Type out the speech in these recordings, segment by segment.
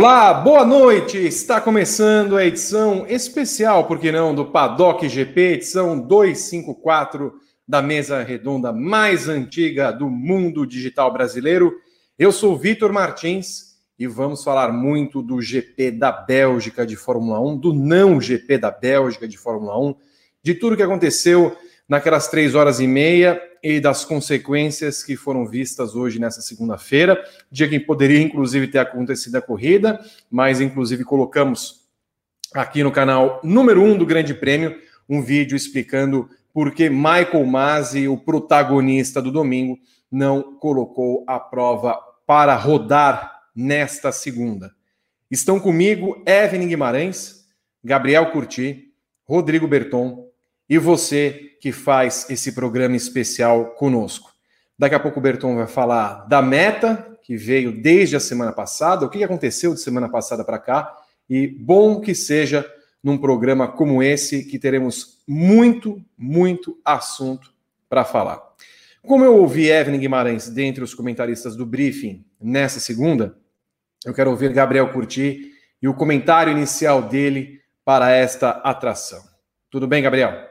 Olá, boa noite! Está começando a edição especial, por que não, do Paddock GP, edição 254 da mesa redonda mais antiga do mundo digital brasileiro. Eu sou Vitor Martins e vamos falar muito do GP da Bélgica de Fórmula 1, do não GP da Bélgica de Fórmula 1, de tudo que aconteceu naquelas três horas e meia e das consequências que foram vistas hoje nessa segunda-feira, dia que poderia inclusive ter acontecido a corrida, mas inclusive colocamos aqui no canal número um do Grande Prêmio um vídeo explicando por que Michael Masi, o protagonista do domingo, não colocou a prova para rodar nesta segunda. Estão comigo Evelyn Guimarães, Gabriel Curti, Rodrigo Berton, e você que faz esse programa especial conosco. Daqui a pouco o Berton vai falar da meta, que veio desde a semana passada, o que aconteceu de semana passada para cá, e bom que seja num programa como esse, que teremos muito, muito assunto para falar. Como eu ouvi Evelyn Guimarães dentre os comentaristas do briefing nessa segunda, eu quero ouvir Gabriel Curti e o comentário inicial dele para esta atração. Tudo bem, Gabriel?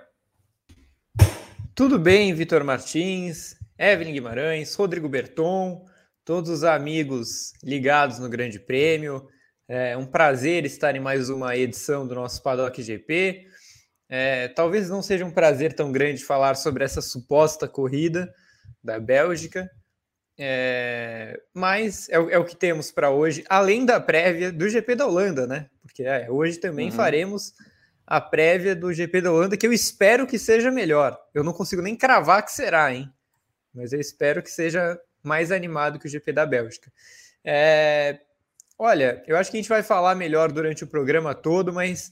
Tudo bem, Vitor Martins, Evelyn Guimarães, Rodrigo Berton, todos os amigos ligados no Grande Prêmio. É um prazer estar em mais uma edição do nosso Paddock GP. É, talvez não seja um prazer tão grande falar sobre essa suposta corrida da Bélgica, é, mas é, é, o que temos para hoje, além da prévia do GP da Holanda, né? Porque é, hoje também uhum. faremos a prévia do GP da Holanda, que eu espero que seja melhor. Eu não consigo nem cravar que será, hein? Mas eu espero que seja mais animado que o GP da Bélgica. É... Olha, eu acho que a gente vai falar melhor durante o programa todo, mas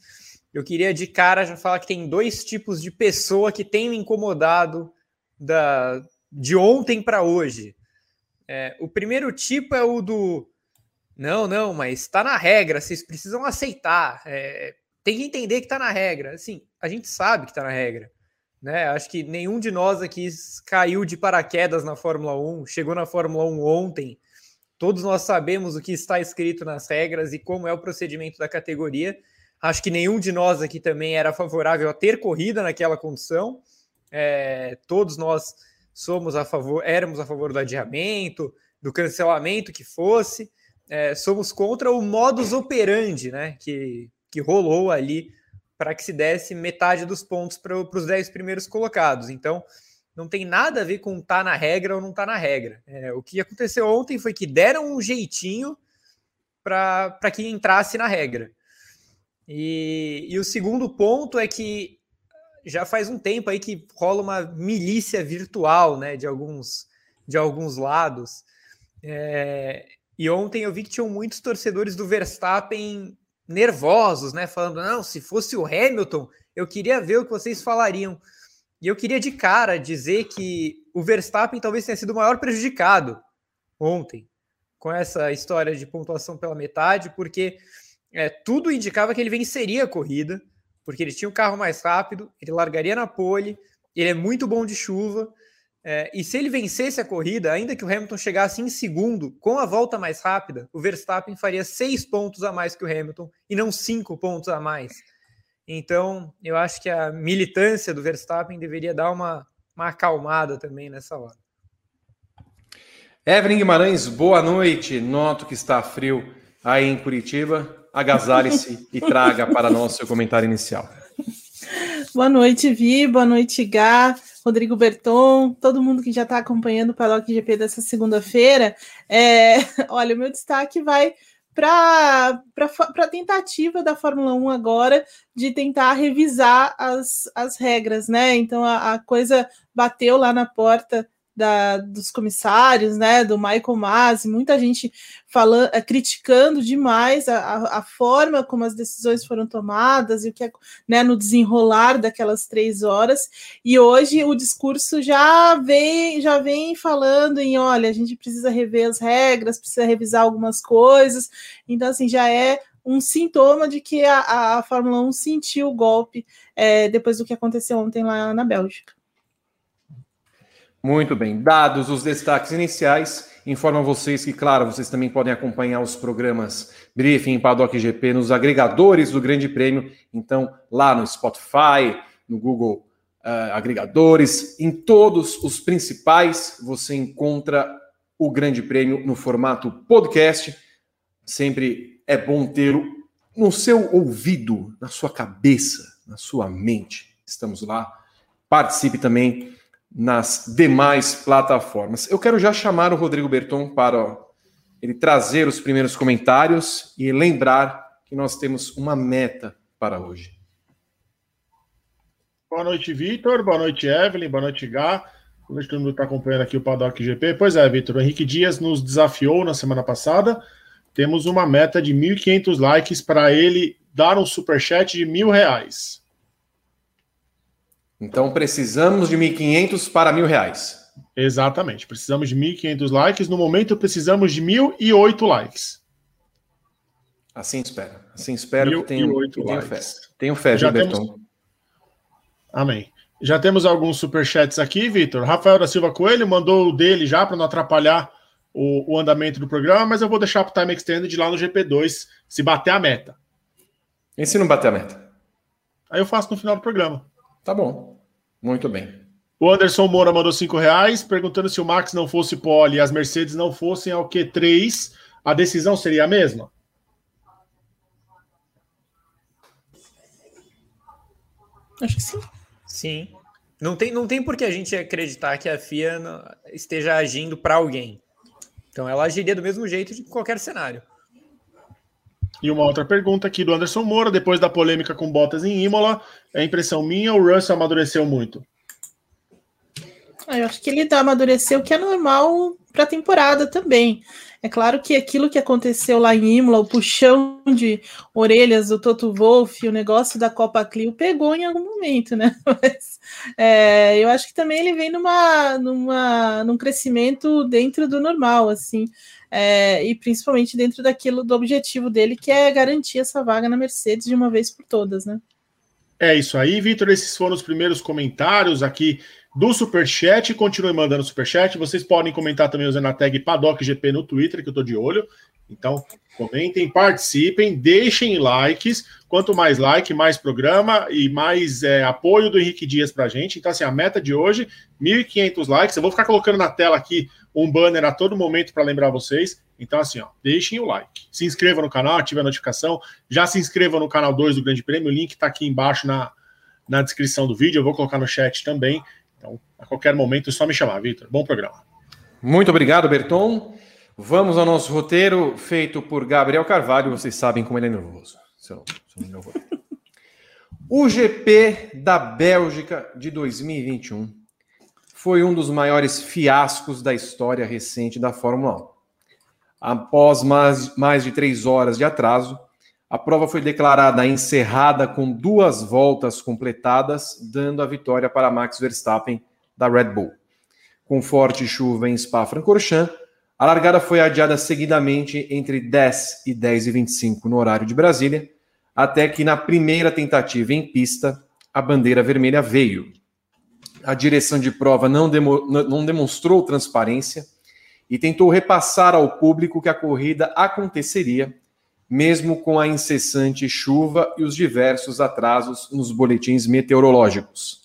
eu queria de cara já falar que tem dois tipos de pessoa que tem me incomodado da... de ontem para hoje. É... o primeiro tipo é o do não, não, mas está na regra, vocês precisam aceitar. É, tem que entender que está na regra. Assim, a gente sabe que está na regra. Né? Acho que nenhum de nós aqui caiu de paraquedas na Fórmula 1, chegou na Fórmula 1 ontem. Todos nós sabemos o que está escrito nas regras e como é o procedimento da categoria. Acho que nenhum de nós aqui também era favorável a ter corrida naquela condição. É, todos nós somos a favor, éramos a favor do adiamento, do cancelamento que fosse. É, somos contra o modus operandi, né? Que, que rolou ali para que se desse metade dos pontos para os 10 primeiros colocados. Então, não tem nada a ver com tá na regra ou não tá na regra. É, o que aconteceu ontem foi que deram um jeitinho para que entrasse na regra. E, e o segundo ponto é que já faz um tempo aí que rola uma milícia virtual, né, de alguns de alguns lados. É, e ontem eu vi que tinham muitos torcedores do Verstappen nervosos, né? Falando, não, se fosse o Hamilton, eu queria ver o que vocês falariam. E eu queria de cara dizer que o Verstappen talvez tenha sido o maior prejudicado ontem com essa história de pontuação pela metade, porque é, tudo indicava que ele venceria a corrida, porque ele tinha o carro mais rápido, ele largaria na pole, ele é muito bom de chuva, é, e se ele vencesse a corrida, ainda que o Hamilton chegasse em segundo, com a volta mais rápida, o Verstappen faria seis pontos a mais que o Hamilton e não cinco pontos a mais. Então, eu acho que a militância do Verstappen deveria dar uma, uma acalmada também nessa hora. Evelyn Guimarães, boa noite. Noto que está frio aí em Curitiba. Agasalhe-se e traga para nós seu comentário inicial. Boa noite, Vi. Boa noite, Gá. Rodrigo Berton, todo mundo que já está acompanhando o Paddock GP dessa segunda-feira. É, olha, o meu destaque vai para a tentativa da Fórmula 1 agora de tentar revisar as, as regras, né? Então a, a coisa bateu lá na porta da, dos comissários, né, do Michael Masi, muita gente falando, eh, criticando demais a, a, forma como as decisões foram tomadas e o que é, né, no desenrolar daquelas três horas. E hoje o discurso já vem, já vem falando em, olha, a gente precisa rever as regras, precisa revisar algumas coisas. Então, assim, já é um sintoma de que a, a Fórmula 1 sentiu o golpe é, depois do que aconteceu ontem lá na Bélgica. Muito bem. Dados os destaques iniciais, Informo a vocês que, claro, vocês também podem acompanhar os programas Briefing Paddock GP nos agregadores do Grande Prêmio. Então, lá no Spotify, no Google uh, Agregadores, em todos os principais, você encontra o Grande Prêmio no formato podcast. Sempre é bom ter no seu ouvido, na sua cabeça, na sua mente. Estamos lá. Participe também nas demais plataformas. Eu quero já chamar o Rodrigo Berton para ele trazer os primeiros comentários e lembrar que nós temos uma meta para hoje. Boa noite, Vitor. Boa noite, Evelyn. Boa noite, Gá. Boa noite, todo mundo está acompanhando aqui o Paddock GP. Pois é, Vitor. Henrique Dias nos desafiou na semana passada. Temos uma meta de 1.500 likes para ele dar um superchat de mil reais. Então precisamos de 1.500 para mil reais. Exatamente. Precisamos de 1.500 likes. No momento precisamos de 1.008 likes. Assim espero. Assim espero que tenha, que tenha fé. Tenho fé, Já temos... Amém. Já temos alguns superchats aqui, Vitor. Rafael da Silva Coelho mandou o dele já para não atrapalhar o, o, andamento do programa, mas eu vou deixar para o Time Extended lá no GP2 se bater a meta. E se não bater a meta? Aí eu faço no final do programa. Tá bom. Muito bem. O Anderson Moura mandou cinco reais, perguntando se o Max não fosse pole e as Mercedes não fossem ao Q3, a decisão seria a mesma? Acho que sim. Sim. Não tem, não tem por que a gente acreditar que a FIA esteja agindo para alguém. Então ela agiria do mesmo jeito de qualquer cenário. E uma outra pergunta aqui do Anderson Moura, depois da polêmica com Bottas em Imola, é impressão minha ou o Russell amadureceu muito? Ah, eu acho que ele amadureceu, que é normal para a temporada também. É claro que aquilo que aconteceu lá em Imola, o puxão de orelhas do Toto Wolff, o negócio da Copa Clio, pegou em algum momento, né? Mas é, eu acho que também ele vem numa, numa, num crescimento dentro do normal, assim é, e principalmente dentro daquilo do objetivo dele, que é garantir essa vaga na Mercedes de uma vez por todas, né? É isso aí, Vitor. Esses foram os primeiros comentários aqui do Superchat. Continue mandando Superchat. Vocês podem comentar também usando a tag PaddockGP no Twitter, que eu estou de olho. Então, comentem, participem, deixem likes. Quanto mais like, mais programa e mais é, apoio do Henrique Dias para a gente. Então, assim, a meta de hoje, 1.500 likes. Eu vou ficar colocando na tela aqui um banner a todo momento para lembrar vocês. Então, assim, ó, deixem o like. Se inscreva no canal, ative a notificação. Já se inscreva no canal 2 do Grande Prêmio. O link está aqui embaixo na, na descrição do vídeo. Eu vou colocar no chat também. Então, a qualquer momento, é só me chamar, Vitor. Bom programa. Muito obrigado, Berton. Vamos ao nosso roteiro feito por Gabriel Carvalho. Vocês sabem como ele é nervoso. Seu, seu o GP da Bélgica de 2021 foi um dos maiores fiascos da história recente da Fórmula 1. Após mais, mais de três horas de atraso, a prova foi declarada encerrada com duas voltas completadas, dando a vitória para Max Verstappen da Red Bull. Com forte chuva em Spa-Francorchamps, a largada foi adiada seguidamente entre 10 e 10 e 25 no horário de Brasília, até que na primeira tentativa em pista, a bandeira vermelha veio a direção de prova não, demo, não demonstrou transparência e tentou repassar ao público que a corrida aconteceria, mesmo com a incessante chuva e os diversos atrasos nos boletins meteorológicos.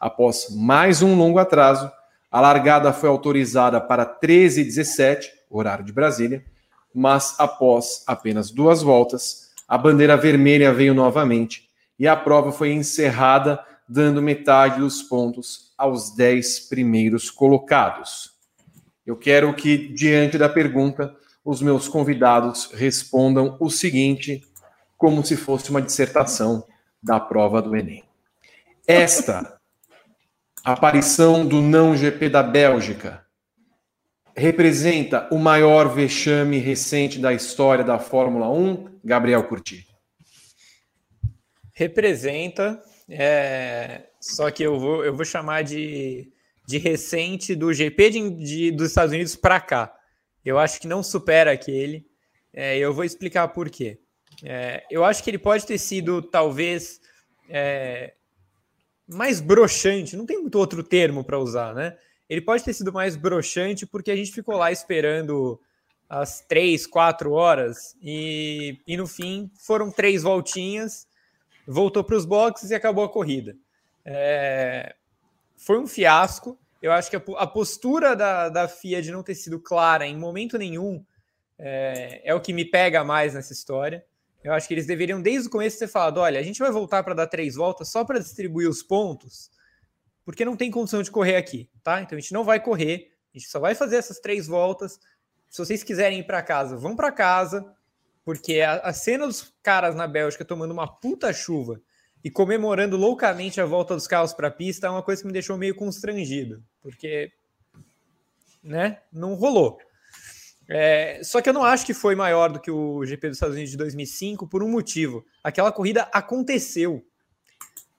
Após mais um longo atraso, a largada foi autorizada para 13h17, horário de Brasília, mas após apenas duas voltas, a bandeira vermelha veio novamente e a prova foi encerrada dando metade dos pontos aos dez primeiros colocados. Eu quero que, diante da pergunta, os meus convidados respondam o seguinte, como se fosse uma dissertação da prova do Enem. Esta aparição do não GP da Bélgica representa o maior vexame recente da história da Fórmula 1, Gabriel Curti? Representa, é, só que eu vou, eu vou chamar de, de recente do GP de, de dos Estados Unidos para cá. Eu acho que não supera aquele. É, eu vou explicar por quê. É, eu acho que ele pode ter sido, talvez, é, mais broxante, não tem muito outro termo para usar, né? ele pode ter sido mais broxante porque a gente ficou lá esperando as três, quatro horas e, e no fim foram três voltinhas, voltou para os boxes e acabou a corrida. É, foi um fiasco. Eu acho que a, a postura da, da FIA de não ter sido clara em momento nenhum é, é o que me pega mais nessa história. Eu acho que eles deveriam, desde o começo, ter falado: olha, a gente vai voltar para dar três voltas só para distribuir os pontos, porque não tem condição de correr aqui, tá? Então a gente não vai correr, a gente só vai fazer essas três voltas. Se vocês quiserem ir para casa, vão para casa, porque a, a, cena dos caras na Bélgica tomando uma puta chuva e comemorando loucamente a volta dos carros para a pista é uma coisa que me deixou meio constrangido, porque, né, não rolou. É, só que eu não acho que foi maior do que o GP dos Estados Unidos de 2005 por um motivo. Aquela corrida aconteceu.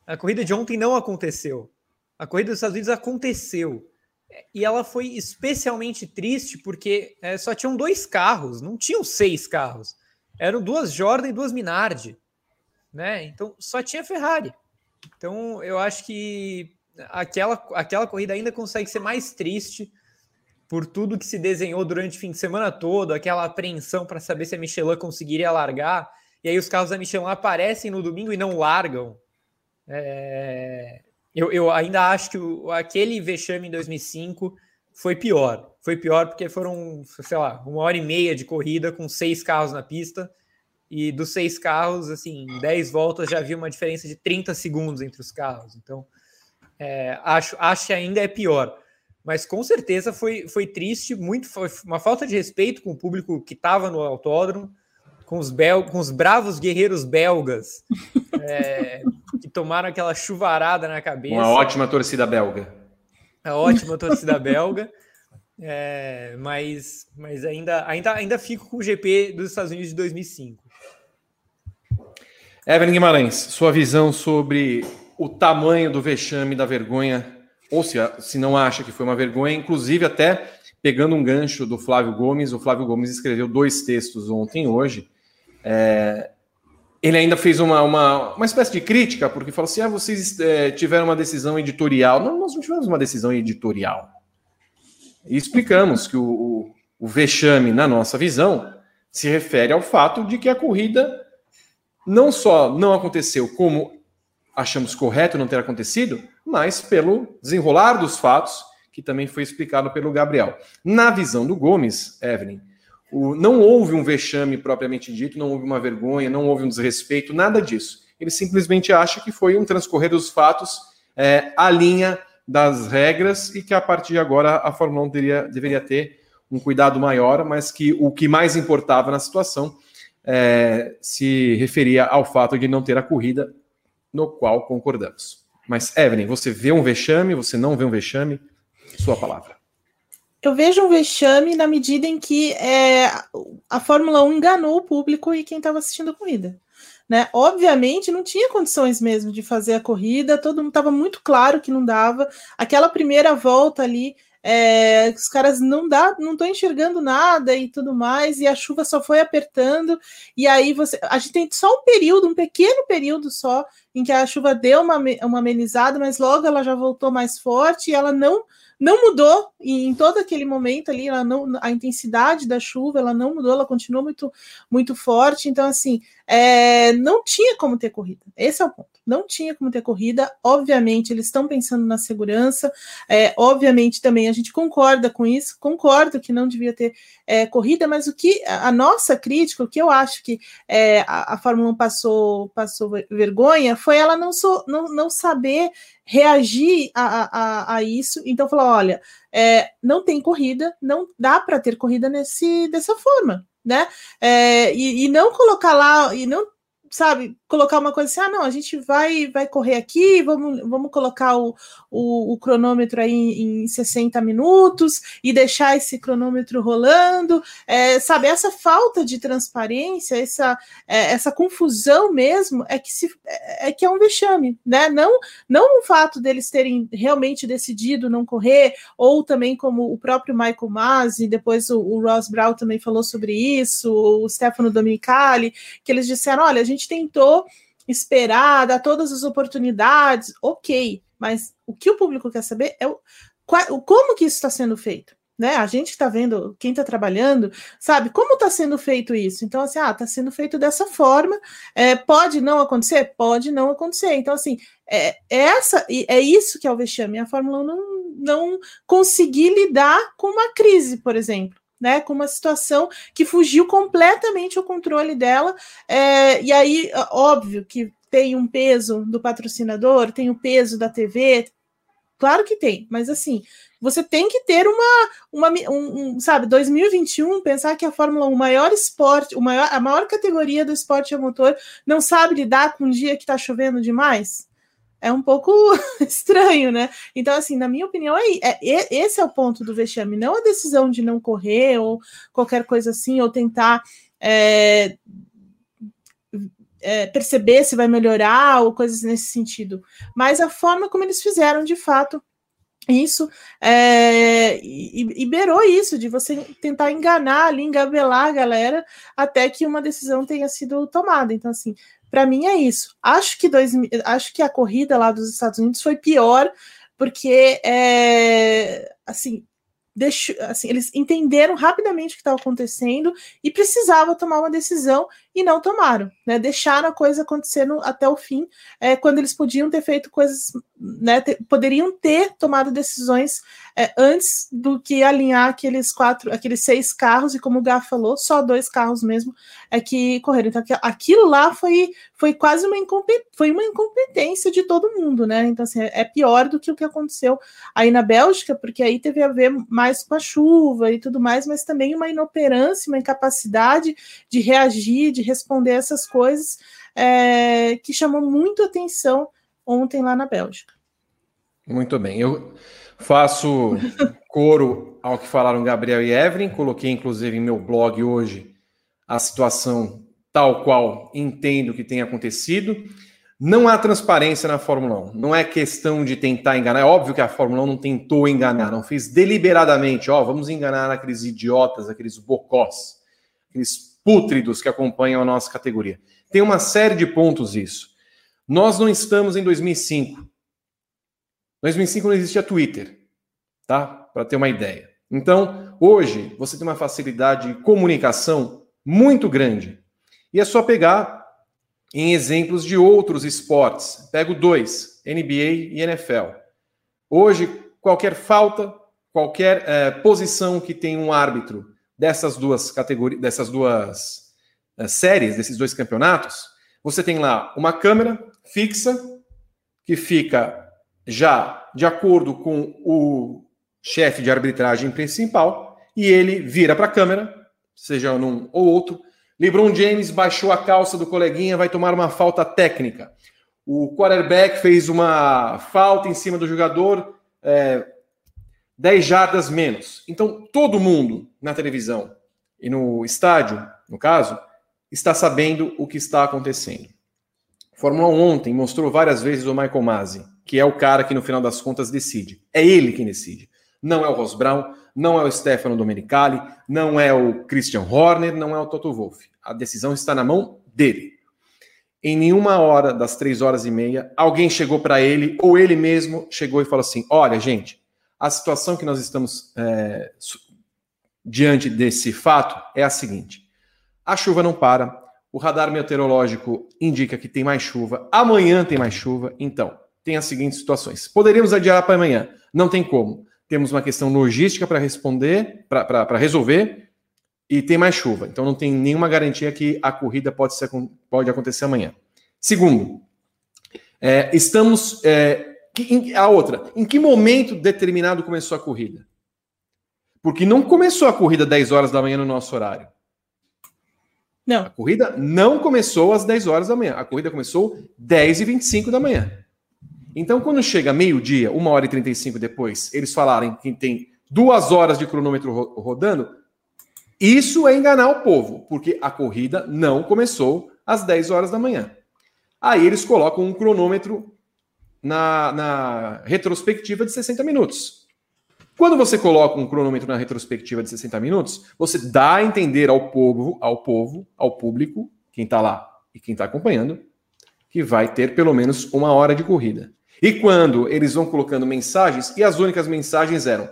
A corrida de ontem não aconteceu. A corrida dos Estados Unidos aconteceu. E ela foi especialmente triste porque é, só tinham dois carros, não tinham seis carros. Eram duas Jordan e duas Minardi. Né? Então só tinha Ferrari. Então eu acho que aquela, aquela corrida ainda consegue ser mais triste por tudo que se desenhou durante o fim de semana todo, aquela apreensão para saber se a Michelin conseguiria largar, e aí os carros da Michelin aparecem no domingo e não largam. É... Eu, eu, ainda acho que o, aquele vexame em 2005 foi pior. Foi pior porque foram, sei lá, uma hora e meia de corrida com seis carros na pista, e dos seis carros, assim, dez voltas já havia uma diferença de 30 segundos entre os carros. Então, é, acho, acho que ainda é pior mas com certeza foi, foi triste, muito foi uma falta de respeito com o público que estava no autódromo, com os, bel, com os bravos guerreiros belgas é, que tomaram aquela chuvarada na cabeça. Uma ótima torcida belga. A ótima torcida belga. É, mas mas ainda, ainda, ainda fico com o GP dos Estados Unidos de 2005. Evelyn Guimarães, sua visão sobre o tamanho do vexame da vergonha ou se, se não acha que foi uma vergonha, inclusive até pegando um gancho do Flávio Gomes, o Flávio Gomes escreveu dois textos ontem e hoje. É, ele ainda fez uma, uma, uma espécie de crítica, porque falou assim: ah, vocês é, tiveram uma decisão editorial. Não, nós não tivemos uma decisão editorial. E explicamos que o, o, o vexame, na nossa visão, se refere ao fato de que a corrida não só não aconteceu como achamos correto não ter acontecido, mas pelo desenrolar dos fatos, que também foi explicado pelo Gabriel. Na visão do Gomes, Evelyn, o, não houve um vexame propriamente dito, não houve uma vergonha, não houve um desrespeito, nada disso. Ele simplesmente acha que foi um transcorrer dos fatos é, à linha das regras e que a partir de agora a Fórmula 1 deveria, deveria ter um cuidado maior, mas que o que mais importava na situação é, se referia ao fato de não ter a corrida, no qual concordamos. Mas, Evelyn, você vê um vexame, você não vê um vexame? Sua palavra. Eu vejo um vexame na medida em que é, a Fórmula 1 enganou o público e quem estava assistindo a corrida. Né? Obviamente não tinha condições mesmo de fazer a corrida, todo mundo estava muito claro que não dava. Aquela primeira volta ali, é, os caras não dá, não estão enxergando nada e tudo mais, e a chuva só foi apertando, e aí você. A gente tem só um período, um pequeno período só, em que a chuva deu uma, uma amenizada, mas logo ela já voltou mais forte e ela não não mudou em todo aquele momento ali, ela não, a intensidade da chuva ela não mudou, ela continuou muito muito forte, então assim é, não tinha como ter corrida. Esse é o ponto. Não tinha como ter corrida. Obviamente, eles estão pensando na segurança. É, obviamente, também a gente concorda com isso. Concordo que não devia ter é, corrida, mas o que a nossa crítica, o que eu acho que é, a, a Fórmula 1 passou, passou vergonha, foi ela não, não, não saber reagir a, a, a isso. Então, falou: olha, é, não tem corrida, não dá para ter corrida nesse, dessa forma né? É, e, e, não colocar lá, e não sabe, colocar uma coisa assim, ah, não, a gente vai vai correr aqui, vamos, vamos colocar o, o, o cronômetro aí em, em 60 minutos e deixar esse cronômetro rolando, é, sabe, essa falta de transparência, essa, é, essa confusão mesmo é que, se, é, é, que é um vexame, né, não, não o fato deles terem realmente decidido não correr, ou também como o próprio Michael Masi, depois o, o Ross Brown também falou sobre isso, o Stefano Dominicali, que eles disseram, olha, a gente gente tentou esperar, dar todas as oportunidades, ok, mas o que o público quer saber é o, como que isso está sendo feito? Né? A gente está vendo, quem está trabalhando, sabe como está sendo feito isso. Então, assim, ah, está sendo feito dessa forma. É, pode não acontecer? Pode não acontecer. Então, assim, é, é essa, é isso que é o vexame. A Fórmula 1 não, não conseguir lidar com uma crise, por exemplo. Né, com uma situação que fugiu completamente ao controle dela, é, e aí, óbvio que tem um peso do patrocinador, tem o peso da TV, claro que tem, mas assim, você tem que ter uma, uma um, um, sabe, 2021, pensar que a Fórmula 1, o maior esporte, o maior, a maior categoria do esporte a motor, não sabe lidar com um dia que está chovendo demais? É um pouco estranho, né? Então, assim, na minha opinião, é, é, esse é o ponto do vexame, não a decisão de não correr ou qualquer coisa assim, ou tentar é, é, perceber se vai melhorar ou coisas nesse sentido, mas a forma como eles fizeram de fato isso é, e, e beirou isso de você tentar enganar ali, engabelar a galera até que uma decisão tenha sido tomada. Então, assim, para mim é isso. Acho que, dois, acho que a corrida lá dos Estados Unidos foi pior, porque é, assim, assim, eles entenderam rapidamente o que estava acontecendo e precisavam tomar uma decisão e não tomaram, né? Deixaram a coisa acontecendo até o fim, é, quando eles podiam ter feito coisas, né? Ter, poderiam ter tomado decisões é, antes do que alinhar aqueles quatro, aqueles seis carros, e como o Gá falou, só dois carros mesmo é que correram. Então, aquilo lá foi, foi quase uma, foi uma incompetência de todo mundo, né? Então, assim, é pior do que o que aconteceu aí na Bélgica, porque aí teve a ver mais com a chuva e tudo mais, mas também uma inoperância, uma incapacidade de reagir, de responder essas coisas é, que chamou muito atenção ontem lá na Bélgica. Muito bem. Eu faço coro ao que falaram Gabriel e Evelyn, coloquei inclusive em meu blog hoje a situação tal qual entendo que tem acontecido. Não há transparência na Fórmula 1. Não é questão de tentar enganar. É óbvio que a Fórmula 1 não tentou enganar, não fez deliberadamente. Ó, vamos enganar aqueles idiotas, aqueles bocós, aqueles pútridos que acompanham a nossa categoria. Tem uma série de pontos isso. Nós não estamos em 2005. Em 2005 não existia Twitter, tá? Para ter uma ideia. Então, hoje, você tem uma facilidade de comunicação muito grande. E é só pegar em exemplos de outros esportes. Pego dois, NBA e NFL. Hoje, qualquer falta, qualquer é, posição que tem um árbitro dessas duas categorias, dessas duas uh, séries, desses dois campeonatos, você tem lá uma câmera fixa que fica já de acordo com o chefe de arbitragem principal e ele vira para a câmera, seja num ou outro. LeBron James baixou a calça do coleguinha, vai tomar uma falta técnica. O quarterback fez uma falta em cima do jogador, é, 10 jardas menos. Então, todo mundo na televisão e no estádio, no caso, está sabendo o que está acontecendo. Fórmula 1 ontem mostrou várias vezes o Michael Masi, que é o cara que no final das contas decide. É ele quem decide. Não é o Ross Brown, não é o Stefano Domenicali, não é o Christian Horner, não é o Toto Wolff. A decisão está na mão dele. Em nenhuma hora das três horas e meia, alguém chegou para ele, ou ele mesmo chegou e falou assim: Olha, gente, a situação que nós estamos é, diante desse fato é a seguinte: a chuva não para, o radar meteorológico indica que tem mais chuva, amanhã tem mais chuva, então tem as seguintes situações. Poderíamos adiar para amanhã, não tem como. Temos uma questão logística para responder, para resolver, e tem mais chuva. Então não tem nenhuma garantia que a corrida pode, ser, pode acontecer amanhã. Segundo, é, estamos é, a outra, em que momento determinado começou a corrida? Porque não começou a corrida 10 horas da manhã no nosso horário. Não. A corrida não começou às 10 horas da manhã. A corrida começou 10 e 25 da manhã. Então, quando chega meio-dia, 1 hora e 35 depois, eles falarem que tem duas horas de cronômetro rodando, isso é enganar o povo, porque a corrida não começou às 10 horas da manhã. Aí eles colocam um cronômetro na, na retrospectiva de 60 minutos. Quando você coloca um cronômetro na retrospectiva de 60 minutos, você dá a entender ao povo, ao povo, ao público, quem está lá e quem está acompanhando, que vai ter pelo menos uma hora de corrida. E quando eles vão colocando mensagens, e as únicas mensagens eram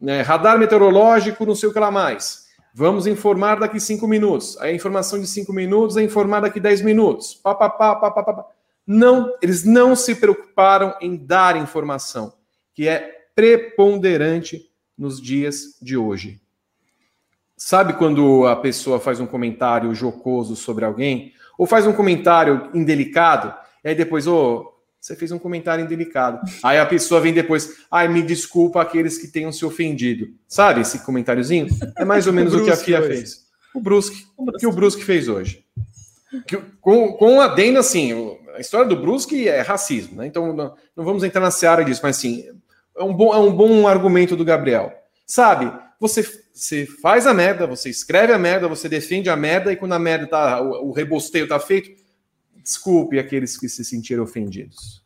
né, radar meteorológico, não sei o que lá mais. Vamos informar daqui cinco minutos. A informação de cinco minutos é informar daqui dez minutos. Pá, pá, pá, pá, pá, pá. Não, eles não se preocuparam em dar informação, que é preponderante nos dias de hoje. Sabe quando a pessoa faz um comentário jocoso sobre alguém? Ou faz um comentário indelicado? E aí depois, ô, oh, você fez um comentário indelicado. Aí a pessoa vem depois, ai, me desculpa aqueles que tenham se ofendido. Sabe esse comentáriozinho? É mais ou menos o, o que a Fia hoje. fez. O Brusque. O que o Brusque fez hoje. Que, com, com um adendo, assim, a história do Brusque é racismo, né? Então não, não, vamos entrar na seara disso, mas assim, é um bom, é um bom argumento do Gabriel. Sabe, você, você faz a merda, você escreve a merda, você defende a merda, e quando a merda tá, o, o rebosteio tá feito, desculpe aqueles que se sentiram ofendidos.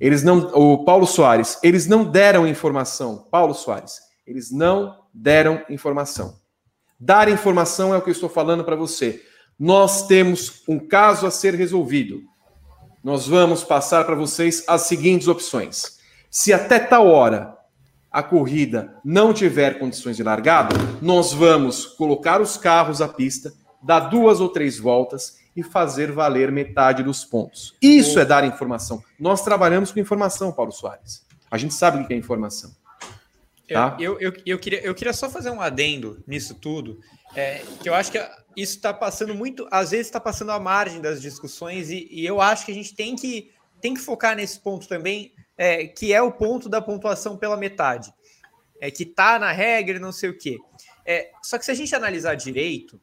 Eles não, o Paulo Soares, eles não deram informação. Paulo Soares, eles não deram informação. Dar informação é o que eu estou falando para você. Nós temos um caso a ser resolvido. Nós vamos passar para vocês as seguintes opções. Se até tal hora a corrida não tiver condições de largada, nós vamos colocar os carros à pista, dar duas ou três voltas e fazer valer metade dos pontos. Isso é dar informação. Nós trabalhamos com informação, Paulo Soares. A gente sabe o que é informação. Tá? Eu, eu, eu, eu, queria, eu queria só fazer um adendo nisso tudo, é, que eu acho que isso está passando muito, às vezes está passando à margem das discussões, e, e, eu acho que a gente tem que, tem que focar nesse ponto também, é, que é o ponto da pontuação pela metade. É que tá na regra e não sei o quê. É, só que se a gente analisar direito,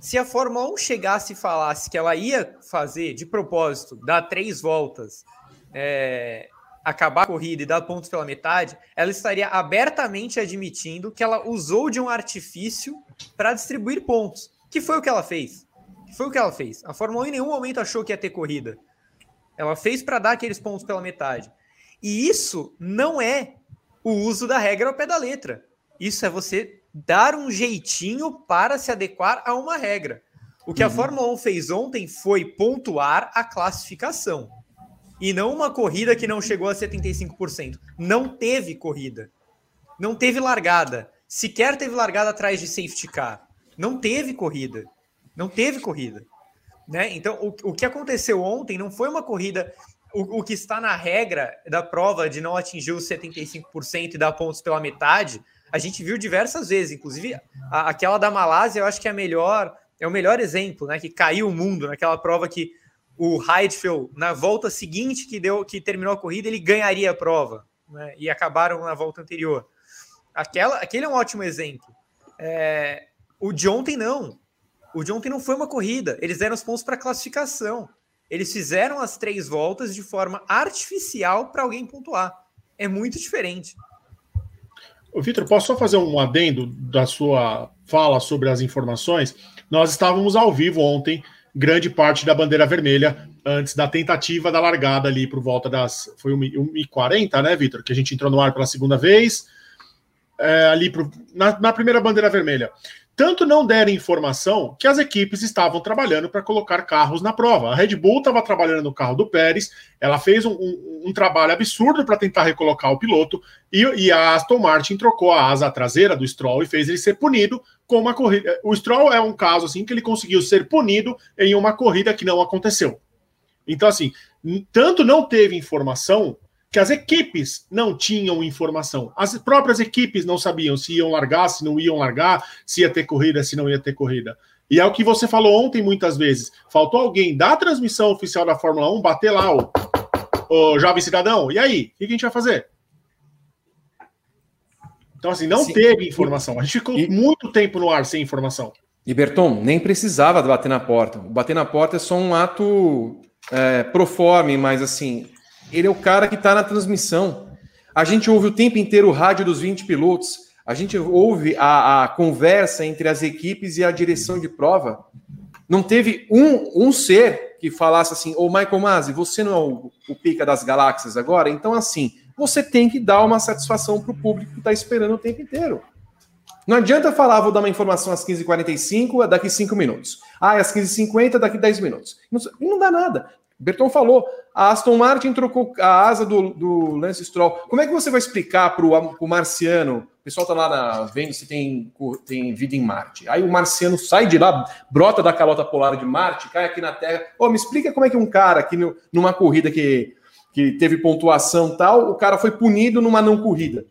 se a Fórmula 1 chegasse e falasse que ela ia fazer de propósito, dar três voltas, é, acabar a corrida e dar pontos pela metade, ela estaria abertamente admitindo que ela usou de um artifício para distribuir pontos, que foi o que ela fez. Foi o que ela fez. A Fórmula 1 em nenhum momento achou que ia ter corrida. Ela fez para dar aqueles pontos pela metade. E isso não é o uso da regra ao pé da letra. Isso é você dar um jeitinho para se adequar a uma regra. O que uhum. a Fórmula 1 fez ontem foi pontuar a classificação. E não uma corrida que não chegou a 75%. Não teve corrida. Não teve largada. Sequer teve largada atrás de safety car. Não teve corrida. Não teve corrida. Né? Então, o, o que aconteceu ontem não foi uma corrida. O, o que está na regra da prova de não atingir os 75% e dar pontos pela metade a gente viu diversas vezes, inclusive a, aquela da Malásia, eu acho que é a melhor, é o melhor exemplo, né? Que caiu o mundo naquela prova que o Heidfeld, na volta seguinte que deu, que terminou a corrida, ele ganharia a prova, né? E acabaram na volta anterior. Aquela, aquele é um ótimo exemplo. É, o de ontem não. O de ontem não foi uma corrida. Eles deram os pontos para classificação. Eles fizeram as três voltas de forma artificial para alguém pontuar. É muito diferente. Vitor, posso só fazer um adendo da sua fala sobre as informações? Nós estávamos ao vivo ontem, grande parte da bandeira vermelha, antes da tentativa da largada ali por volta das. Foi 1h40, né, Vitor? Que a gente entrou no ar pela segunda vez. É, ali pro, na, na primeira bandeira vermelha tanto não deram informação que as equipes estavam trabalhando para colocar carros na prova. A Red Bull estava trabalhando no carro do Pérez, ela fez um, um, um trabalho absurdo para tentar recolocar o piloto, e, e, a Aston Martin trocou a asa traseira do Stroll e fez ele ser punido com uma corrida. O Stroll é um caso assim que ele conseguiu ser punido em uma corrida que não aconteceu. Então, assim, tanto não teve informação que as equipes não tinham informação. As próprias equipes não sabiam se iam largar, se não iam largar, se ia ter corrida, se não ia ter corrida. E é o que você falou ontem muitas vezes. Faltou alguém da transmissão oficial da Fórmula 1 bater lá o, o jovem cidadão. E aí? O que a gente vai fazer? Então, assim, não Sim. teve informação. A gente ficou e... muito tempo no ar sem informação. E Berton, nem precisava bater na porta. Bater na porta é só um ato é, proforme, mas assim, ele é o cara que está na transmissão. A gente ouve o tempo inteiro o rádio dos 20 pilotos. A gente ouve a, a conversa entre as equipes e a direção de prova. Não teve um, um ser que falasse assim: Ô Michael Masi, você não é o, o pica das galáxias agora? Então, assim, você tem que dar uma satisfação para o público que está esperando o tempo inteiro. Não adianta falar, vou dar uma informação às 15h45, daqui 5 minutos. Ah, às 15h50, daqui 10 minutos. Não, não dá nada. Berton falou, a Aston Martin trocou a asa do, do Lance Stroll. Como é que você vai explicar para o marciano? O pessoal está lá na, vendo se tem, tem vida em Marte. Aí o marciano sai de lá, brota da calota polar de Marte, cai aqui na Terra. Oh, me explica como é que um cara aqui no, numa corrida que, que teve pontuação tal, o cara foi punido numa não corrida.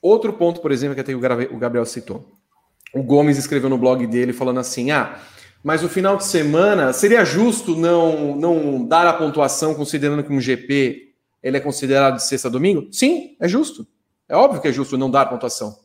Outro ponto, por exemplo, que até o Gabriel citou. O Gomes escreveu no blog dele falando assim: ah, mas o final de semana seria justo não, não dar a pontuação considerando que um GP ele é considerado de sexta a domingo? Sim, é justo. É óbvio que é justo não dar a pontuação.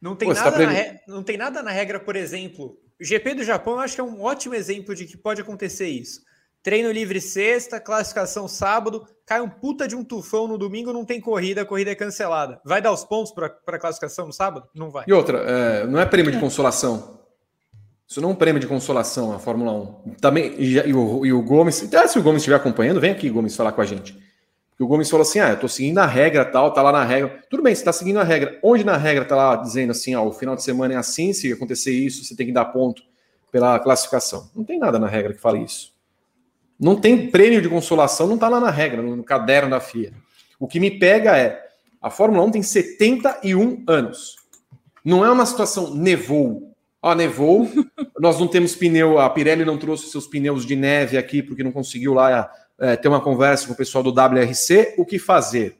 Não tem, Pô, nada tá na re... não tem nada na regra, por exemplo. O GP do Japão eu acho que é um ótimo exemplo de que pode acontecer isso. Treino livre sexta, classificação sábado, cai um puta de um tufão no domingo, não tem corrida, a corrida é cancelada. Vai dar os pontos para a classificação no sábado? Não vai. E outra, é, não é prêmio de consolação. Isso não é um prêmio de consolação, a Fórmula 1. Também, e, e, o, e o Gomes, então, se o Gomes estiver acompanhando, vem aqui, Gomes, falar com a gente. O Gomes falou assim: ah, eu tô seguindo a regra tal, tá lá na regra. Tudo bem, você tá seguindo a regra. Onde na regra tá lá dizendo assim, ó, o final de semana é assim, se acontecer isso, você tem que dar ponto pela classificação. Não tem nada na regra que fale isso. Não tem prêmio de consolação, não está lá na regra, no caderno da FIA. O que me pega é, a Fórmula 1 tem 71 anos. Não é uma situação nevou. Ó, nevou, nós não temos pneu, a Pirelli não trouxe seus pneus de neve aqui porque não conseguiu lá é, ter uma conversa com o pessoal do WRC. O que fazer?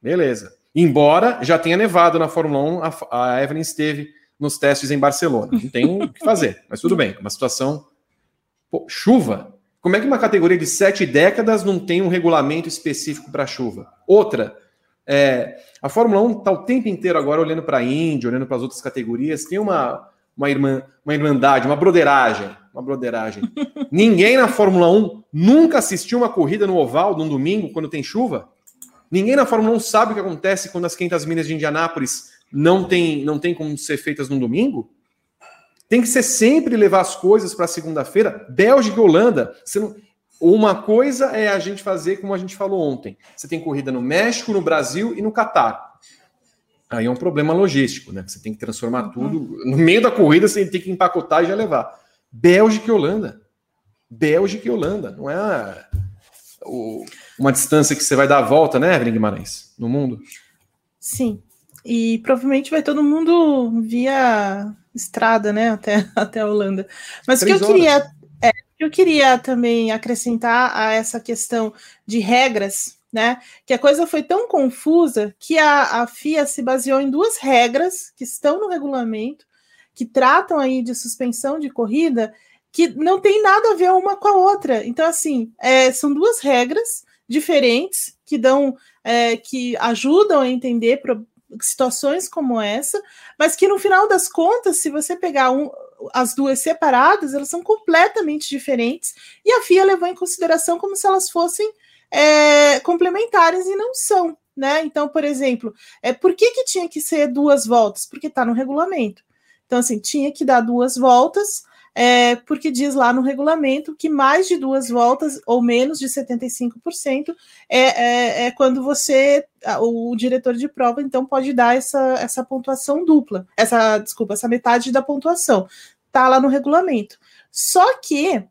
Beleza. Embora já tenha nevado na Fórmula 1, a, a Evelyn esteve nos testes em Barcelona. Não tem o que fazer, mas tudo bem. Uma situação. Pô, chuva. Como é que uma categoria de sete décadas não tem um regulamento específico para chuva? Outra, é, a Fórmula 1 está o tempo inteiro agora olhando para a Índia, olhando para as outras categorias, tem uma, uma, irmã, uma irmandade, uma broderagem. Uma broderagem. Ninguém na Fórmula 1 nunca assistiu uma corrida no oval num domingo quando tem chuva? Ninguém na Fórmula 1 sabe o que acontece quando as 500 milhas de Indianápolis não tem, não tem como ser feitas num domingo? Tem que ser sempre levar as coisas para segunda-feira. Bélgica e Holanda. Não... Uma coisa é a gente fazer como a gente falou ontem. Você tem corrida no México, no Brasil e no Catar. Aí é um problema logístico, né? Você tem que transformar uhum. tudo. No meio da corrida, você tem que empacotar e já levar. Bélgica e Holanda. Bélgica e Holanda. Não é uma distância que você vai dar a volta, né, Evelyn Guimarães? No mundo. Sim. E provavelmente vai todo mundo via estrada, né, até, até a Holanda. Mas o que eu queria, é, eu queria também acrescentar a essa questão de regras, né, que a coisa foi tão confusa que a, a FIA se baseou em duas regras que estão no regulamento, que tratam aí de suspensão de corrida, que não tem nada a ver uma com a outra. Então, assim, é, são duas regras diferentes que dão, é, que ajudam a entender situações como essa, mas que no final das contas, se você pegar um, as duas separadas, elas são completamente diferentes, e a FIA levou em consideração como se elas fossem é, complementares e não são. Né? Então, por exemplo, é, por que, que tinha que ser duas voltas? Porque está no regulamento. Então, assim, tinha que dar duas voltas é, porque diz lá no regulamento que mais de duas voltas ou menos de 75% é, é, é quando você, o diretor de prova, então pode dar essa, essa pontuação dupla, essa, desculpa, essa metade da pontuação. Tá lá no regulamento. Só que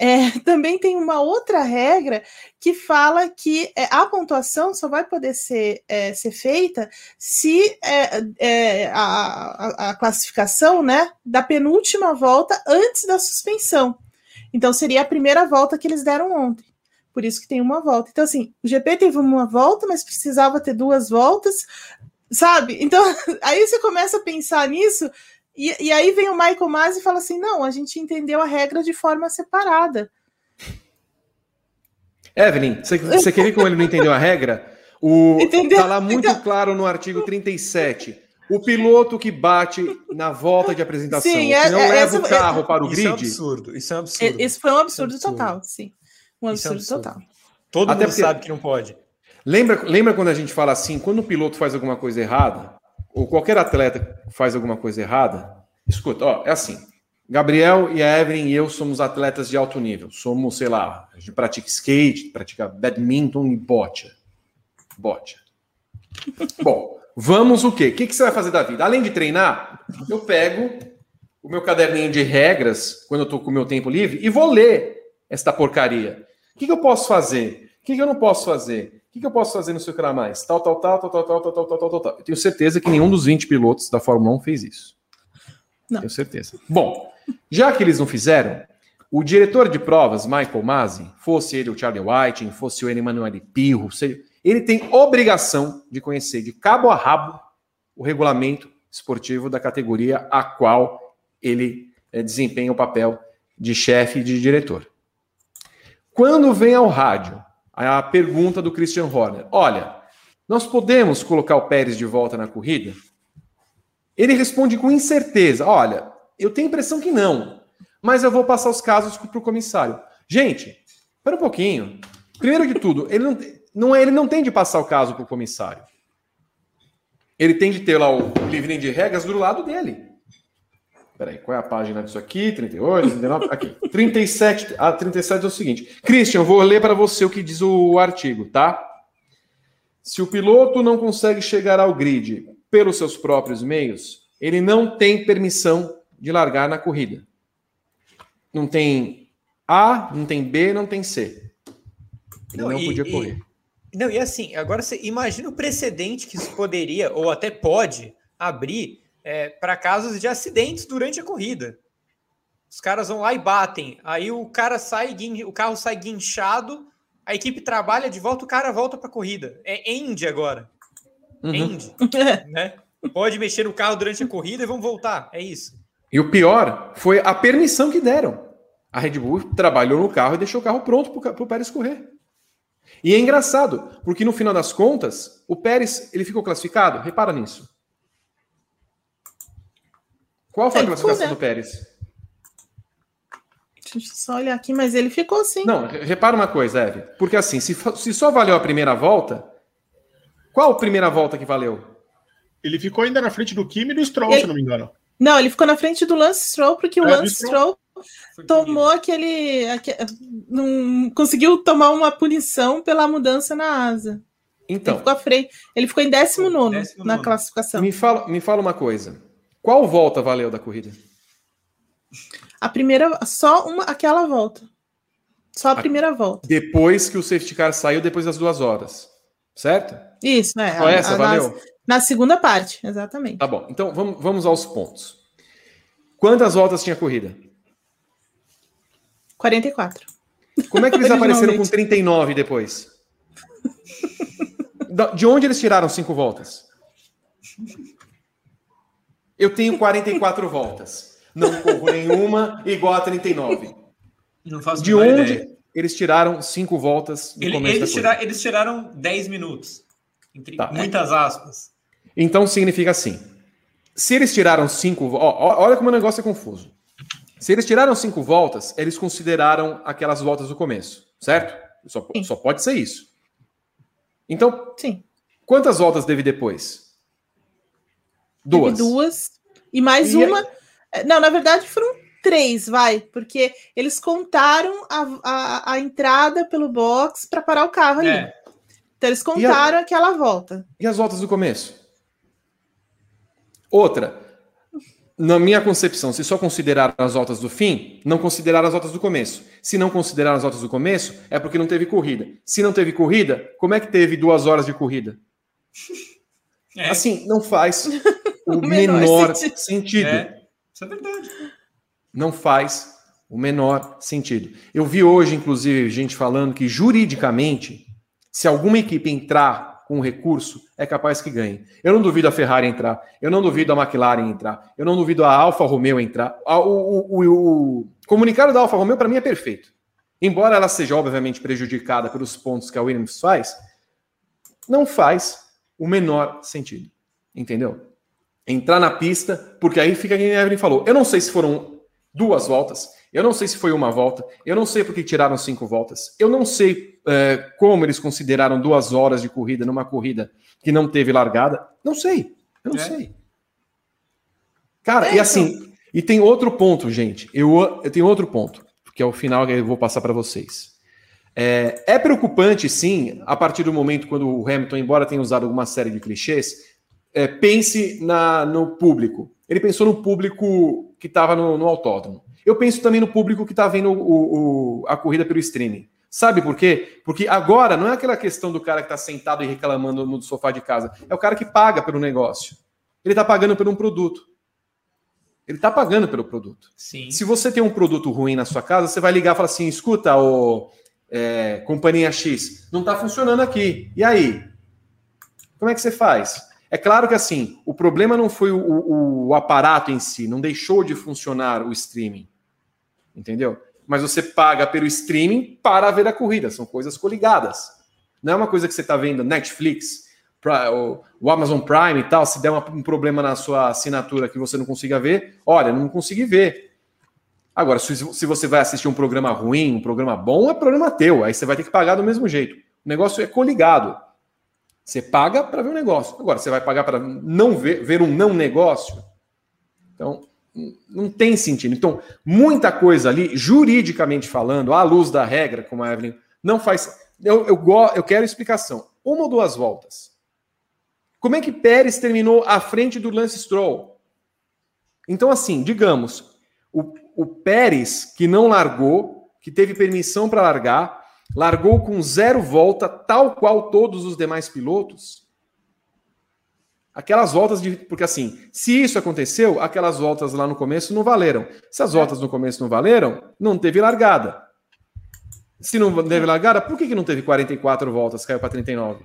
é, também tem uma outra regra que fala que é, a pontuação só vai poder ser, é, ser feita se é, é, a, a, classificação né, da penúltima volta antes da suspensão. Então, seria a primeira volta que eles deram ontem. Por isso que tem uma volta. Então, assim, o GP teve uma volta, mas precisava ter duas voltas, sabe? Então, aí você começa a pensar nisso e, e aí vem o Michael Masi e fala assim: não, a gente entendeu a regra de forma separada. Evelyn, você, quer ver como ele não entendeu a regra? O, tá lá muito então... claro no artigo 37. O piloto que bate na volta de apresentação, sim, é, que não é, leva essa, o carro é, para o grid. Isso é um absurdo. Isso é um absurdo. Isso foi um absurdo, absurdo. total, sim. Um absurdo, é absurdo, total. Todo Até mundo porque... sabe que não pode. Lembra, lembra quando a gente fala assim, quando o piloto faz alguma coisa errada, ou qualquer atleta faz alguma coisa errada, escuta, ó, é assim. Gabriel e a Evelyn e eu somos atletas de alto nível. Somos, sei lá, a gente pratica skate, pratica badminton e bote. Bote. Bom, vamos o quê? O que, você vai fazer da vida? Além de treinar, eu pego o meu caderninho de regras quando eu estou com o meu tempo livre e vou ler esta porcaria. O que, eu posso fazer? O que eu não posso fazer? O que, que eu posso fazer no sei o mais? Tal, tal, tal, tal, tal, tal, tal, tal, tal, tal, tal. Eu tenho certeza que nenhum dos 20 pilotos da Fórmula 1 fez isso. Não. Tenho certeza. Bom, já que eles não fizeram, o diretor de provas, Michael Masi, fosse ele o Charlie Whiting, fosse o Emanuele Pirro, ele tem obrigação de conhecer de cabo a rabo o regulamento esportivo da categoria a qual ele é, desempenha o papel de chefe e de diretor. Quando vem ao rádio a pergunta do Christian Horner, olha, nós podemos colocar o Pérez de volta na corrida? Ele responde com incerteza, olha, eu tenho a impressão que não, mas eu vou passar os casos para o comissário. Gente, espera um pouquinho. Primeiro de tudo, ele não, não, ele não tem de passar o caso para o comissário. Ele tem de ter lá o livrinho de regras do lado dele. Peraí, qual é a página disso aqui? 38, 39, aqui. 37, a 37 é o seguinte. Christian, vou ler para você o que diz o artigo, tá? Se o piloto não consegue chegar ao grid pelos seus próprios meios, ele não tem permissão de largar na corrida. Não tem A, não tem B, não tem C. Ele não, não e, podia correr. E, não, e assim, agora você imagina o precedente que isso poderia, ou até pode, abrir é, para casos de acidentes durante a corrida. Os caras vão lá e batem. Aí o cara sai, o carro sai guinchado, a equipe trabalha de volta, o cara volta para a corrida. É end agora. Uhum. End, né? Pode mexer no carro durante a corrida e vão voltar. É isso. E o pior foi a permissão que deram. A Red Bull trabalhou no carro e deixou o carro pronto para o Pérez correr. E é engraçado, porque no final das contas, o Pérez ele ficou classificado. Repara nisso. Qual foi a classificação ficou, né? do Pérez? Deixa eu só olhar aqui, mas ele ficou sim. Não, repara uma coisa, Eve. Porque assim, se, se só valeu a primeira volta, qual a primeira volta que valeu? Ele ficou ainda na frente do Kimi e do Stroll, ele... se não me engano. Não, ele ficou na frente do Lance Stroll, porque é, o Lance Stroll, Stroll tomou aquele, aquele. Não conseguiu tomar uma punição pela mudança na asa. Então. Ele ficou, à frente, ele ficou em 19 na classificação. Me fala, me fala uma coisa. Qual volta valeu da corrida? A primeira, só uma, aquela volta. Só a, a primeira volta. Depois que o safety car saiu, depois das duas horas. Certo? Isso, né? Só a, essa a, valeu? Na, na, segunda parte, exatamente. Tá bom. Então vamos, vamos aos pontos. Quantas voltas tinha a corrida? 44. Como é que eles apareceram com 39 depois? De onde eles tiraram cinco voltas? Eu tenho 44 voltas. Não corro nenhuma igual a 39. Não faço De onde ideia. eles tiraram cinco voltas no Ele, começo eles, tira, eles tiraram 10 minutos. Entre tá. muitas aspas. Então significa assim. Se eles tiraram cinco. Ó, olha como o negócio é confuso. Se eles tiraram cinco voltas, eles consideraram aquelas voltas do começo, certo? Só, só pode ser isso. Então, Sim. quantas voltas teve depois? Duas. Teve duas. E mais e uma. É... Não, na verdade foram três, vai, porque eles contaram a, a, a entrada pelo box para parar o carro ali. É. Então eles contaram a... aquela volta. E as voltas do começo? Outra, na minha concepção, se só consideraram as voltas do fim, não consideraram as voltas do começo. Se não consideraram as voltas do começo, é porque não teve corrida. Se não teve corrida, como é que teve duas horas de corrida? É. Assim, não faz o menor, menor sentido. sentido. É, isso é verdade. Não faz o menor sentido. Eu vi hoje, inclusive, gente falando que juridicamente, se alguma equipe entrar com um recurso, é capaz que ganhe. Eu não duvido a Ferrari entrar, eu não duvido a McLaren entrar, eu não duvido a Alfa Romeo entrar. O, o, o, o comunicado da Alfa Romeo, para mim, é perfeito. Embora ela seja, obviamente, prejudicada pelos pontos que a Williams faz, não faz o menor sentido. Entendeu? entrar na pista, porque aí fica quem a Evelyn falou. Eu não sei se foram duas voltas, eu não sei se foi uma volta, eu não sei porque tiraram cinco voltas, eu não sei é, como eles consideraram duas horas de corrida numa corrida que não teve largada. Não sei, eu não é. sei. Cara, é, e assim, então... e tem outro ponto, gente. Eu, eu tenho outro ponto, que é o final que eu vou passar para vocês. É, é, preocupante, sim, a partir do momento quando o Hamilton, embora tenha usado alguma série de clichês, é, pense na, no público. Ele pensou no público que estava no, no, autódromo. Eu penso também no público que está vendo o, o, a corrida pelo streaming. Sabe por quê? Porque agora não é aquela questão do cara que está sentado e reclamando no sofá de casa. É o cara que paga pelo negócio. Ele está pagando por um produto. Ele está pagando pelo produto. Sim. Se você tem um produto ruim na sua casa, você vai ligar e falar assim: escuta, o, é, companhia X, não está funcionando aqui. E aí? Como é que você faz? É claro que assim, o problema não foi o, o, o aparato em si, não deixou de funcionar o streaming. Entendeu? Mas você paga pelo streaming para ver a corrida, são coisas coligadas. Não é uma coisa que você está vendo Netflix, o Amazon Prime e tal, se der um problema na sua assinatura que você não consiga ver, olha, não consegui ver. Agora, se, você vai assistir um programa ruim, um programa bom, é problema teu. Aí você vai ter que pagar do mesmo jeito. O negócio é coligado. Você paga para ver um negócio. Agora, você vai pagar para não ver, ver um não negócio. Então, não tem sentido. Então, muita coisa ali, juridicamente falando, à luz da regra, como a Evelyn, não faz. Eu, eu, eu quero explicação. Uma ou duas voltas. Como é que Pérez terminou à frente do Lance Stroll? Então, assim, digamos, o, o Pérez, que não largou, que teve permissão para largar, largou com zero volta, tal qual todos os demais pilotos. Aquelas voltas de. Porque assim, se isso aconteceu, aquelas voltas lá no começo não valeram. Se as voltas no começo não valeram, não teve largada. Se não teve largada, por que, que não teve 44 voltas, caiu para 39?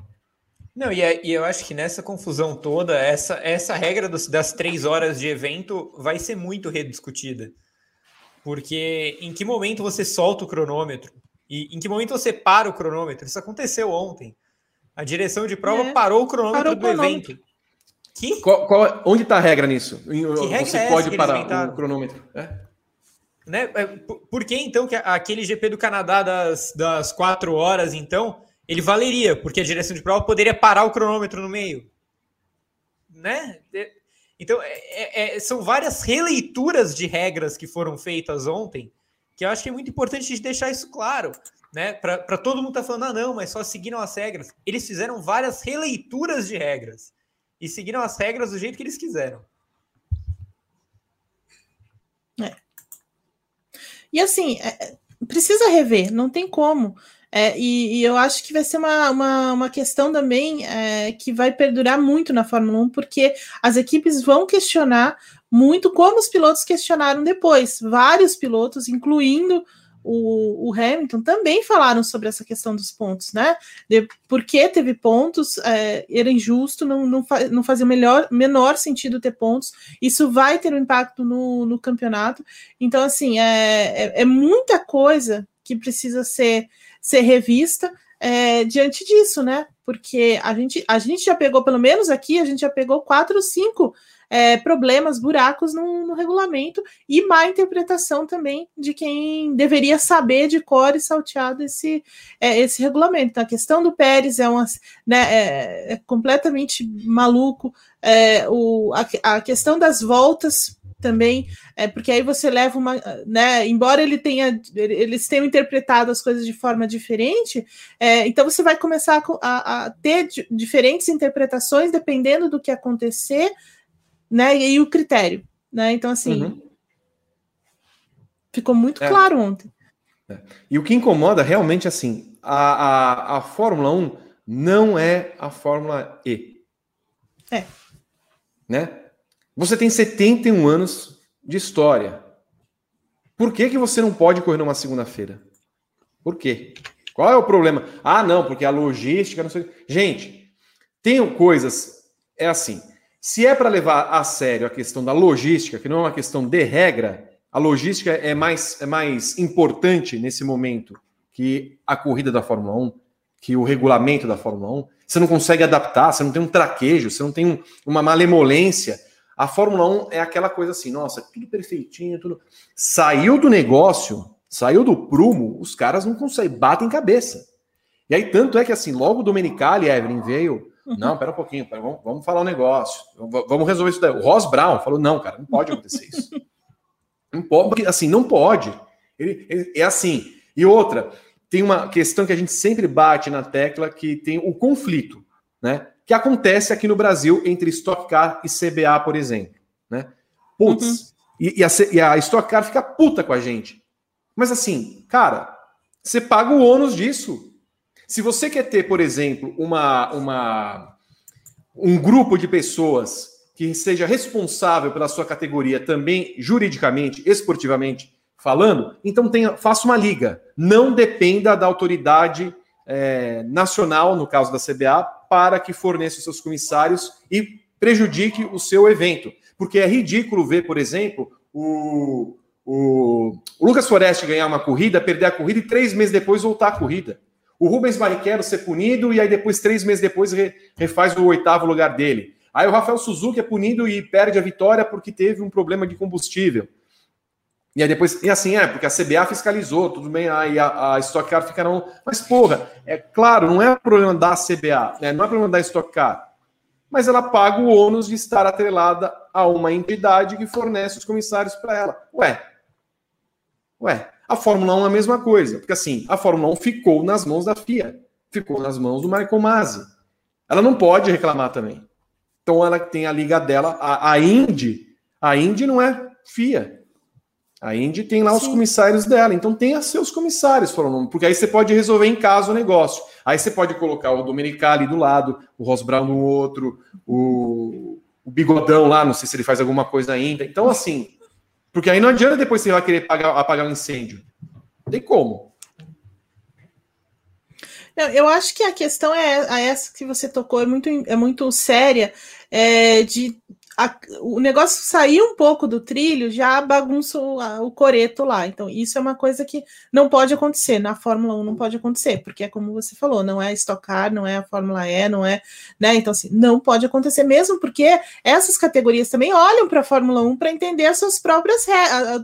Não, e, é, e, eu acho que nessa confusão toda, essa, essa regra dos, das três horas de evento vai ser muito rediscutida. Porque em que momento você solta o cronômetro? E em que momento você para o cronômetro? Isso aconteceu ontem. A direção de prova é, parou o cronômetro parou do cronômetro. evento. Que? Qual, qual, onde está a regra nisso? Que regra você é pode parar o cronômetro. É? Né? É, por que então que aquele GP do Canadá das, das quatro horas, então, ele valeria, porque a direção de prova poderia parar o cronômetro no meio. Né? Então, é, é, é, são várias releituras de regras que foram feitas ontem, que eu acho que é muito importante de deixar isso claro. Né? Para todo mundo tá falando, ah, não, mas só seguiram as regras. Eles fizeram várias releituras de regras e seguiram as regras do jeito que eles quiseram. É. E assim, é, precisa rever, não tem como. É, e, e, eu acho que vai ser uma, uma, uma questão também é, que vai perdurar muito na Fórmula 1, porque as equipes vão questionar muito como os pilotos questionaram depois. Vários pilotos, incluindo o, o, Hamilton, também falaram sobre essa questão dos pontos, né? De por que teve pontos, é, era injusto, não, não, fa, não fazia melhor, menor sentido ter pontos. Isso vai ter um impacto no, no campeonato. Então, assim, é, é, é muita coisa que precisa ser ser revista é, diante disso, né? Porque a gente, a gente já pegou, pelo menos aqui, a gente já pegou quatro ou cinco é, problemas, buracos no, no, regulamento e má interpretação também de quem deveria saber de cor e salteado esse, é, esse regulamento. Então, a questão do Pérez é, uma, né, é, é completamente maluco. É, o, a, a questão das voltas também, é, porque aí você leva uma, né, embora ele tenha, eles tenham interpretado as coisas de forma diferente, é, então você vai começar a, a ter diferentes interpretações dependendo do que acontecer, né, e, e o critério, né, então assim, uhum. ficou muito é. claro ontem. É. E o que incomoda realmente, assim, a, a, a Fórmula 1 não é a Fórmula E. É. Né? Você tem 71 anos de história. Por que, que você não pode correr numa segunda-feira? Por quê? Qual é o problema? Ah, não, porque a logística, não sei. Gente, tem coisas. É assim. Se é para levar a sério a questão da logística, que não é uma questão de regra, a logística é mais, é mais importante nesse momento que a corrida da Fórmula 1, que o regulamento da Fórmula 1. Você não consegue adaptar, você não tem um traquejo, você não tem um, uma malemolência a Fórmula 1 é aquela coisa assim, nossa, tudo perfeitinho, tudo. Saiu do negócio, saiu do prumo, os caras não conseguem, batem cabeça. E aí, tanto é que assim, logo o Domenicali, Evelyn, veio. Uhum. Não, pera um pouquinho, pera, vamos, vamos falar um negócio. Vamos resolver isso daí. O Ross Brown falou: não, cara, não pode acontecer isso. não pode, porque assim, não pode. Ele, ele, é assim. E outra, tem uma questão que a gente sempre bate na tecla que tem o conflito, né? Que acontece aqui no Brasil entre Stock Car e CBA, por exemplo. Né? Putz. Uhum. E, e, a, e a Stock Car fica puta com a gente. Mas assim, cara, você paga o ônus disso. Se você quer ter, por exemplo, uma, uma, um grupo de pessoas que seja responsável pela sua categoria também juridicamente, esportivamente falando, então tenha, faça uma liga. Não dependa da autoridade é, nacional, no caso da CBA, para que forneça os seus comissários e prejudique o seu evento. Porque é ridículo ver, por exemplo, o, o, o Lucas Foreste ganhar uma corrida, perder a corrida e três meses depois voltar à corrida. O Rubens Barrichello ser punido e aí depois, três meses depois, re, refaz o oitavo lugar dele. Aí o Rafael Suzuki é punido e perde a vitória porque teve um problema de combustível. E aí depois, e assim é, porque a CBA fiscalizou, tudo bem, aí a, a Stock Car fica não. Mas, porra, é claro, não é problema da CBA, né? não é problema da Stock Car. Mas ela paga o ônus de estar atrelada a uma entidade que fornece os comissários para ela. Ué, ué, a Fórmula 1 é a mesma coisa, porque assim, a Fórmula 1 ficou nas mãos da FIA, ficou nas mãos do Michael Masi. Ela não pode reclamar também. Então ela tem a liga dela, a, a Indy, a Indy não é FIA, a Indy tem lá Sim. os comissários dela, então tenha seus comissários, porque aí você pode resolver em casa o negócio. Aí você pode colocar o Domenicali do lado, o Ross Brown no outro, o, o Bigodão lá, não sei se ele faz alguma coisa ainda. Então, assim, porque aí não adianta depois você vai querer apagar, apagar um incêndio. Não tem como. Não, eu acho que a questão é essa que você tocou, é muito, é muito séria, é, de a, o negócio sair um pouco do trilho já bagunça o, a, o coreto lá. Então, isso é uma coisa que não pode acontecer. Na Fórmula 1 não pode acontecer, porque é como você falou, não é Car, não é a Fórmula E, não é. Né? Então, assim, não pode acontecer mesmo, porque essas categorias também olham para a Fórmula 1 para entender as suas próprias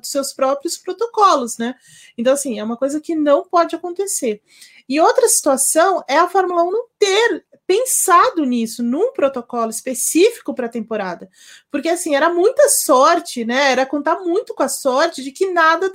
os seus próprios protocolos, né? Então, assim, é uma coisa que não pode acontecer. E outra situação é a Fórmula 1 não ter pensado nisso, num protocolo específico para a temporada. Porque, assim, era muita sorte, né? Era contar muito com a sorte de que nada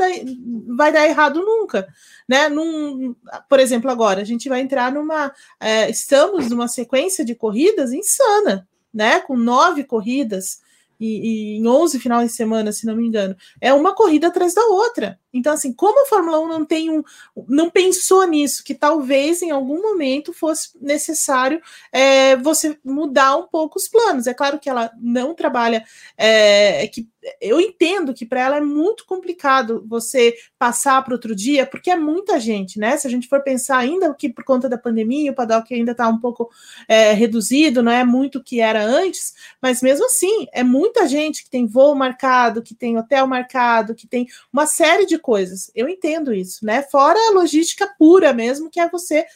vai dar errado nunca. Né? Num, por exemplo, agora, a gente vai entrar numa. É, estamos numa sequência de corridas insana, né? Com nove corridas e, e em 11 finais de semana, se não me engano. É uma corrida atrás da outra. Então, assim, como a Fórmula 1 não tem um. não pensou nisso, que talvez em algum momento fosse necessário é, você mudar um pouco os planos. É claro que ela não trabalha. É, que eu entendo que para ela é muito complicado você passar para outro dia, porque é muita gente, né? Se a gente for pensar ainda que por conta da pandemia, o paddock ainda está um pouco é, reduzido, não é muito o que era antes, mas mesmo assim, é muita gente que tem voo marcado, que tem hotel marcado, que tem uma série de coisas. Eu entendo isso, né? Fora a logística pura mesmo, que é você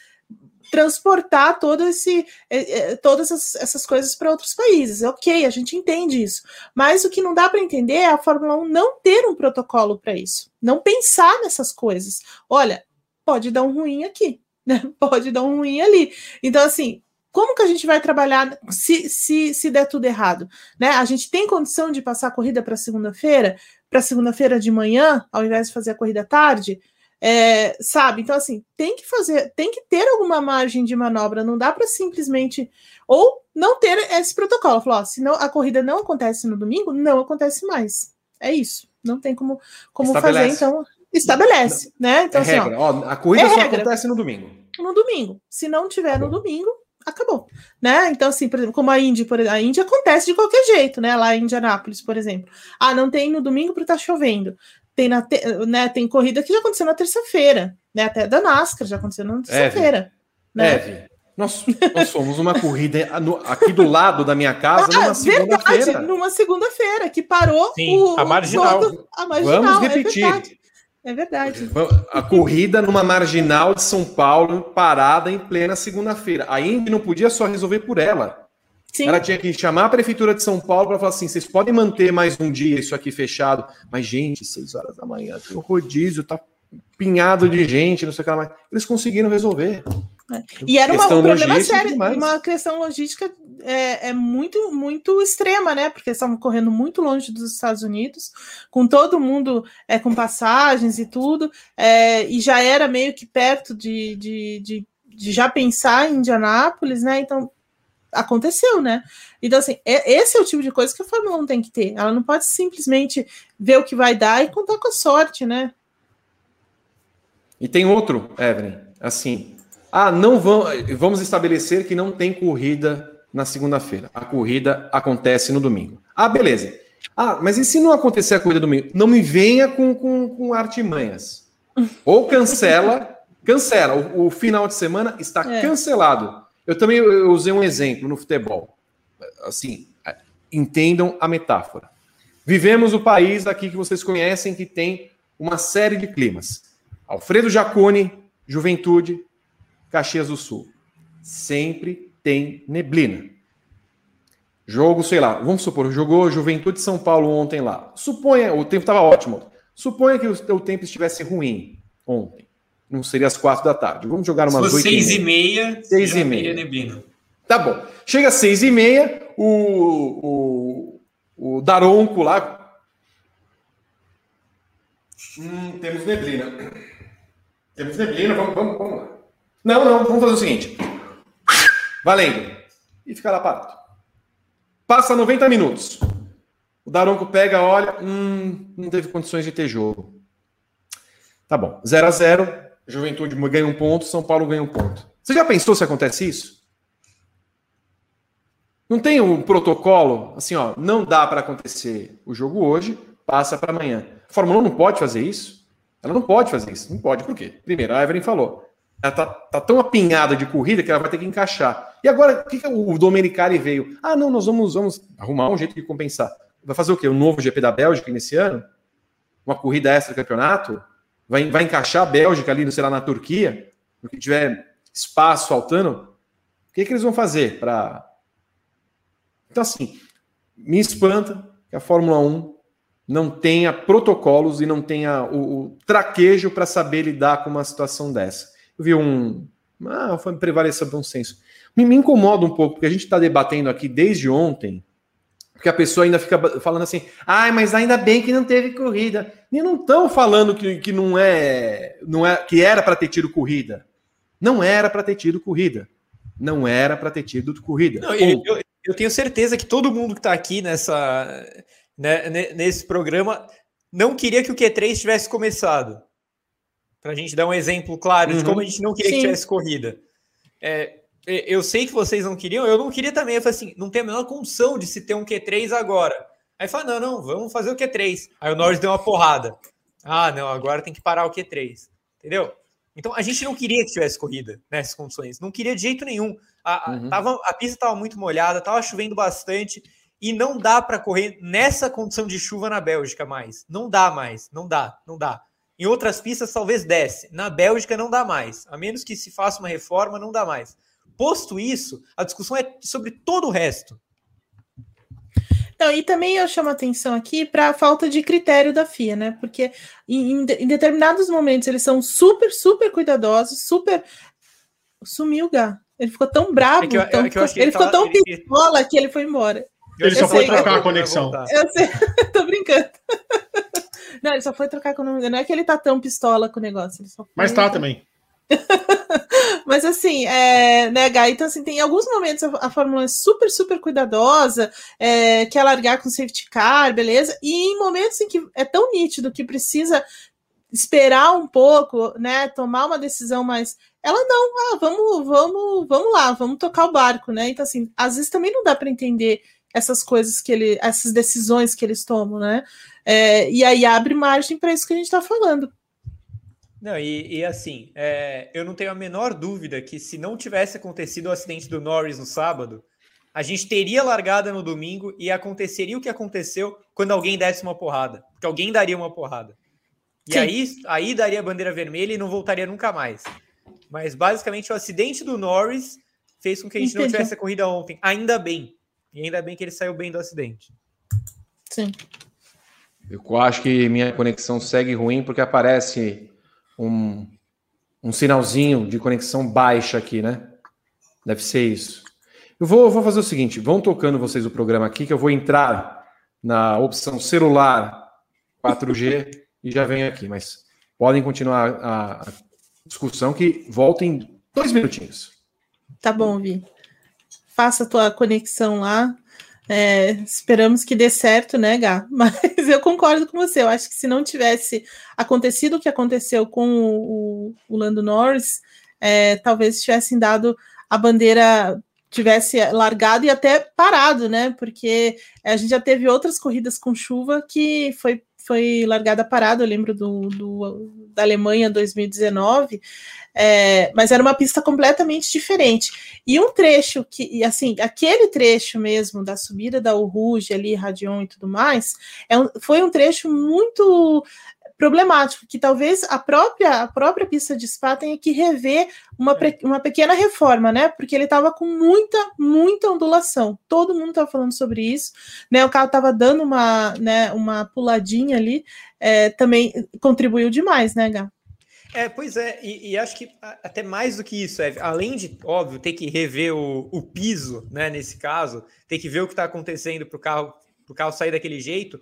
transportar todo esse, é, é, todas essas, essas coisas para outros países. Ok, a gente entende isso. Mas o que não dá para entender é a Fórmula 1 não ter um protocolo para isso, não pensar nessas coisas. Olha, pode dar um ruim aqui, né? Pode dar um ruim ali. Então, assim, como que a gente vai trabalhar se, se, se der tudo errado? Né? A gente tem condição de passar a corrida para segunda-feira? para segunda-feira de manhã, ao invés de fazer a corrida tarde, é, sabe? Então, assim, tem que fazer, tem que ter alguma margem de manobra, não dá para simplesmente ou não ter esse protocolo. Falar, ó, se não, a corrida não acontece no domingo, não acontece mais. É isso. Não tem como, como fazer, então estabelece, né? Então, é assim, regra. Ó, a corrida é só regra. acontece no domingo. No domingo. Se não tiver no domingo, acabou, né? Então, assim, por exemplo, como a Indy, por exemplo, a Indy acontece de qualquer jeito, né? Lá em Indianápolis, por exemplo. Ah, não tem no domingo porque tá chovendo. Tem, na te... né, tem corrida que já aconteceu na terça-feira, né? Até da NASCAR já aconteceu na terça-feira. Né? Eve. Nós, nós fomos uma corrida aqui do lado da minha casa ah, numa segunda-feira. Numa segunda-feira, que parou Sim, o, a marginal. Todo, a marginal. Vamos é repetir. É é verdade. A corrida numa marginal de São Paulo, parada em plena segunda-feira. A Indy não podia só resolver por ela. Sim. Ela tinha que chamar a prefeitura de São Paulo para falar assim: vocês podem manter mais um dia isso aqui fechado. Mas, gente, seis horas da manhã, tem um rodízio, tá pinhado de gente, não sei o que lá mais. Eles conseguiram resolver. É. E era uma, um problema sério, uma questão logística é, é, muito, muito extrema, né? Porque estavam correndo muito longe dos Estados Unidos, com todo mundo é, com passagens e tudo, é, e já era meio que perto de, de, de, de, já pensar em Indianápolis, né? Então aconteceu, né? Então, assim, é, esse é o tipo de coisa que a Fórmula 1 tem que ter. Ela não pode simplesmente ver o que vai dar e contar com a sorte, né? E tem outro, Evelyn, assim, ah, não vamos, vamos estabelecer que não tem corrida na segunda-feira. A corrida acontece no domingo. Ah, beleza. Ah, mas e se não acontecer a corrida domingo? Não me venha com, com, com artimanhas. Ou cancela, cancela. O, o final de semana está é. cancelado. Eu também eu usei um exemplo no futebol. Assim, entendam a metáfora. Vivemos o país aqui que vocês conhecem que tem uma série de climas. Alfredo Jacone, Juventude, Caxias do Sul. Sempre tem neblina. Jogo, sei lá, vamos supor, jogou Juventude São Paulo ontem lá. Suponha, o tempo estava ótimo. Suponha que o, o tempo estivesse ruim ontem. Não seria às quatro da tarde. Vamos jogar umas oito seis e meia. Seis e meia. neblina. Tá bom. Chega às seis e meia, o, o, o Daronco lá. Hum, temos neblina. Temos neblina, vamos, vamos, vamos lá. Não, não, vamos fazer o seguinte. Valendo. E fica lá parado. Passa 90 minutos. O Daronco pega, olha, hum, não teve condições de ter jogo. Tá bom. 0 a 0 Juventude ganha um ponto, São Paulo ganha um ponto. Você já pensou se acontece isso? Não tem um protocolo assim, ó, não dá para acontecer o jogo hoje, passa para amanhã. A Fórmula 1 não pode fazer isso? Ela não pode fazer isso. Não pode, por quê? Primeiro, a Evelyn falou. Ela tá, tá tão apinhada de corrida que ela vai ter que encaixar. E agora, o que, que o Domenicali veio? Ah, não, nós vamos, vamos arrumar um jeito de compensar. Vai fazer o quê? O novo GP da Bélgica nesse ano? Uma corrida extra campeonato? Vai, vai encaixar a Bélgica ali, sei lá, na Turquia? No que tiver espaço faltando? O que, que eles vão fazer para. Então, assim, me espanta que a Fórmula 1 não tenha protocolos e não tenha o, o traquejo para saber lidar com uma situação dessa. Eu vi um. Ah, foi prevalecer bom senso. Me, me incomoda um pouco, porque a gente está debatendo aqui desde ontem, porque a pessoa ainda fica falando assim, ai, ah, mas ainda bem que não teve corrida. E não estão falando que, que não é, não é que era para ter tido corrida. Não era para ter tido corrida. Não era para ter tido corrida. Não, eu, eu, eu, tenho certeza que todo mundo que está aqui nessa, né, nesse programa não queria que o Q3 tivesse começado. Para a gente dar um exemplo claro uhum. de como a gente não queria Sim. que tivesse corrida. É, eu sei que vocês não queriam, eu não queria também. Eu falei assim: não tem a menor condição de se ter um Q3 agora. Aí fala: não, não, vamos fazer o Q3. Aí o Norris deu uma porrada. Ah, não, agora tem que parar o Q3. Entendeu? Então a gente não queria que tivesse corrida nessas condições. Não queria de jeito nenhum. A, uhum. tava, a pista estava muito molhada, estava chovendo bastante. E não dá para correr nessa condição de chuva na Bélgica mais. Não dá mais. Não dá, não dá. Em outras pistas talvez desce. Na Bélgica não dá mais. A menos que se faça uma reforma, não dá mais. Posto isso, a discussão é sobre todo o resto. Não, e também eu chamo atenção aqui para a falta de critério da FIA, né? Porque em, em, determinados momentos eles são super, super cuidadosos, super. Sumiu o Gá. Ele ficou tão bravo, é eu, tão, é ele, ele ficou tão pistola que ele foi embora. Ele só foi trocar a conexão. Eu sei, tô brincando. Não, ele só foi trocar com o nome. Não é que ele tá tão pistola com o negócio. Ele só foi... Mas tá também. Mas assim, é, né, Gai? Então, assim, tem alguns momentos a, a Fórmula 1 é super, super cuidadosa, é, quer largar com safety car, beleza? E em momentos em que é tão nítido que precisa esperar um pouco, né? Tomar uma decisão mais. Ela não, ah, vamos, vamos, vamos lá, vamos tocar o barco, né? Então, assim, às vezes também não dá para entender essas coisas que ele, essas decisões que eles tomam, né? É, e aí abre margem para isso que a gente está falando. Não, e, e assim, é, eu não tenho a menor dúvida que se não tivesse acontecido o acidente do Norris no sábado, a gente teria largada no domingo e aconteceria o que aconteceu quando alguém desse uma porrada. Porque alguém daria uma porrada. E aí, aí daria bandeira vermelha e não voltaria nunca mais. Mas basicamente o acidente do Norris fez com que a gente Entendi. não tivesse a corrida ontem. Ainda bem. E ainda bem que ele saiu bem do acidente. Sim. Eu acho que minha conexão segue ruim porque aparece um, um sinalzinho de conexão baixa aqui, né? Deve ser isso. Eu vou, vou fazer o seguinte: vão tocando vocês o programa aqui, que eu vou entrar na opção celular 4G e já venho aqui. Mas podem continuar a, a discussão que volta em dois minutinhos. Tá bom, Vi. passa a tua conexão lá. É, esperamos que dê certo, né, Gá? Mas eu concordo com você. Eu acho que se não tivesse acontecido o que aconteceu com o, o Lando Norris, é, talvez tivessem dado a bandeira tivesse largado e até parado, né? Porque a gente já teve outras corridas com chuva que foi, foi largada parada. Eu lembro do, do da Alemanha 2019, é, mas era uma pista completamente diferente. E um trecho que, assim, aquele trecho mesmo da subida da Uruge ali, Radion e tudo mais, é um, foi um trecho muito problemático, que talvez a própria, a própria pista de Spa tenha que rever uma, uma pequena reforma, né? Porque ele estava com muita, muita ondulação. Todo mundo estava falando sobre isso, né? O carro estava dando uma, né, uma puladinha ali, é, também contribuiu demais, né, Gá? É, pois é, e, e, acho que até mais do que isso, é, além de, óbvio, ter que rever o, o piso, né, nesse caso, ter que ver o que está acontecendo para o carro, carro sair daquele jeito,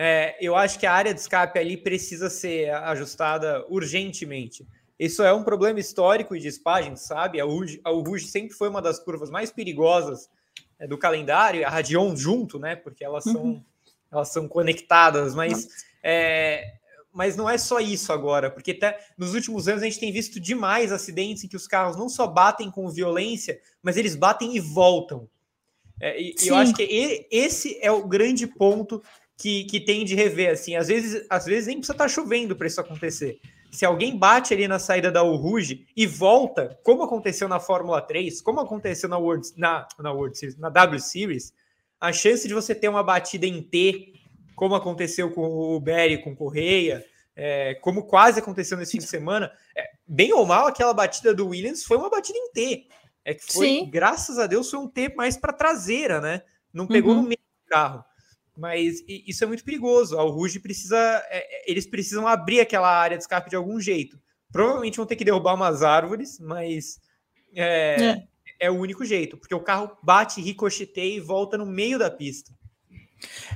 é, eu acho que a área de escape ali precisa ser ajustada urgentemente. Isso é um problema histórico e de Spa, a gente sabe. A Rouge, a Rouge sempre foi uma das curvas mais perigosas é, do calendário, a Radion junto, né? Porque elas são, uhum. elas são conectadas, mas, é, mas não é só isso agora, porque até nos últimos anos a gente tem visto demais acidentes em que os carros não só batem com violência, mas eles batem e voltam. É, e, eu acho que esse é o grande ponto que, que tem de rever, assim, às vezes, às vezes nem precisa estar tá chovendo para isso acontecer. Se alguém bate ali na saída da Uruge e volta, como aconteceu na Fórmula 3, como aconteceu na World, na, na World Series, na W Series, a chance de você ter uma batida em T, como aconteceu com o Berry, com o Correia, é, como quase aconteceu nesse fim de semana, é, bem ou mal, aquela batida do Williams foi uma batida em T. É que foi, Sim. graças a Deus, foi um T mais para traseira, né? Não pegou uhum. no meio do carro. Mas isso é muito perigoso. A Ruge precisa. É, é, eles precisam abrir aquela área de escape de algum jeito. Provavelmente vão ter que derrubar umas árvores, mas é, é. é o único jeito, porque o carro bate, ricocheteia e volta no meio da pista.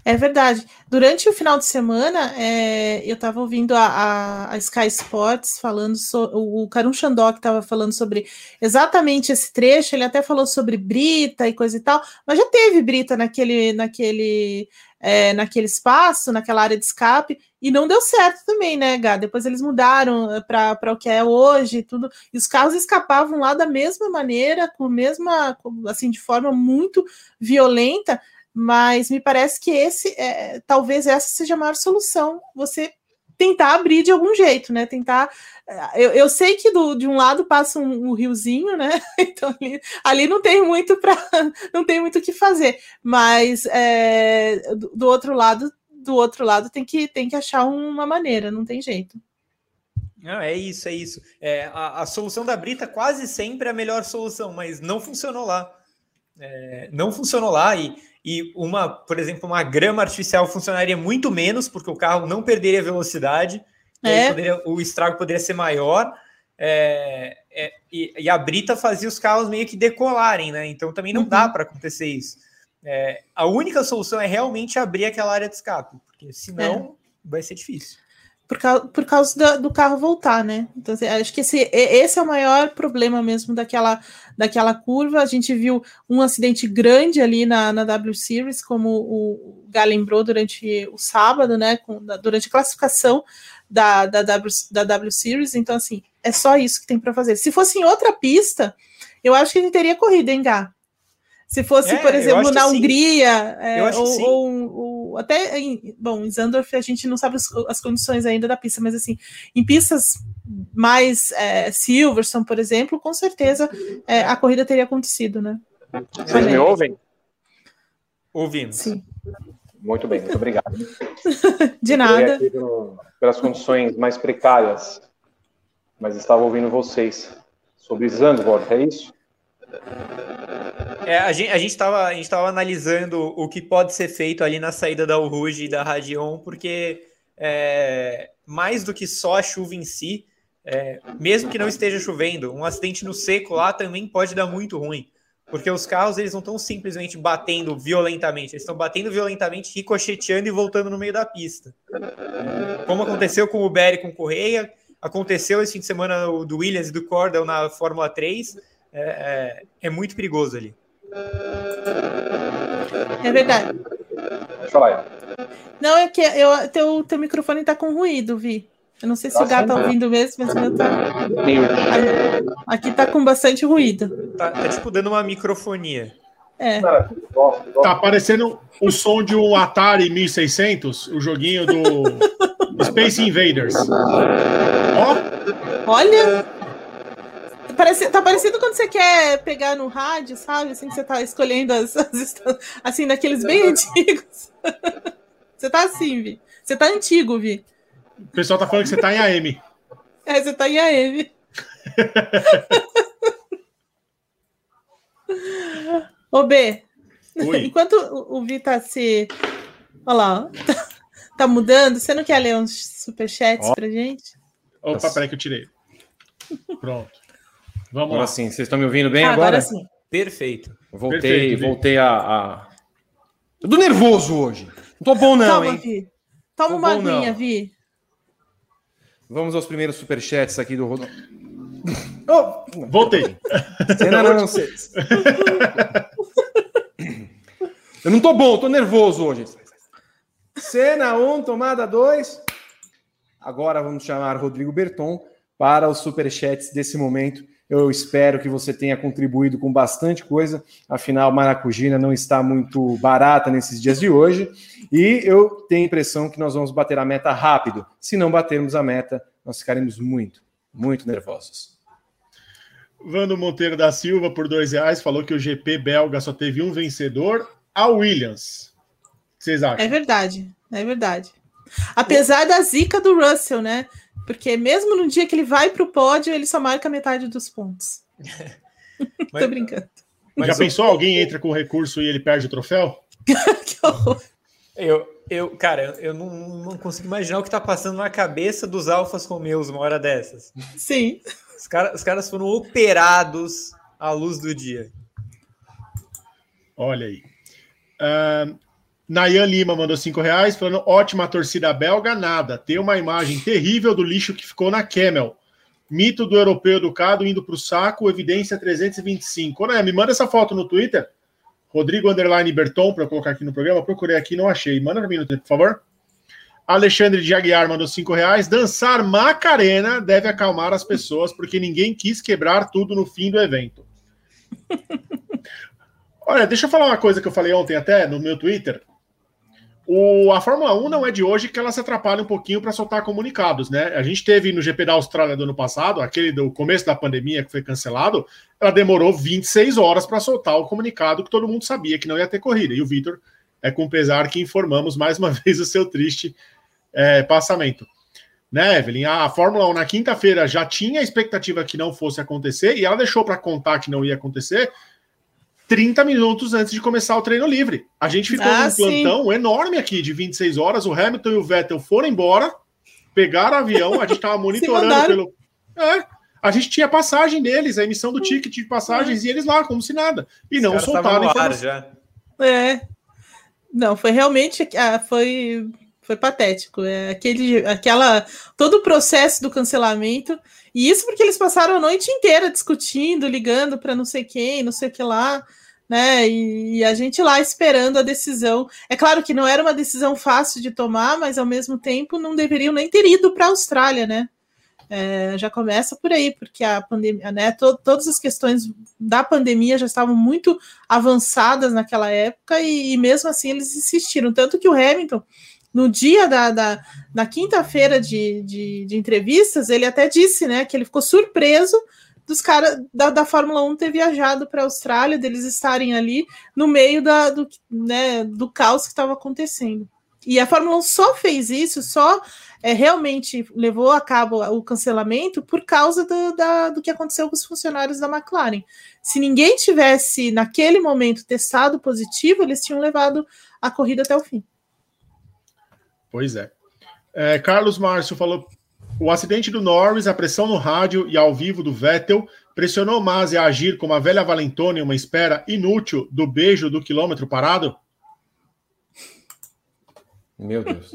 É verdade. Durante o final de semana, é, eu estava ouvindo a, a, a, Sky Sports falando, so, o, o Karun Chandok estava falando sobre exatamente esse trecho, ele até falou sobre brita e coisa e tal, mas já teve brita naquele, naquele, é, naquele espaço, naquela área de escape, e não deu certo também, né, Gá? Depois eles mudaram é, para o que é hoje e tudo, e os carros escapavam lá da mesma maneira, com mesma, assim, de forma muito violenta, mas me parece que esse é, talvez essa seja a maior solução. Você tentar abrir de algum jeito, né? Tentar. É, eu, eu sei que do, de um lado passa um, um riozinho, né? Então ali, ali não tem muito para não tem muito o que fazer. Mas é, do, do, outro lado, do outro lado tem que tem que achar uma maneira, não tem jeito. Não, é isso, é isso. É, a, a solução da Brita quase sempre é a melhor solução, mas não funcionou lá. É, não funcionou lá e e uma, por exemplo, uma grama artificial funcionaria muito menos, porque o carro não perderia velocidade, é. poderia, o estrago poderia ser maior. É, é, e, e, a Brita fazia os carros meio que decolarem, né? Então também não uhum. dá para acontecer isso. É, a única solução é realmente abrir aquela área de escape, porque senão é. vai ser difícil por causa, por causa do, carro voltar, né? Então, assim, acho que esse, esse é o maior problema mesmo daquela, daquela curva. A gente viu um acidente grande ali na, na W Series, como o Gá lembrou durante o sábado, né? Com, durante a classificação da, da, w, da W Series. Então, assim, é só isso que tem para fazer. Se fosse em outra pista, eu acho que gente teria corrida, hein, Gá? Se fosse, é, por exemplo, na Hungria, é, ou, ou, ou, até em, bom, em Zandorf a gente não sabe as, as, condições ainda da pista, mas assim, em pistas mais é, Silverstone, por exemplo, com certeza é, a corrida teria acontecido, né? Vocês me ouvem? Ouvimos. Sim. Muito bem, muito obrigado. De nada. Pelo, pelas condições mais precárias, mas estava ouvindo vocês sobre Zandvoort, é isso? É, a gente estava a gente tava analisando o que pode ser feito ali na saída da Uruge e da Radion, porque é, mais do que só a chuva em si, é, mesmo que não esteja chovendo, um acidente no seco lá também pode dar muito ruim, porque os carros eles não estão simplesmente batendo violentamente, eles estão batendo violentamente, ricocheteando e voltando no meio da pista. Como aconteceu com o Berry com o Correia, aconteceu esse fim de semana do Williams e do Cordell na Fórmula 3, é, é, é muito perigoso ali. É verdade. Pode falar aí. Não, é que eu, teu, teu microfone tá com ruído, Vi. Eu não sei se o gato tá ouvindo mesmo, mas o meu tá. Aqui tá com bastante ruído. Tá, tá tipo dando uma microfonia. É. Tá aparecendo o som de um Atari 1600, o joguinho do Space Invaders. Ó. Olha! Parece, tá parecido quando você quer pegar no rádio, sabe? Assim que você tá escolhendo as, as assim, daqueles bem antigos. Você tá assim, Vi. Você tá antigo, Vi. O pessoal tá falando que você tá em AM. É, você tá em AM. Ô, B, Oi. enquanto o Vi tá se. Olha lá, tá, tá mudando, você não quer ler uns superchats oh. pra gente? Opa, peraí que eu tirei. Pronto. Vamos agora lá. sim, vocês estão me ouvindo bem ah, agora? Agora sim. Perfeito. Voltei, Perfeito, voltei a, a. Eu tô nervoso hoje. Não tô bom, não, Toma, hein? Vi. Toma tô uma aguinha, Vi. Vamos aos primeiros superchats aqui do Rodolfo. Oh, voltei. Não, não, não, sei. Eu não tô bom, tô nervoso hoje. Cena 1, um, tomada 2. Agora vamos chamar Rodrigo Berton para os superchats desse momento. Eu espero que você tenha contribuído com bastante coisa. Afinal, Maracujina não está muito barata nesses dias de hoje. E eu tenho a impressão que nós vamos bater a meta rápido. Se não batermos a meta, nós ficaremos muito, muito nervosos. Vando Monteiro da Silva, por dois reais, falou que o GP belga só teve um vencedor, a Williams. O que vocês acham? É verdade, é verdade. Apesar da zica do Russell, né? Porque mesmo no dia que ele vai para o pódio, ele só marca metade dos pontos. Mas, Tô brincando. Mas Já pensou alguém entra com recurso e ele perde o troféu? que horror. Eu, eu, cara, eu não, não consigo imaginar o que está passando na cabeça dos Alfas Romeus uma hora dessas. Sim. Os, cara, os caras foram operados à luz do dia. Olha aí. Uh, Nayan Lima mandou cinco reais, falando ótima torcida belga, nada. Tem uma imagem terrível do lixo que ficou na Camel. Mito do europeu educado indo para o saco, evidência 325. Né, me manda essa foto no Twitter. Rodrigo Underline Berton, para eu colocar aqui no programa. Procurei aqui, não achei. Manda para mim no Twitter, por favor. Alexandre de Aguiar mandou cinco reais. Dançar Macarena deve acalmar as pessoas, porque ninguém quis quebrar tudo no fim do evento. Olha, deixa eu falar uma coisa que eu falei ontem até no meu Twitter. O, a Fórmula 1 não é de hoje que ela se atrapalha um pouquinho para soltar comunicados, né? A gente teve no GP da Austrália do ano passado, aquele do começo da pandemia que foi cancelado, ela demorou 26 horas para soltar o comunicado que todo mundo sabia que não ia ter corrida. E o Vitor é com pesar que informamos mais uma vez o seu triste é, passamento. Né, Evelyn? A Fórmula 1 na quinta-feira já tinha a expectativa que não fosse acontecer e ela deixou para contar que não ia acontecer 30 minutos antes de começar o treino livre. A gente ficou ah, num plantão sim. enorme aqui de 26 horas. O Hamilton e o Vettel foram embora, pegaram o avião, a gente estava monitorando pelo. É, a gente tinha passagem deles, a emissão do hum. ticket de passagens, é. e eles lá, como se nada. E não soltaram informação. Já. É. Não, foi realmente. Ah, foi, foi patético. É, aquele, aquela, todo o processo do cancelamento. E isso porque eles passaram a noite inteira discutindo, ligando para não sei quem, não sei o que lá né? E, e, a gente lá esperando a decisão. É claro que não era uma decisão fácil de tomar, mas ao mesmo tempo não deveriam nem ter ido para a Austrália, né? É, já começa por aí, porque a pandemia, né? To, todas as questões da pandemia já estavam muito avançadas naquela época e, e mesmo assim eles insistiram. Tanto que o Hamilton, no dia da, da, quinta-feira de, de, de entrevistas, ele até disse, né, que ele ficou surpreso dos caras da, da Fórmula 1 ter viajado para a Austrália, deles estarem ali no meio da, do, né, do caos que estava acontecendo. E a Fórmula 1 só fez isso, só é, realmente levou a cabo o cancelamento por causa do, da, do que aconteceu com os funcionários da McLaren. Se ninguém tivesse, naquele momento, testado positivo, eles tinham levado a corrida até o fim. Pois é. é Carlos Márcio falou o acidente do Norris, a pressão no rádio e ao vivo do Vettel pressionou Masi a agir como a velha Valentone em uma espera inútil do beijo do quilômetro parado? Meu Deus.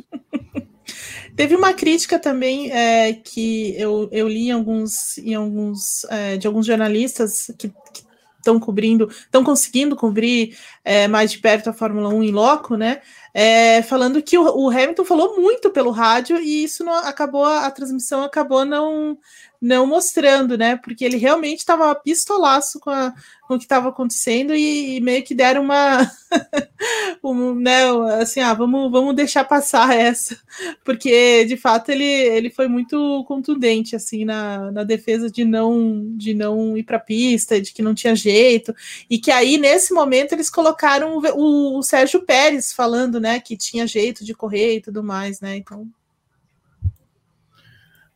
Teve uma crítica também é, que eu, eu li em alguns, em alguns é, de alguns jornalistas que, que estão cobrindo, estão conseguindo cobrir é, mais de perto a Fórmula 1 em loco, né? É, falando que o, o, Hamilton falou muito pelo rádio e isso não, acabou, a transmissão acabou não não mostrando, né? Porque ele realmente estava pistolaço com, a, com o que estava acontecendo e, e, meio que deram uma, um, né? Assim, ah, vamos, vamos deixar passar essa, porque de fato ele, ele foi muito contundente assim na, na defesa de não de não ir para a pista, de que não tinha jeito e que aí nesse momento eles colocaram o, o, o Sérgio Pérez falando, né? Que tinha jeito de correr e tudo mais, né? Então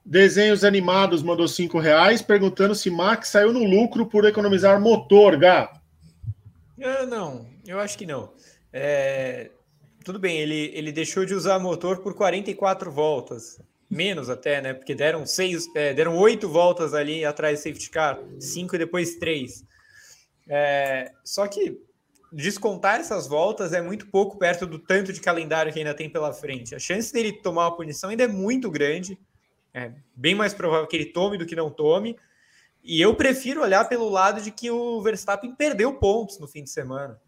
Desenhos Animados mandou cinco reais, perguntando se Max saiu no lucro por economizar motor, Gá. Ah, não, eu acho que não. É, tudo bem, ele, ele deixou de usar motor por 44 voltas. Menos até, né? Porque deram seis, é, deram oito voltas ali atrás do safety car, cinco e depois três. É, só que descontar essas voltas é muito pouco perto do tanto de calendário que ainda tem pela frente. A chance dele tomar uma punição ainda é muito grande. É bem mais provável que ele tome do que não tome. E eu prefiro olhar pelo lado de que o Verstappen perdeu pontos no fim de semana.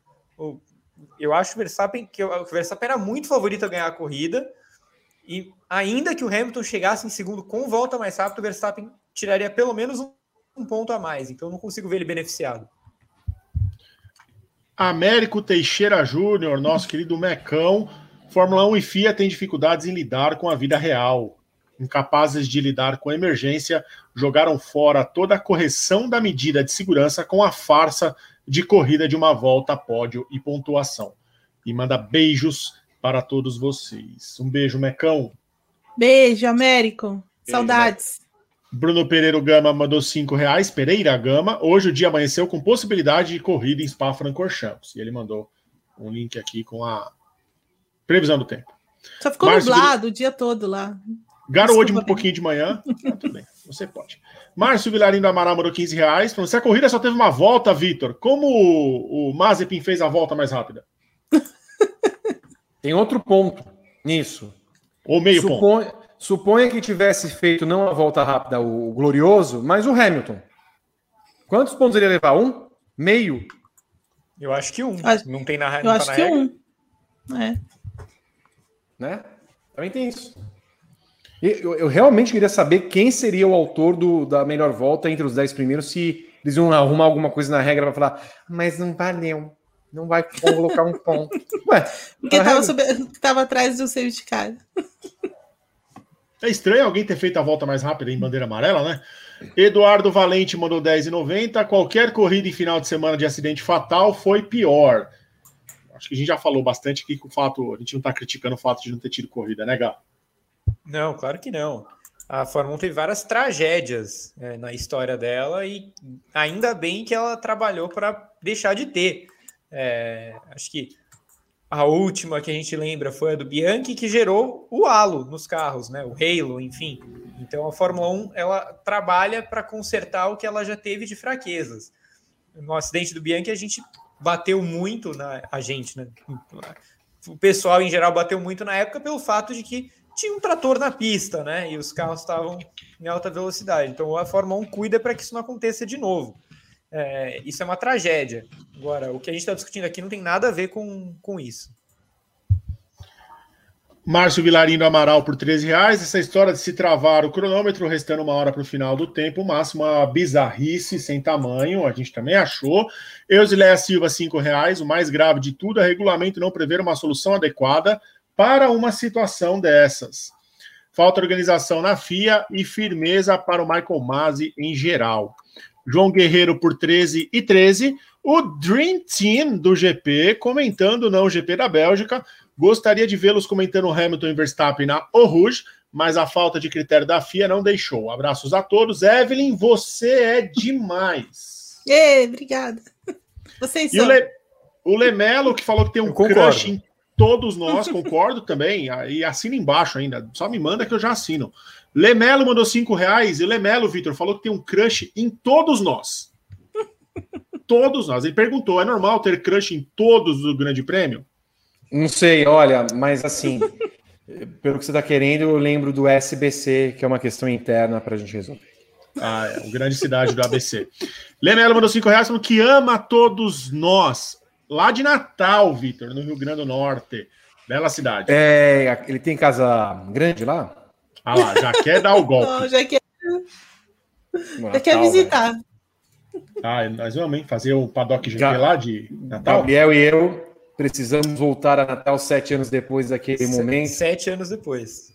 Eu acho o Verstappen, que o Verstappen era muito favorito a ganhar a corrida. E ainda que o Hamilton chegasse em segundo com volta mais rápido, o Verstappen tiraria pelo menos um, ponto a mais. Então não consigo ver ele beneficiado. Américo Teixeira Júnior, nosso querido Mecão. Fórmula 1 e FIA têm dificuldades em lidar com a vida real incapazes de lidar com a emergência, jogaram fora toda a correção da medida de segurança com a farsa de corrida de uma volta, pódio e pontuação. E manda beijos para todos vocês. Um beijo, Mecão. Beijo, Américo. Saudades. Bruno Pereira Gama mandou cinco reais. Pereira Gama. Hoje o dia amanheceu com possibilidade de corrida em Spa-Francorchamps. E ele mandou um link aqui com a previsão do tempo. Só ficou Márcio nublado o dia todo lá. Garoou de um pouquinho de manhã. Ah, tudo bem, você pode. Márcio Vilarinho do Amaral mandou 15 reais. Se a corrida só teve uma volta, Vitor, como o, o Mazepin fez a volta mais rápida? Tem outro ponto nisso. Ou meio Supon... ponto. Suponha que tivesse feito não a volta rápida, o glorioso, mas o Hamilton. Quantos pontos ele ia levar? Um? Meio? Eu acho que um. Acho... Não tem na, Eu acho tá que regra. um. É. Né? Também tem isso. Eu, eu, realmente queria saber quem seria o autor do, da melhor volta entre os 10 primeiros, se eles iam arrumar alguma coisa na regra para falar, mas não valeu, não vai colocar um ponto. Ué, Porque estava atrás do safety car. É estranho alguém ter feito a volta mais rápida em bandeira amarela, né? Eduardo Valente mandou 10,90. Qualquer corrida em final de semana de acidente fatal foi pior. Acho que a gente já falou bastante aqui que o fato, a gente não está criticando o fato de não ter tido corrida, né, Gá? Não, claro que não. A Fórmula 1 teve várias tragédias é, na história dela e ainda bem que ela trabalhou para deixar de ter. É, acho que a última que a gente lembra foi a do Bianchi, que gerou o halo nos carros, né? o halo, enfim. Então a Fórmula 1 ela trabalha para consertar o que ela já teve de fraquezas. No acidente do Bianchi, a gente bateu muito na a gente, né? O pessoal em geral bateu muito na época pelo fato de que tinha um trator na pista, né? E os carros estavam em alta velocidade. Então a Fórmula 1 cuida para que isso não aconteça de novo. É, isso é uma tragédia. Agora, o que a gente está discutindo aqui não tem nada a ver com, com isso. Márcio Vilarino Amaral por 13 reais. Essa história de se travar o cronômetro, restando uma hora para o final do tempo, máximo uma bizarrice sem tamanho, a gente também achou. Eusileia Silva, 5 reais. O mais grave de tudo é regulamento não prever uma solução adequada para uma situação dessas. Falta organização na FIA e firmeza para o Michael Masi em geral. João Guerreiro por 13 e 13. O Dream Team do GP comentando não o GP da Bélgica. Gostaria de vê-los comentando Hamilton e Verstappen na O Rouge, mas a falta de critério da FIA não deixou. Abraços a todos. Evelyn, você é demais. Ei, obrigada. Vocês e são. O, Le... o Lemelo, que falou que tem um crush em Todos nós, concordo também. E assina embaixo ainda. Só me manda que eu já assino. Lemelo mandou cinco reais. E Lemelo, Vitor, falou que tem um crush em todos nós. Todos nós. Ele perguntou: é normal ter crush em todos do Grande Prêmio? Não sei, olha, mas assim, pelo que você está querendo, eu lembro do SBC, que é uma questão interna para a gente resolver. Ah, é, grande cidade do ABC. Lemelo mandou 5 reais falando que ama todos nós. Lá de Natal, Vitor, no Rio Grande do Norte. Bela cidade. É, ele tem casa grande lá? Ah lá, já quer dar o golpe. Não, já quer, já quer visitar. Ah, nós vamos, hein? Fazer o paddock GP Ga lá de Natal? Gabriel e eu precisamos voltar a Natal sete anos depois daquele momento. Sete anos depois.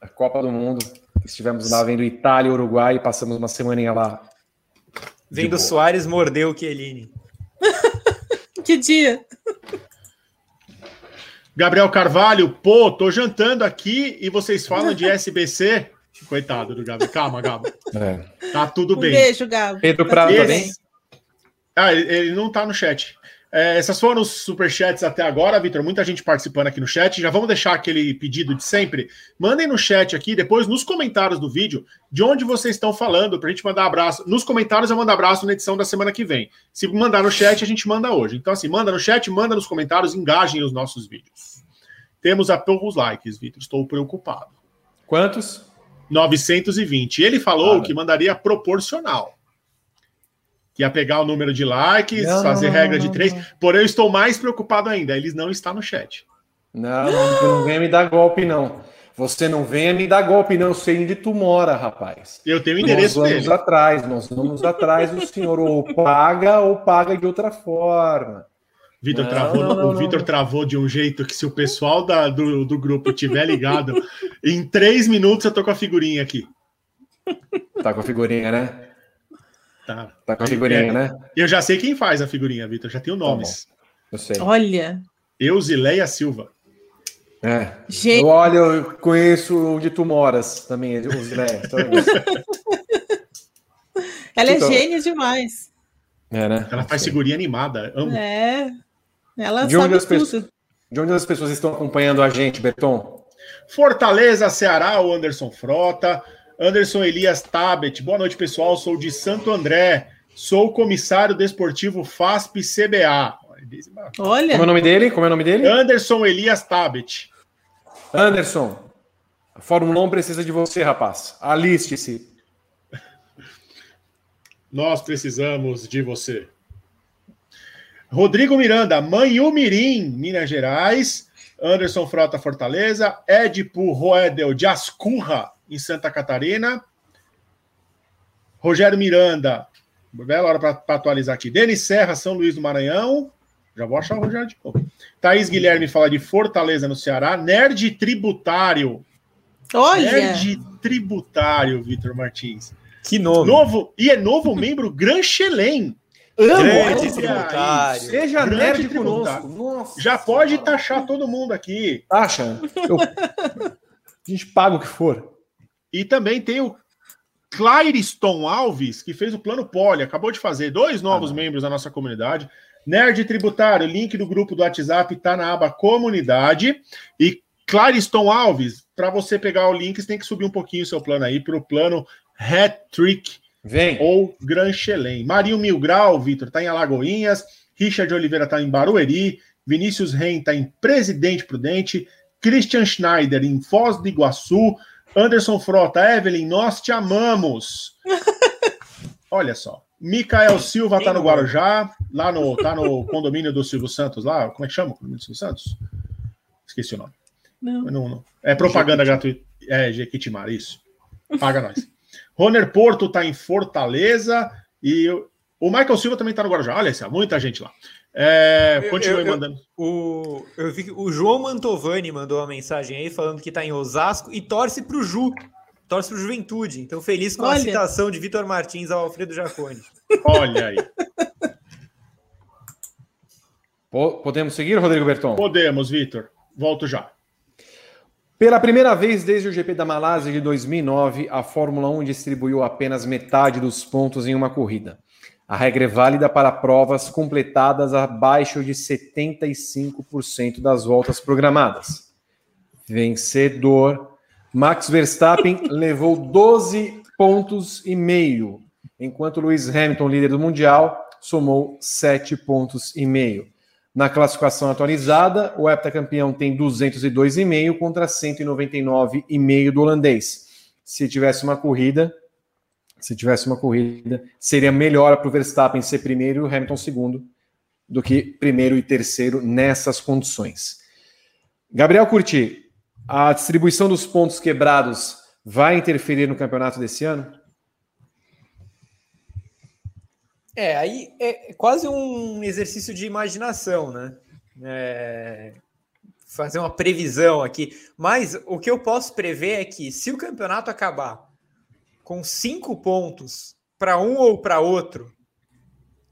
A Copa do Mundo. Estivemos lá vendo Itália e Uruguai e passamos uma semaninha lá. Vendo Soares mordeu o Chiellini. que dia! Gabriel Carvalho, pô, tô jantando aqui e vocês falam de SBC. Coitado do Gabriel. Calma, Gabo. É. Tá tudo um bem. Beijo, Gabo. Pedro Prado também? Ah, ele, ele não tá no chat. É, essas foram os superchats até agora, Vitor. Muita gente participando aqui no chat. Já vamos deixar aquele pedido de sempre. Mandem no chat aqui, depois nos comentários do vídeo, de onde vocês estão falando, para a gente mandar abraço. Nos comentários eu mando abraço na edição da semana que vem. Se mandar no chat, a gente manda hoje. Então, assim, manda no chat, manda nos comentários, engajem os nossos vídeos. Temos apenas os likes, Vitor. Estou preocupado. Quantos? 920. Ele falou ah, que mandaria proporcional ia pegar o número de likes, não, fazer não, regra não, de três. Porém, eu estou mais preocupado ainda. Eles não estão no chat. Não, não, não venha me dar golpe, não. Você não venha me dar golpe, não. sei onde tu mora, rapaz. Eu tenho o endereço nós vamos dele. atrás, nós vamos atrás. O senhor ou paga ou paga de outra forma. Vitor travou, não, o Vitor travou de um jeito que se o pessoal da, do, do grupo tiver ligado, em três minutos eu tô com a figurinha aqui. Tá com a figurinha, né? Tá. Tá com a figurinha, é, né? Eu já sei quem faz a figurinha, Vitor. Já tenho tá nomes. Tá eu sei. Olha. Eusileia Silva. É. Gente. Eu, olha, eu conheço onde tu moras também, Eusileia. Ela é então, gênia demais. É, né? Ela faz figurinha animada. Amo. É. Ela de sabe tudo. De onde as pessoas estão acompanhando a gente, Berton? Fortaleza, Ceará, o Anderson Frota. Anderson Elias Tabet, boa noite, pessoal. Sou de Santo André, sou comissário desportivo FASP CBA. Olha. Como é o nome dele? Como é o nome dele? Anderson Elias Tabet. Anderson, a Fórmula 1 precisa de você, rapaz. Aliste-se. Nós precisamos de você. Rodrigo Miranda, Manhumirim, Minas Gerais. Anderson Frota, Fortaleza. Edipo Roedel de Ascurra, em Santa Catarina. Rogério Miranda, bela hora para atualizar aqui. Denis Serra, São Luís do Maranhão. Já vou achar o Rogério de novo. Thaís Guilherme fala de Fortaleza, no Ceará. Nerd Tributário. Olha! Nerd Tributário, Vitor Martins. Que nome. Novo, e é novo membro Granchelém. Grande tributário. Seja Grande nerd tributário. conosco. Nossa, Já pode taxar todo mundo aqui. Taxa. Eu... A gente paga o que for. E também tem o Clairiston Alves, que fez o plano Poli, acabou de fazer dois novos ah, membros da nossa comunidade. Nerd Tributário, link do grupo do WhatsApp está na aba Comunidade. E Clariston Alves, para você pegar o link, você tem que subir um pouquinho o seu plano aí para o plano Hat Trick Vem. ou Gran Chelem. Marinho Mil Grau, Vitor, está em Alagoinhas. Richard Oliveira está em Barueri. Vinícius Ren está em Presidente Prudente. Christian Schneider em Foz do Iguaçu. Anderson Frota, Evelyn, nós te amamos. Olha só. Micael Silva tá no Guarujá, lá no, tá no condomínio do Silvio Santos, lá. Como é que chama o condomínio do Silvio Santos? Esqueci o nome. Não. não, não. É propaganda gratuita. É, Jequitimar, isso. Paga nós. Roner Porto tá em Fortaleza e o Michael Silva também tá no Guarujá. Olha, muita gente lá. É, continue mandando. o, eu vi que o João Mantovani mandou uma mensagem aí falando que está em Osasco e torce para o Ju. Torce para o Juventude. Então, feliz com Olha. a citação de Vitor Martins ao Alfredo Jaconi. Olha aí. Podemos seguir, Rodrigo Berton? Podemos, Vitor. Volto já. Pela primeira vez desde o GP da Malásia de 2009, a Fórmula 1 distribuiu apenas metade dos pontos em uma corrida. A regra é válida para provas completadas abaixo de 75% das voltas programadas. Vencedor. Max Verstappen levou 12 pontos e meio, enquanto Lewis Hamilton, líder do Mundial, somou 7 pontos e meio. Na classificação atualizada, o heptacampeão tem 202,5 contra 199,5 do holandês. Se tivesse uma corrida, Se tivesse uma corrida, seria melhor para o Verstappen ser primeiro e o Hamilton segundo do que primeiro e terceiro nessas condições. Gabriel Curti, a distribuição dos pontos quebrados vai interferir no campeonato desse ano? É, aí é quase um exercício de imaginação, né? É, fazer uma previsão aqui. Mas o que eu posso prever é que se o campeonato acabar com cinco pontos para um ou para outro,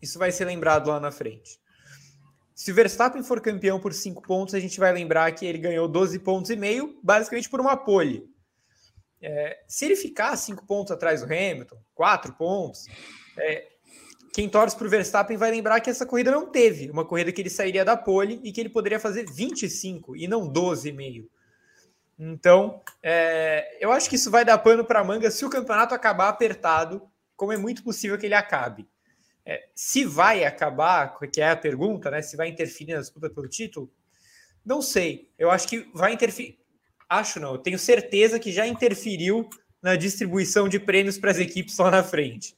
isso vai ser lembrado lá na frente. Se o Verstappen for campeão por cinco pontos, a gente vai lembrar que ele ganhou 12 pontos e meio, basicamente por uma pole. É, se ele ficar cinco pontos atrás do Hamilton, quatro pontos, é, quem torce para o Verstappen vai lembrar que essa corrida não teve uma corrida que ele sairia da pole e que ele poderia fazer 25 e não 12,5. Então, é, eu acho que isso vai dar pano para manga se o campeonato acabar apertado, como é muito possível que ele acabe. É, se vai acabar, que é a pergunta, né? Se vai interferir na disputa pelo título, não sei. Eu acho que vai interferir. Acho não, eu tenho certeza que já interferiu na distribuição de prêmios para as equipes lá na frente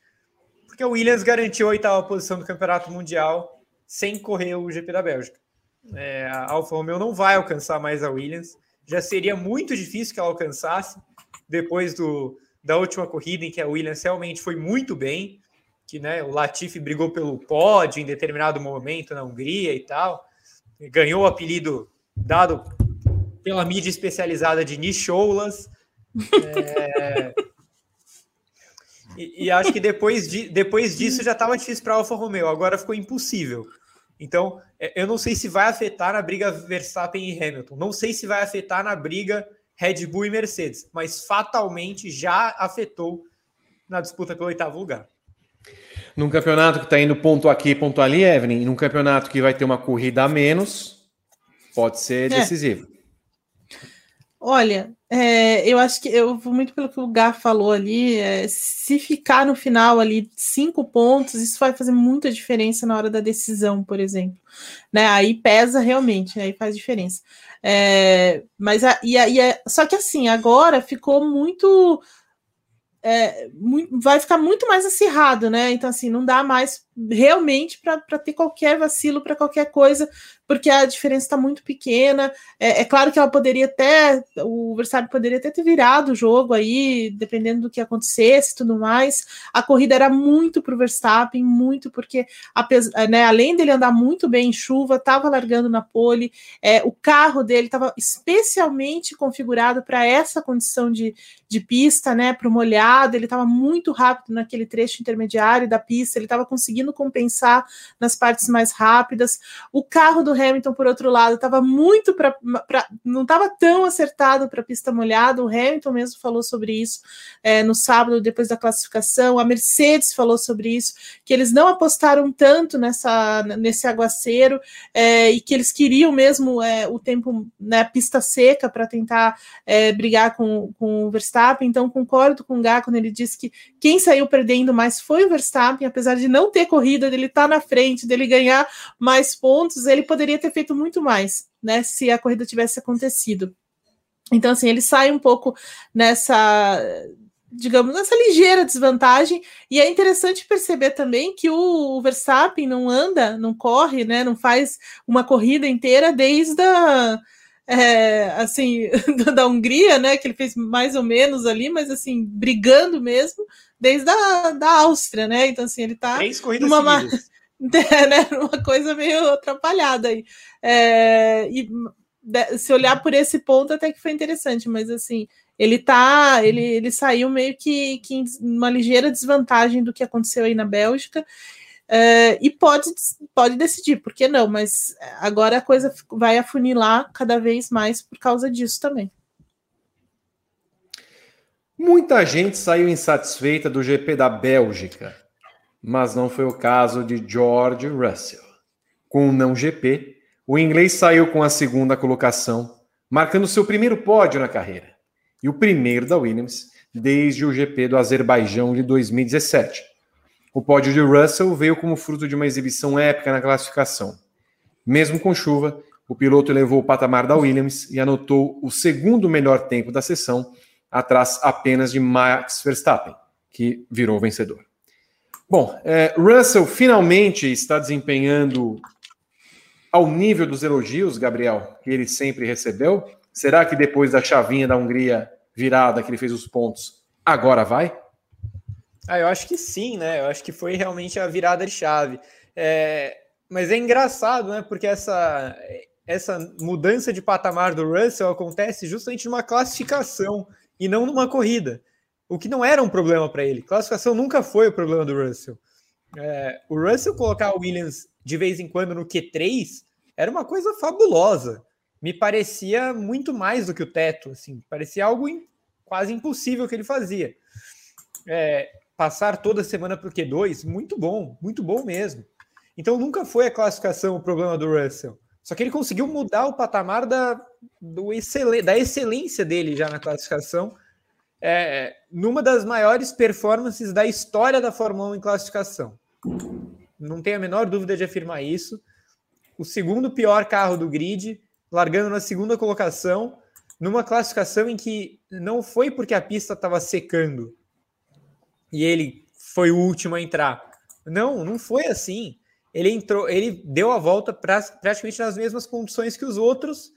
porque o Williams garantiu a oitava posição do Campeonato Mundial sem correr o GP da Bélgica. É, a Alfa Romeo não vai alcançar mais a Williams. Já seria muito difícil que ela alcançasse depois do, da última corrida em que a Williams realmente foi muito bem, que né, o Latifi brigou pelo pódio em determinado momento na Hungria e tal, ganhou o apelido dado pela mídia especializada de Nicholas. É, e, e, acho que depois, de, depois disso já estava difícil para a Alfa Romeo, agora ficou impossível. Então, é, eu não sei se vai afetar na briga Verstappen e Hamilton, não sei se vai afetar na briga Red Bull e Mercedes, mas fatalmente já afetou na disputa pelo oitavo lugar. Num campeonato que está indo ponto aqui, ponto ali, Evelyn, e num campeonato que vai ter uma corrida a menos, pode ser é. decisivo. Olha, é, eu acho que eu vou muito pelo que o Gar falou ali. É, se ficar no final ali cinco pontos, isso vai fazer muita diferença na hora da decisão, por exemplo. Né? Aí pesa realmente, aí faz diferença. É, mas a, e, a, e a, só que assim, agora ficou muito é, muito, vai ficar muito mais acirrado, né? Então, assim, não dá mais realmente para ter qualquer vacilo para qualquer coisa, porque a diferença está muito pequena. É, é, claro que ela poderia até, o Verstappen poderia até ter virado o jogo aí, dependendo do que acontecesse e tudo mais. A corrida era muito para o Verstappen, muito, porque né, além dele andar muito bem em chuva, estava largando na pole, é, o carro dele estava especialmente configurado para essa condição de, de pista, né? Para o molhado, ele estava muito rápido naquele trecho intermediário da pista, ele estava conseguindo conseguindo compensar nas partes mais rápidas. O carro do Hamilton, por outro lado, estava muito para. não estava tão acertado para pista molhada. O Hamilton mesmo falou sobre isso é, no sábado, depois da classificação. A Mercedes falou sobre isso, que eles não apostaram tanto nessa, nesse aguaceiro é, e que eles queriam mesmo é, o tempo na né, pista seca para tentar é, brigar com, com o Verstappen. Então, concordo com o Gá quando ele disse que quem saiu perdendo mais foi o Verstappen, apesar de não ter corrida, dele estar tá na frente, dele ganhar mais pontos, ele poderia ter feito muito mais, né? Se a corrida tivesse acontecido. Então, assim, ele sai um pouco nessa, digamos, nessa ligeira desvantagem. E é interessante perceber também que o Verstappen não anda, não corre, né? Não faz uma corrida inteira desde a. É, assim, da Hungria, né? Que ele fez mais ou menos ali, mas assim, brigando mesmo, desde a da Áustria, né? Então, assim, ele tá Três corridas numa, né, uma coisa meio atrapalhada aí. É, e se olhar por esse ponto, até que foi interessante, mas assim, ele tá, ele, ele saiu meio que, que em uma ligeira desvantagem do que aconteceu aí na Bélgica. É, e pode, pode decidir, por que não? Mas agora a coisa vai afunilar cada vez mais por causa disso também. Muita gente saiu insatisfeita do GP da Bélgica, mas não foi o caso de George Russell. Com o não GP, o inglês saiu com a segunda colocação, marcando seu primeiro pódio na carreira e o primeiro da Williams desde o GP do Azerbaijão de 2017. O pódio de Russell veio como fruto de uma exibição épica na classificação. Mesmo com chuva, o piloto elevou o patamar da Williams e anotou o segundo melhor tempo da sessão atrás apenas de Max Verstappen, que virou vencedor. Bom, é, Russell finalmente está desempenhando ao nível dos elogios, Gabriel, que ele sempre recebeu. Será que depois da chavinha da Hungria virada que ele fez os pontos, agora vai? Ah, eu acho que sim, né? Eu acho que foi realmente a virada de chave. É, mas é engraçado, né? Porque essa, essa mudança de patamar do Russell acontece justamente numa classificação e não numa corrida. O que não era um problema para ele. Classificação nunca foi o problema do Russell. É, o Russell colocar o Williams de vez em quando no Q3 era uma coisa fabulosa. Me parecia muito mais do que o teto, assim, parecia algo in, quase impossível que ele fazia. É, passar toda semana para o Q2, muito bom, muito bom mesmo. Então nunca foi a classificação o problema do Russell. Só que ele conseguiu mudar o patamar da, do excel, da excelência dele já na classificação, é, numa das maiores performances da história da Fórmula 1 em classificação. Não tenho a menor dúvida de afirmar isso. O segundo pior carro do grid, largando na segunda colocação, numa classificação em que não foi porque a pista estava secando, e ele foi o último a entrar. Não, não foi assim. Ele entrou, ele deu a volta pra, praticamente nas mesmas condições que os outros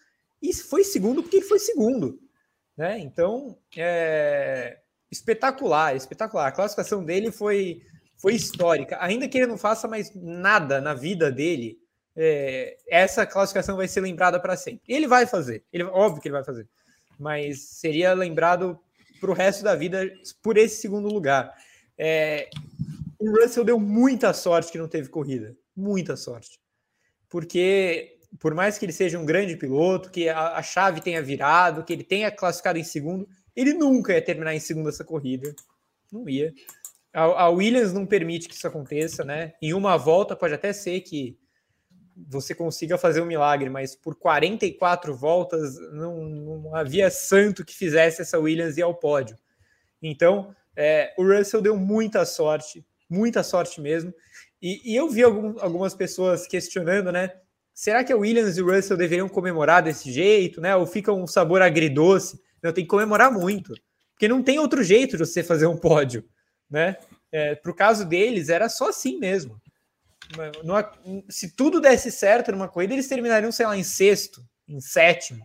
e foi segundo porque foi segundo, né? Então, é, espetacular, espetacular. A classificação dele foi foi histórica. Ainda que ele não faça mais nada na vida dele, é, essa classificação vai ser lembrada para sempre. Ele vai fazer, ele, óbvio que ele vai fazer, mas seria lembrado para o resto da vida por esse segundo lugar. É, o Russell deu muita sorte que não teve corrida, muita sorte. Porque, por mais que ele seja um grande piloto, que a, a chave tenha virado, que ele tenha classificado em segundo, ele nunca ia terminar em segundo essa corrida. Não ia. A, a Williams não permite que isso aconteça, né? Em uma volta pode até ser que você consiga fazer um milagre, mas por 44 voltas não, não havia santo que fizesse essa Williams ir ao pódio. Então, é, o Russell deu muita sorte, muita sorte mesmo. E, e eu vi algum, algumas pessoas questionando, né? Será que a Williams e o Russell deveriam comemorar desse jeito, né? Ou fica um sabor agridoce? Não, tem que comemorar muito, porque não tem outro jeito de você fazer um pódio, né? É, Para o caso deles, era só assim mesmo se tudo desse certo numa corrida, eles terminariam, sei lá, em sexto, em sétimo.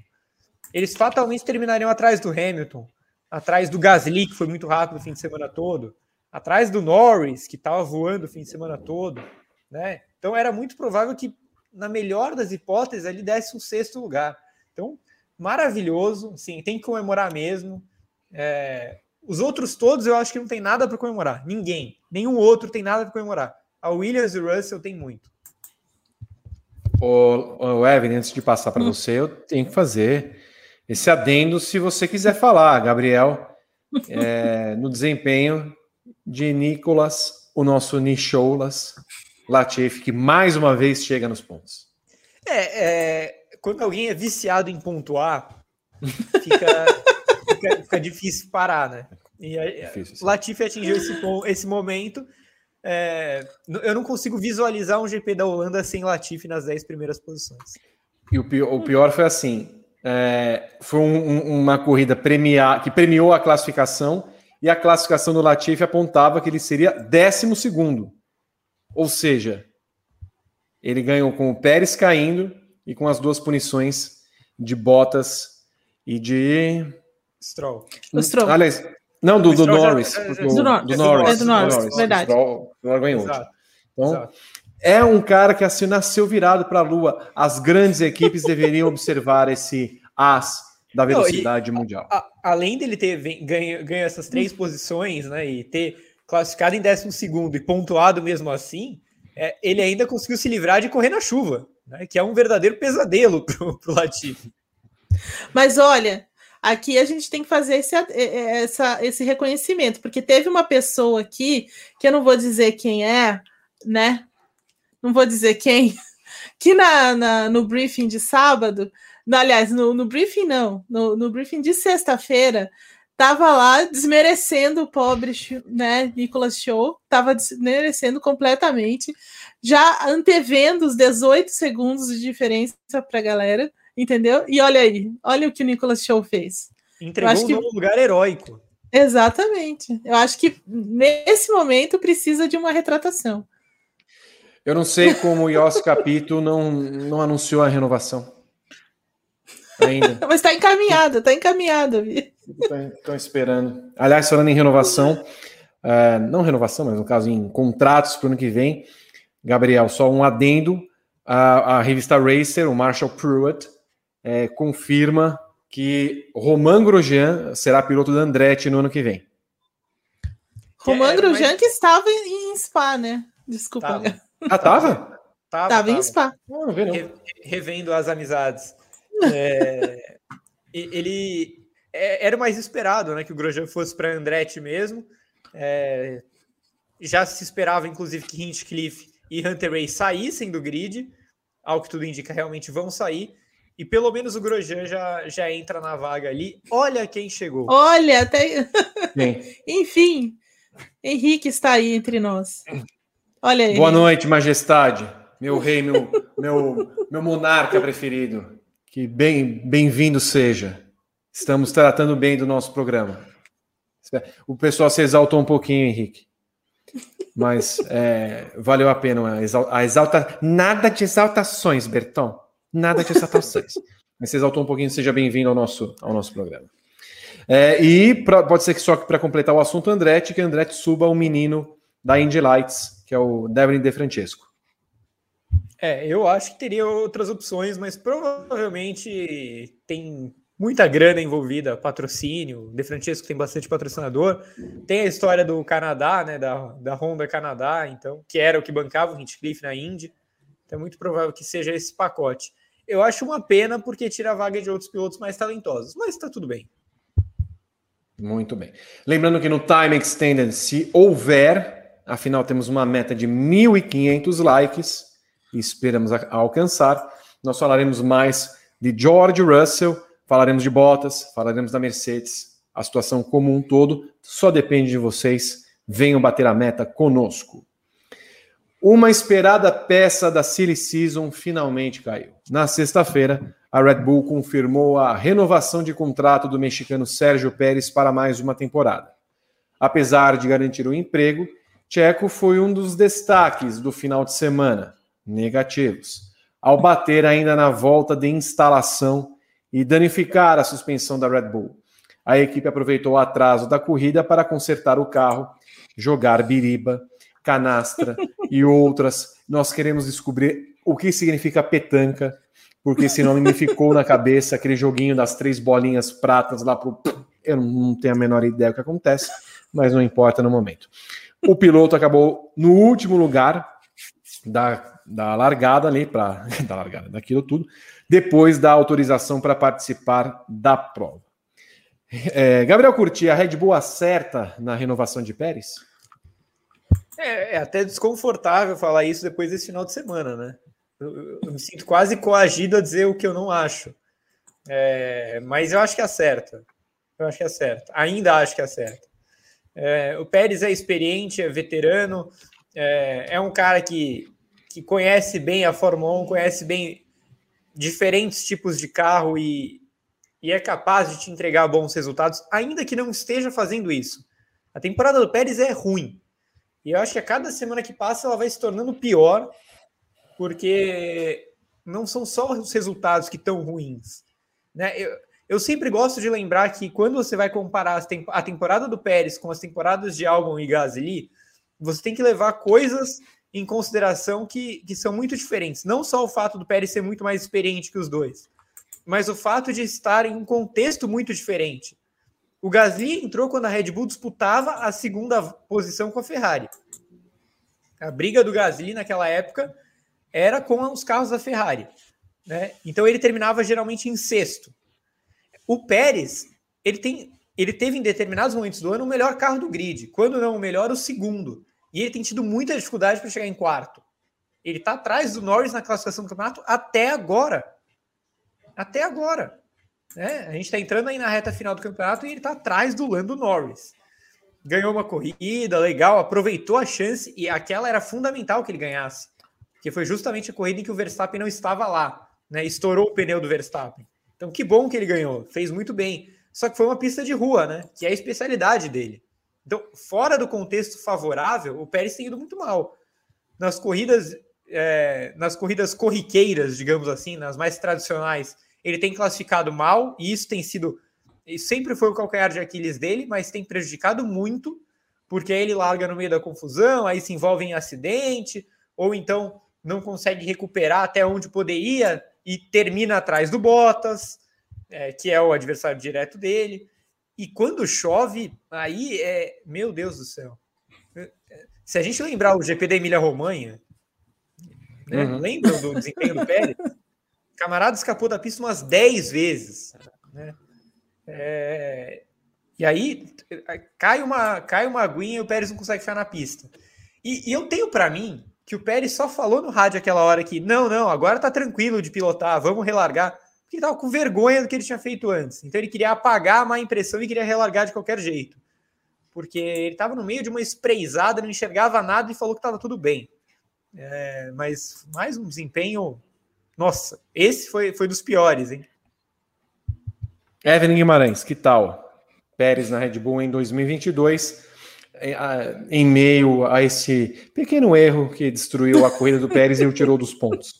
Eles fatalmente terminariam atrás do Hamilton, atrás do Gasly, que foi muito rápido o fim de semana todo, atrás do Norris, que estava voando o fim de semana todo, né? Então era muito provável que, na melhor das hipóteses, ele desse um sexto lugar. Então, maravilhoso, sim, tem que comemorar mesmo. É... Os outros todos eu acho que não tem nada para comemorar. Ninguém, nenhum outro tem nada para comemorar. A Williams e o Russell tem muito. O, o Evan, antes de passar para hum. você, eu tenho que fazer esse adendo se você quiser falar, Gabriel, é, no desempenho de Nicolas, o nosso Nicholas Latifi, que mais uma vez chega nos pontos. É, é quando alguém é viciado em pontuar, fica, fica, fica difícil parar, né? E difícil, Latifi atingiu esse, esse momento é, eu não consigo visualizar um GP da Holanda sem Latifi nas 10 primeiras posições. E o pior, o pior foi assim: é, foi um, uma corrida premiar, que premiou a classificação, e a classificação do Latifi apontava que ele seria 12 segundo. Ou seja, ele ganhou com o Pérez caindo e com as duas punições de Bottas e de. Stroll. O Stroll. Aliás, não, do, do Norris. Já, do, do, Norris. Do Norris. É do Norris, Norris verdade. O ganhou Então, Exato. é um cara que assim nasceu virado para a Lua. As grandes equipes deveriam observar esse as da velocidade Não, e, mundial. A, além dele ter ganho, ganho essas três posições, né, e ter classificado em décimo segundo e pontuado mesmo assim, é, ele ainda conseguiu se livrar de correr na chuva, né, que é um verdadeiro pesadelo para o Latifi. Mas olha, aqui a gente tem que fazer esse, essa, esse reconhecimento, porque teve uma pessoa aqui, que eu não vou dizer quem é, né? Não vou dizer quem, que na, na no briefing de sábado, no, aliás, no, no briefing não, no, no briefing de sexta-feira, estava lá desmerecendo o pobre né, Nicolas Show, estava desmerecendo completamente, já antevendo os 18 segundos de diferença para a galera. Entendeu? E olha aí, olha o que o Nicolas Show fez. Entregou um que... lugar heróico. Exatamente. Eu acho que nesse momento precisa de uma retratação. Eu não sei como o Yos Capito não, não anunciou a renovação. Ainda. Mas está encaminhada, está encaminhada. Estão esperando. Aliás, falando em renovação, uh, não renovação, mas no caso em contratos para o ano que vem, Gabriel, só um adendo. A, a revista Racer, o Marshall Pruitt, é, confirma que Romain Grosjean será piloto da Andretti no ano que vem. Romain Grosjean mais... que estava em Spa, né? Desculpa. Tava. Ah, tava? Tava, tava em Spa. Não, não, não. Revendo as amizades. É, ele é, era o mais esperado, né? Que o Grosjean fosse para Andretti mesmo. É, já se esperava, inclusive, que Hinchcliffe e Hunter Ray saíssem do grid. Ao que tudo indica, realmente vão sair. E pelo menos o Grosjean já, já entra na vaga ali. Olha quem chegou. Olha, até. Enfim, Henrique está aí entre nós. Olha aí. Boa noite, majestade. Meu rei, meu, meu, meu monarca preferido. Que bem, bem-vindo seja. Estamos tratando bem do nosso programa. O pessoal se exaltou um pouquinho, Henrique. Mas é, valeu a pena a exalta. Nada de exaltações, Berton. Nada de exaltações. Mas se exaltou um pouquinho, seja bem-vindo ao nosso, ao nosso programa. É, e pra, pode ser que só para completar o assunto, Andretti, que Andretti suba o menino da Indy Lights, que é o Devin De Francesco. É, eu acho que teria outras opções, mas provavelmente tem muita grana envolvida, patrocínio. De Francesco tem bastante patrocinador. Tem a história do Canadá, né, da, da Honda Canadá, então, que era o que bancava o Hinchcliffe na Indy. Então é muito provável que seja esse pacote. Eu acho uma pena porque tira a vaga de outros pilotos mais talentosos, mas está tudo bem. Muito bem. Lembrando que no Time Extended, se houver, afinal temos uma meta de 1.500 likes esperamos alcançar. Nós falaremos mais de George Russell, falaremos de Bottas, falaremos da Mercedes. A situação como um todo só depende de vocês. Venham bater a meta conosco. Uma esperada peça da Silly Season finalmente caiu. Na sexta-feira, a Red Bull confirmou a renovação de contrato do mexicano Sérgio Pérez para mais uma temporada. Apesar de garantir o emprego, Checo foi um dos destaques do final de semana negativos, ao bater ainda na volta de instalação e danificar a suspensão da Red Bull. A equipe aproveitou o atraso da corrida para consertar o carro, jogar biriba, canastra e outras. Nós queremos descobrir o que significa petanca, porque esse nome me ficou na cabeça, aquele joguinho das três bolinhas pratas lá pro. Eu não tenho a menor ideia do que acontece, mas não importa no momento. O piloto acabou no último lugar da da largada ali, para da largada, daquilo tudo, depois da autorização para participar da prova. É, Gabriel Curti, a Red Bull acerta na renovação de Pérez? É, é, até desconfortável falar isso depois desse final de semana, né? Eu, eu me sinto quase coagido a dizer o que eu não acho. É, mas eu acho que acerta. Eu acho que acerta. Ainda acho que acerta. É, o Pérez é experiente, é veterano, é, é um cara que que conhece bem a Fórmula 1, conhece bem diferentes tipos de carro e, e é capaz de te entregar bons resultados, ainda que não esteja fazendo isso. A temporada do Pérez é ruim. E eu acho que a cada semana que passa ela vai se tornando pior, porque não são só os resultados que estão ruins. Né? Eu, eu sempre gosto de lembrar que quando você vai comparar a temporada do Pérez com as temporadas de Albon e Gasly, você tem que levar coisas em consideração que, que são muito diferentes. Não só o fato do Pérez ser muito mais experiente que os dois, mas o fato de estar em um contexto muito diferente. O Gasly entrou quando a Red Bull disputava a segunda posição com a Ferrari. A briga do Gasly naquela época era com os carros da Ferrari. Né? Então ele terminava geralmente em sexto. O Pérez, ele, tem, ele teve em determinados momentos do ano o melhor carro do grid, quando não o melhor, o segundo. E ele tem tido muita dificuldade para chegar em quarto. Ele está atrás do Norris na classificação do campeonato até agora. Até agora. É, a gente está entrando aí na reta final do campeonato e ele está atrás do Lando Norris. Ganhou uma corrida, legal, aproveitou a chance e aquela era fundamental que ele ganhasse. Que foi justamente a corrida em que o Verstappen não estava lá. Né? Estourou o pneu do Verstappen. Então, que bom que ele ganhou, fez muito bem. só que foi uma pista de rua, né? Que é a especialidade dele. Então, fora do contexto favorável, o Pérez tem ido muito mal. Nas corridas, é, nas corridas corriqueiras, digamos assim, nas mais tradicionais, ele tem classificado mal, e isso tem sido. Sempre foi o calcanhar de Aquiles dele, mas tem prejudicado muito, porque ele larga no meio da confusão, aí se envolve em acidente, ou então não consegue recuperar até onde poderia e termina atrás do Bottas, é, que é o adversário direto dele. E quando chove, aí é. Meu Deus do céu. Se a gente lembrar o GP da Emília Romanha, né, uhum. lembram do desempenho do Pérez? O camarada escapou da pista umas 10 vezes. Né? É, e aí cai uma, cai uma aguinha e o Pérez não consegue ficar na pista. E, e eu tenho para mim que o Pérez só falou no rádio aquela hora que não, não, agora tá tranquilo de pilotar, vamos relargar porque estava com vergonha do que ele tinha feito antes. Então ele queria apagar a má impressão e queria relargar de qualquer jeito. Porque ele estava no meio de uma espreizada, não enxergava nada e falou que estava tudo bem. É, mas mais um desempenho. Nossa, esse foi, foi dos piores, hein? Evelyn Guimarães, que tal? Pérez na Red Bull em 2022, em meio a esse pequeno erro que destruiu a corrida do Pérez e o tirou dos pontos.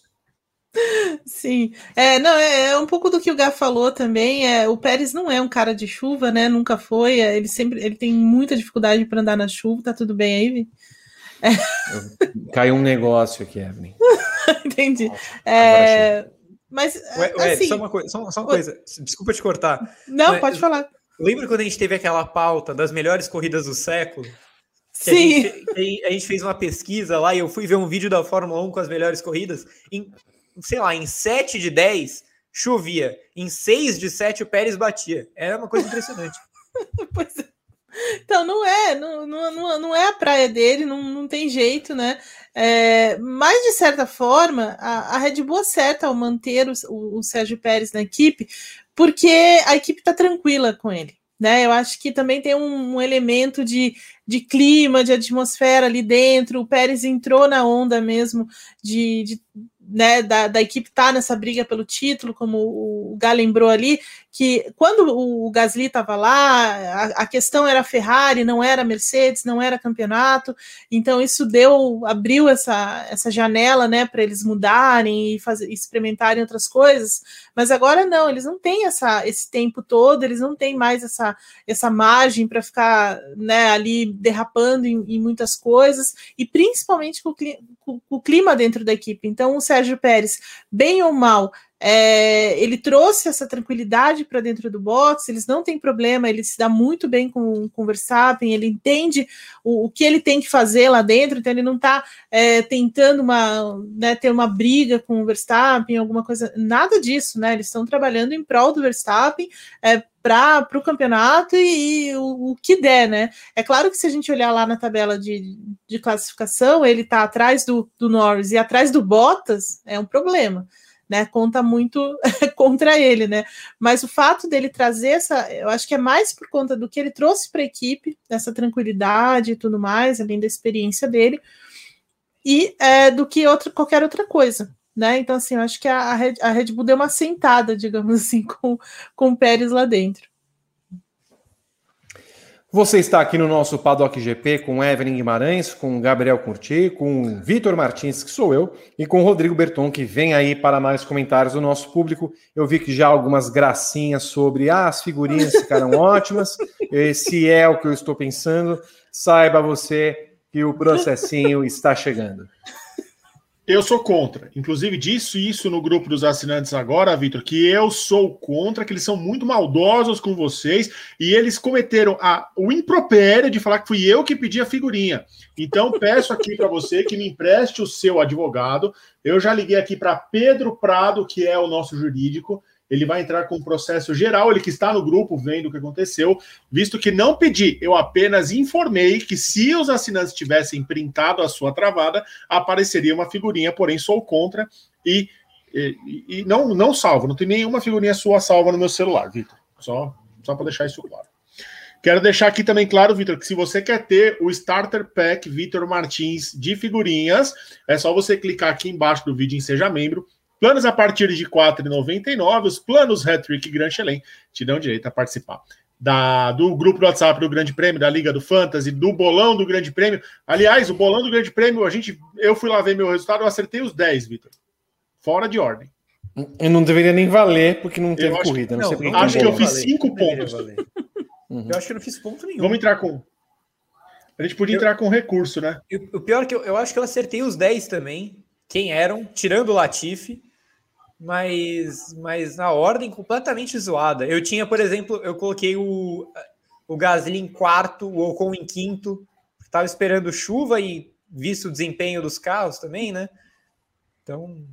Sim, é, não, é, é, um pouco do que o Gá falou também. É, o Pérez não é um cara de chuva, né? Nunca foi. É, ele sempre ele tem muita dificuldade para andar na chuva. Tá tudo bem aí, Vi? É. Caiu um negócio aqui, Evelyn. Entendi. É, mas ué, ué, assim, só uma coisa, só, só uma coisa. Desculpa te cortar. Não, mas, pode falar. Lembra quando a gente teve aquela pauta das melhores corridas do século? Que Sim. A gente, a gente, fez uma pesquisa lá e eu fui ver um vídeo da Fórmula 1 com as melhores corridas. Em sei lá, em 7 de 10 chovia, em 6 de 7 o Pérez batia. Era uma coisa impressionante. pois é. Então, não é, não, não, não é a praia dele, não, não tem jeito, né? É, mas, de certa forma, a, a Red Bull acerta ao manter o, o, o Sérgio Pérez na equipe, porque a equipe está tranquila com ele. Né? Eu acho que também tem um, um, elemento de, de clima, de atmosfera ali dentro. O Pérez entrou na onda mesmo de, de né, da, da equipe tá nessa briga pelo título, como o, Gá lembrou ali, que quando o Gasly estava lá, a, a, questão era Ferrari, não era Mercedes, não era campeonato, então isso deu, abriu essa, essa janela, né, para eles mudarem e fazer, experimentarem outras coisas, mas agora não, eles não têm essa, esse tempo todo, eles não têm mais essa, essa margem para ficar, né, ali derrapando em, em, muitas coisas, e principalmente com o, com o clima dentro da equipe, então o Sérgio Pérez, bem ou mal, é, ele trouxe essa tranquilidade para dentro do box, eles não têm problema, ele se dá muito bem com, com o Verstappen, ele entende o, o que ele tem que fazer lá dentro, então ele não está é, tentando uma, né, ter uma briga com o Verstappen, alguma coisa, nada disso, né? Eles estão trabalhando em prol do Verstappen é, para o campeonato e, e o, o, que der, né? É claro que se a gente olhar lá na tabela de, de classificação, ele está atrás do, do Norris e atrás do Bottas, é um problema né? Conta muito contra ele, né? Mas o fato dele trazer essa, eu acho que é mais por conta do que ele trouxe para a equipe, essa tranquilidade e tudo mais, além da experiência dele, e é, do que outra, qualquer outra coisa. Né? Então, assim, eu acho que a, Red, a Red Bull deu uma sentada, digamos assim, com, com o Pérez lá dentro. Você está aqui no nosso Paddock GP com Evelyn Guimarães, com Gabriel Curti, com Vitor Martins, que sou eu, e com Rodrigo Berton, que vem aí para mais comentários do nosso público. Eu vi que já algumas gracinhas sobre ah, as figurinhas ficaram ótimas. Se é o que eu estou pensando, saiba você que o processinho está chegando. Eu sou contra. Inclusive, disse isso no grupo dos assinantes agora, Vitor, que eu sou contra, que eles são muito maldosos com vocês e eles cometeram a, o impropério de falar que fui eu que pedi a figurinha. Então, peço aqui para você que me empreste o seu advogado. Eu já liguei aqui para Pedro Prado, que é o nosso jurídico ele vai entrar com um processo geral, ele que está no grupo vendo o que aconteceu, visto que não pedi, eu apenas informei que se os assinantes tivessem printado a sua travada, apareceria uma figurinha, porém sou contra e, e, e não, não salvo, não tem nenhuma figurinha sua salva no meu celular, Vitor. Só, só para deixar isso claro. Quero deixar aqui também claro, Vitor, que se você quer ter o Starter Pack Vitor Martins de figurinhas, é só você clicar aqui embaixo do vídeo em Seja Membro Planos a partir de R$ 4,99. Os planos Hattrick Grand Chelem te dão direito a participar da, do grupo do WhatsApp do Grande Prêmio, da Liga do Fantasy, do bolão do Grande Prêmio. Aliás, o bolão do Grande Prêmio, a gente, eu fui lá ver meu resultado, eu acertei os 10, Vitor. Fora de ordem. Eu não deveria nem valer, porque não teve corrida. Não, não, sei acho que eu fiz 5 pontos. Uhum. Eu acho que eu não fiz ponto nenhum. Vamos entrar com. A gente podia eu, entrar com recurso, né? O pior é que eu, eu acho que eu acertei os 10 também. Quem eram, tirando o Latifi mas, mas na ordem completamente zoada. Eu tinha, por exemplo, eu coloquei o, o Gasly em quarto, o Ocon em quinto, estava esperando chuva e visto o desempenho dos carros também, né? Então,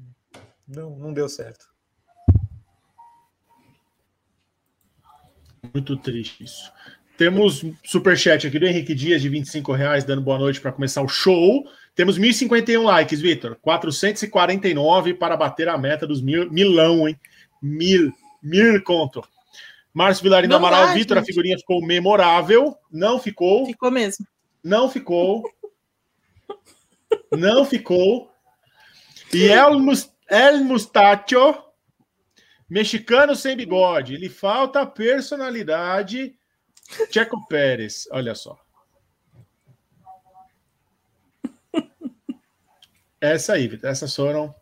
não, não deu certo. Muito triste isso. Temos superchat aqui do Henrique Dias de 25 reais, dando boa noite para começar o show. Temos 1.051 likes, Vitor. 449 para bater a meta dos mil, milão, hein? Mil, mil conto. Márcio Vilarino não Amaral, Vitor, a figurinha ficou memorável. Não ficou. Ficou mesmo. Não ficou. não ficou. E El, El Mustacho, mexicano sem bigode. Ele falta personalidade. Checo Pérez, olha só. Essa aí, Vitor. Essas foram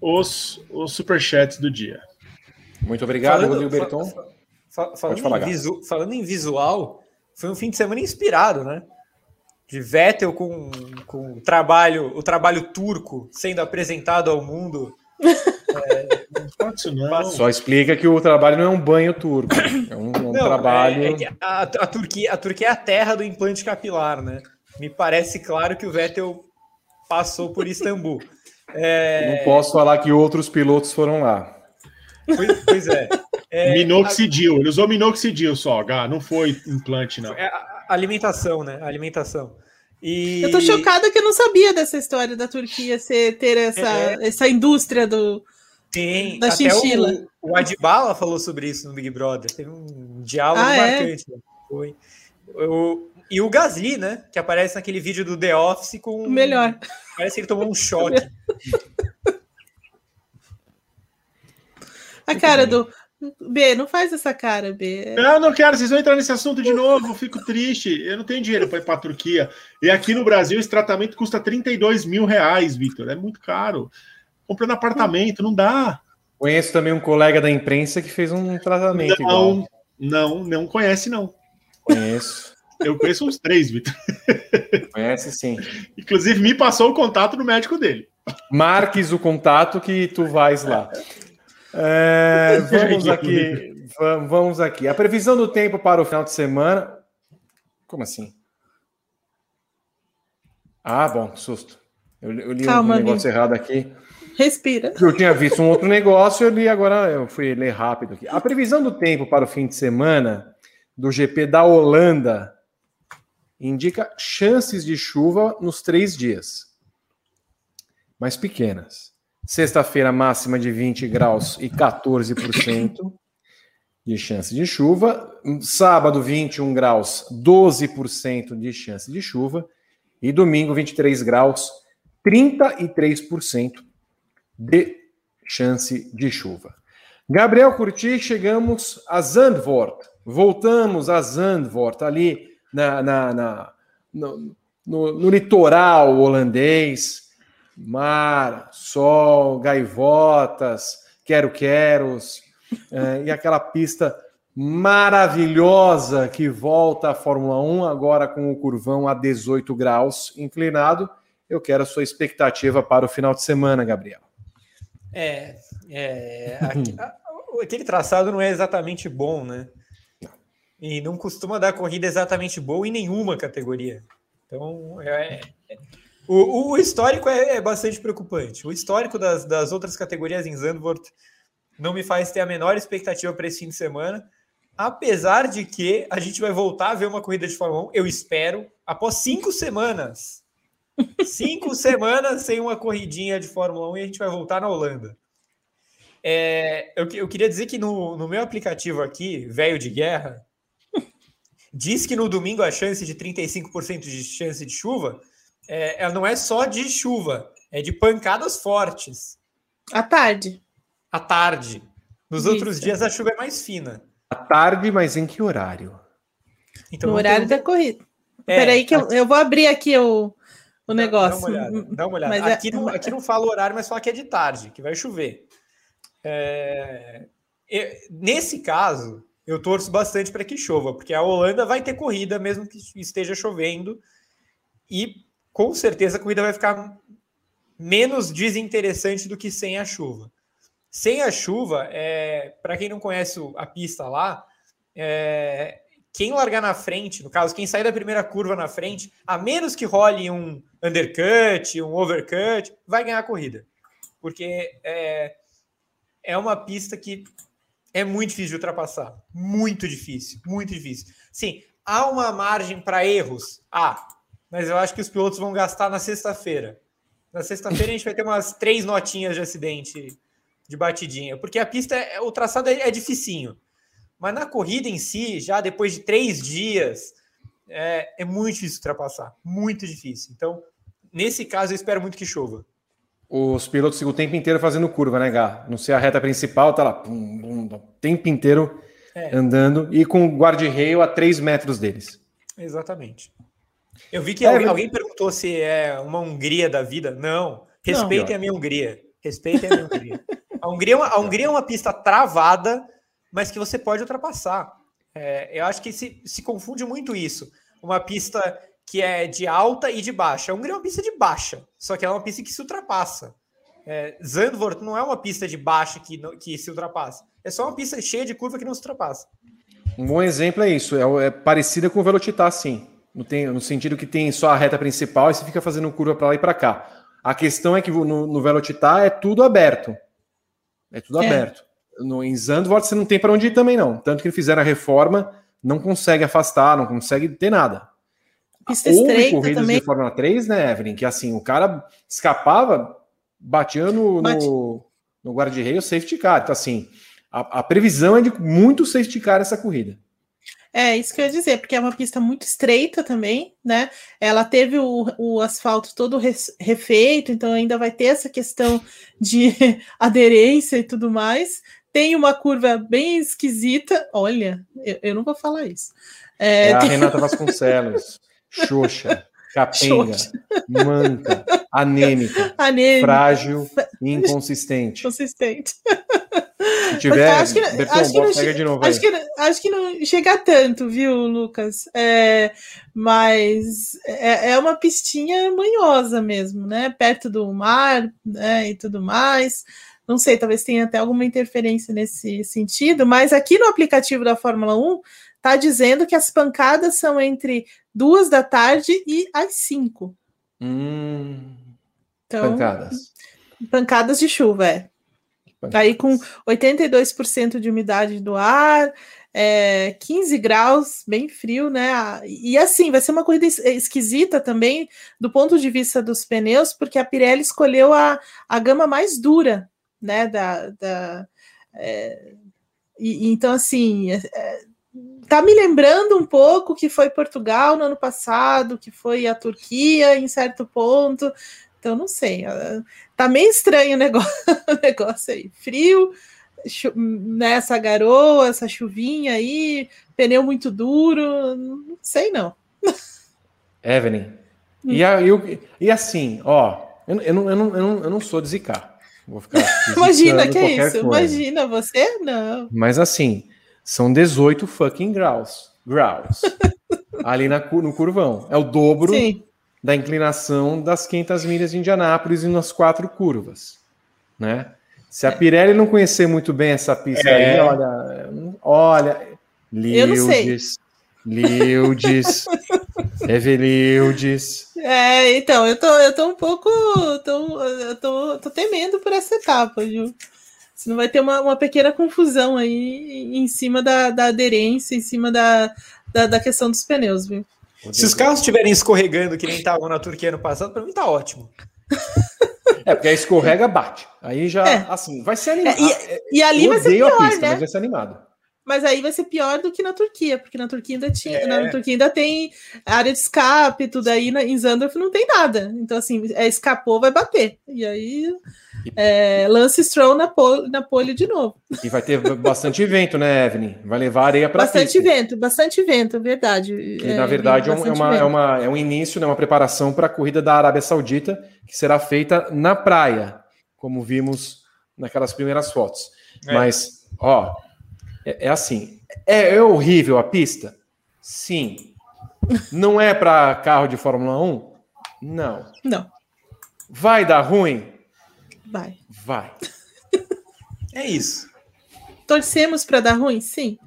os, os superchats do dia. Muito obrigado, falando, Rodrigo Berton. Fa, fa, falando, falar, em visu, falando em visual, foi um fim de semana inspirado, né? De Vettel com, com o, trabalho, o trabalho turco sendo apresentado ao mundo. É, não não. Só explica que o trabalho não é um banho turco. É um, um não, trabalho. É, é a, a, Turquia, a Turquia é a terra do implante capilar, né? Me parece claro que o Vettel passou por Istambul. É... Não posso falar que outros pilotos foram lá. Pois, pois é. é. Minoxidil, ele usou minoxidil só, Gá, não foi implante, não. É alimentação, né? Alimentação. E... Eu tô chocada que eu não sabia dessa história da Turquia ser, ter essa, é. essa indústria do, Tem, da chinchila. O, o Adbala falou sobre isso no Big Brother. Teve um diálogo ah, é? marcante. É? Foi. O, e o Gasly, né? Que aparece naquele vídeo do The Office com. O melhor. Parece que ele tomou um choque. A cara do. B, não faz essa cara, B. Eu não quero, vocês vão entrar nesse assunto de novo, eu fico triste. Eu não tenho dinheiro para ir para a Turquia. E aqui no Brasil esse tratamento custa 32 mil reais, Vitor. É muito caro. Comprando apartamento, não dá. Conheço também um colega da imprensa que fez um tratamento não, igual. Não, não conhece, não. Conheço. Eu conheço uns três, Vitor. Conhece sim. Inclusive, me passou o contato do médico dele. Marques o contato que tu vais lá. É, vamos aqui. Vamos aqui. A previsão do tempo para o final de semana. Como assim? Ah, bom, susto. Eu, eu li Calma, um negócio errado aqui. Respira. Eu tinha visto um outro negócio, eu li agora, eu fui ler rápido aqui. A previsão do tempo para o fim de semana do GP da Holanda indica chances de chuva nos três dias, mas pequenas. Sexta-feira, máxima de 20 graus e 14% de chance de chuva. Sábado, 21 graus, 12% de chance de chuva. E domingo, 23 graus, 33% de chance de chuva. Gabriel Curti, chegamos a Zandvoort. Voltamos a Zandvoort, ali na, na, na no, no, no, litoral holandês, mar, sol, gaivotas, quero-queros, é, e aquela pista maravilhosa que volta à Fórmula 1, agora com o curvão a 18 graus inclinado. Eu quero a sua expectativa para o final de semana, Gabriel. É, é aqui, aquele traçado não é exatamente bom, né? E não costuma dar corrida exatamente boa em nenhuma categoria. Então, é, é, o, o, histórico é, é, bastante preocupante. O histórico das, das outras categorias em Zandvoort não me faz ter a menor expectativa para esse fim de semana, apesar de que a gente vai voltar a ver uma corrida de Fórmula 1, eu espero, após cinco semanas. Cinco semanas sem uma corridinha de Fórmula 1 e a gente vai voltar na Holanda. É, eu, eu, queria dizer que no, no meu aplicativo aqui, velho de guerra, diz que no domingo a chance de 35% de chance de chuva é, ela não é só de chuva, é de pancadas fortes. À tarde. À tarde. Nos Isso. outros dias a chuva é mais fina. À tarde, mas em que horário? Então no horário tem- da corrida. É, Peraí que eu, eu vou abrir aqui o, o negócio. Dá uma olhada. Dá uma olhada. Mas é- aqui, não, aqui não fala o horário, mas fala que é de tarde, que vai chover. É, eu- nesse caso, eu torço bastante para que chova, porque a Holanda vai ter corrida mesmo que esteja chovendo, e com certeza a corrida vai ficar menos desinteressante do que sem a chuva. Sem a chuva, é, para quem não conhece a pista lá, é, quem largar na frente, no caso, quem sair da primeira curva na frente, a menos que role um undercut, um overcut, vai ganhar a corrida. Porque é, é uma pista que é muito difícil de ultrapassar. Muito difícil, muito difícil. Sim, há uma margem para erros? Há. Mas eu acho que os pilotos vão gastar na sexta-feira. Na sexta-feira a gente vai ter umas três notinhas de acidente de batidinha, porque a pista, é, o traçado é, é dificinho. Mas na corrida em si, já depois de três dias, é, é muito difícil ultrapassar. Muito difícil. Então, nesse caso, eu espero muito que chova. Os pilotos o tempo inteiro fazendo curva, né, Gá? Não sei a reta principal, tá lá, pum, pum, o tempo inteiro É. andando e com o guarda-reio a 3 metros deles. Exatamente. Eu vi que É, alguém, alguém perguntou se é uma Hungria da vida. Não. Respeitem a minha Hungria. Respeitem a minha Hungria. A Hungria, é uma, a Hungria é uma pista travada, mas que você pode ultrapassar. É, eu acho que se, se confunde muito isso. Uma pista que é de alta e de baixa. A Hungria é uma pista de baixa, só que ela é uma pista que se ultrapassa. É, Zandvoort não é uma pista de baixa que, que se ultrapassa. É só uma pista cheia de curva que não se ultrapassa. Um bom exemplo é isso, é, é parecida com o Velocitar, sim. No, tem- no sentido que tem só a reta principal e você fica fazendo curva para lá e para cá. A questão é que no, no Velocitar é tudo aberto. É tudo É. aberto. No, em Zandvoort você não tem para onde ir também, não. Tanto que eles fizeram a reforma, não consegue afastar, não consegue ter nada. Pista Houve estreita corridas também. de Fórmula 3, né, Evelyn? Que assim, o cara escapava, batia no, Bate. no, no guarda-reio safety car. Então, assim, a, a previsão é de muito safety car essa corrida. É, isso que eu ia dizer, porque é uma pista muito estreita também, né? Ela teve o, o asfalto todo refeito, então ainda vai ter essa questão de aderência e tudo mais. Tem uma curva bem esquisita. Olha, eu, eu não vou falar isso. É, É, a tem- Renata Vasconcelos, Xoxa, capenga, manca, anêmica, anêmica, frágil e inconsistente. consistente. Se tiver, Acho que- Berton, acho que bota- não pega che- de novo aí. Acho que, acho que não chega tanto, viu, Lucas? É, mas é, é uma pistinha manhosa mesmo, né? Perto do mar né, e tudo mais. Não sei, talvez tenha até alguma interferência nesse sentido, mas aqui no aplicativo da Fórmula 1 tá dizendo que as pancadas são entre duas da tarde e às cinco. Hum, Então, pancadas. pancadas de chuva, é. Tá aí com 82% de umidade do ar, é, 15 graus, bem frio, né? E assim, vai ser uma corrida es- esquisita também do ponto de vista dos pneus, porque a Pirelli escolheu a, a gama mais dura, né? Da, da, é, e, e então, assim, é, é, tá me lembrando um pouco que foi Portugal no ano passado, que foi a Turquia em certo ponto. Então, não sei. Tá meio estranho o negócio, o negócio aí. Frio, chu- né, garoa, essa chuvinha aí, pneu muito duro, não sei não. Evelyn. E, a- e o- e assim, ó, eu, eu não, eu, não, eu, não, eu não sou de zicar. Vou ficar Imagina, que é isso? coisa. Imagina, você? Não. Mas assim, são 18 fucking graus. Graus. ali na, no curvão. É o dobro Sim, da inclinação das 500 milhas de Indianápolis e nas quatro curvas, né? Se a Pirelli não conhecer muito bem essa pista É. aí, olha, olha. Lildes, Lildes, Evelildes, é, então, eu tô, eu tô um pouco, tô, eu tô, tô temendo por essa etapa, viu? Senão vai ter uma, uma pequena confusão aí em cima da, da aderência, em cima da, da, da questão dos pneus, viu? Se os carros estiverem escorregando que nem estavam na Turquia ano passado, para mim tá ótimo. É, porque aí escorrega, bate. Aí já, É. assim, vai ser animado. É, E ali vai ser pior, pista, né? mas vai ser animado. mas aí vai ser pior do que na Turquia, porque na Turquia ainda tinha, é. na Turquia ainda tem área de escape, tudo aí na, em Zandorf não tem nada. Então, assim, é, escapou, vai bater. E aí é, Lance Stroll na pole, na pole de novo. E vai ter bastante vento, né, Evelyn? Vai levar areia para Bastante pista. vento, bastante vento, verdade. E, é, na verdade, é, um, é uma, é, uma, é um início, né, uma preparação para a corrida da Arábia Saudita, que será feita na praia, como vimos naquelas primeiras fotos. É. Mas, ó, é, é assim. É, é, horrível a pista? Sim. Não é para carro de Fórmula 1? Não. Não. Vai dar ruim? Vai. Vai. é isso. Torcemos para dar ruim? Sim.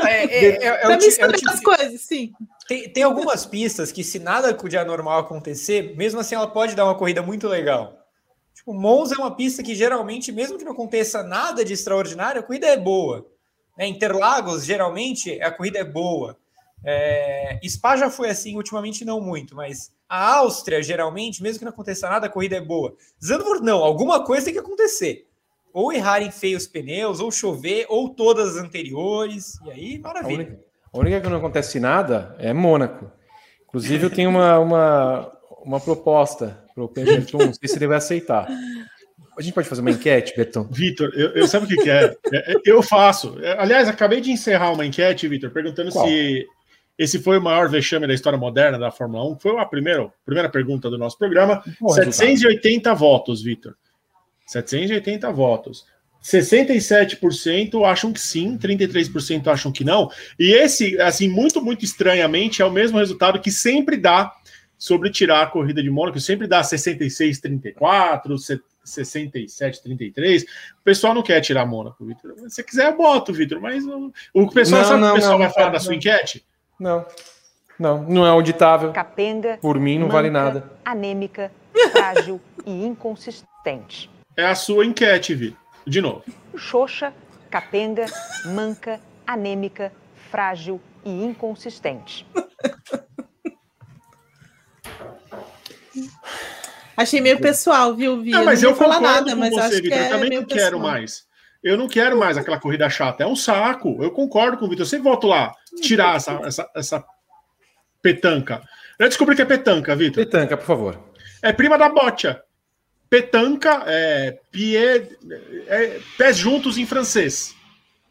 É, é, é, é, é misturar tipo, as coisas, sim. Tem, tem algumas pistas que, se nada de anormal acontecer, mesmo assim ela pode dar uma corrida muito legal. Tipo, Monza é uma pista que geralmente, mesmo que não aconteça nada de extraordinário, a corrida é boa. Né? Interlagos, geralmente, a corrida é boa. É... Spa já foi assim, ultimamente não muito, mas a Áustria, geralmente, mesmo que não aconteça nada, a corrida é boa. Zandvoort, não, alguma coisa tem que acontecer. Ou errarem feios pneus, ou chover, ou todas as anteriores, e aí, maravilha. A única, a única que não acontece nada é Mônaco. Inclusive, eu tenho uma, uma, uma proposta para o Pemberton, não sei se ele vai aceitar. A gente pode fazer uma enquete, Berton? Vitor, eu, eu sabe o que, que é? é? Eu faço. Aliás, acabei de encerrar uma enquete, Vitor, perguntando Qual? se esse foi o maior vexame da história moderna da Fórmula 1. Foi a primeira, primeira pergunta do nosso programa. Bom 780 resultado. votos, Vitor. 780 votos. 67% acham que sim, 33% acham que não. E esse, assim, muito, muito estranhamente, é o mesmo resultado que sempre dá sobre tirar a corrida de Mônaco, sempre dá 66, 34, 67, 33. O pessoal não quer tirar Mônaco, Vitor. Se você quiser, eu boto, Vitor, mas o, o pessoal, não, sabe não, o pessoal não, vai falar da sua enquete? Não. Não, não é auditável. Capenga. Por mim, não manca, vale nada. Anêmica, frágil e inconsistente. É a sua enquete, Vitor. De novo. Xoxa, capenga, manca, anêmica, frágil e inconsistente. Achei meio pessoal, viu, Vi? Não, mas eu, eu concordo nada, com mas você, Vitor. É eu também não pessoal. quero mais. Eu não quero mais aquela corrida chata. É um saco. Eu concordo com o Vitor. Eu sempre volto lá tirar essa, essa, essa petanca. Eu descobri que é petanca, Vitor. Petanca, por favor. É prima da bocha. Petanca é, pie, é pés juntos em francês.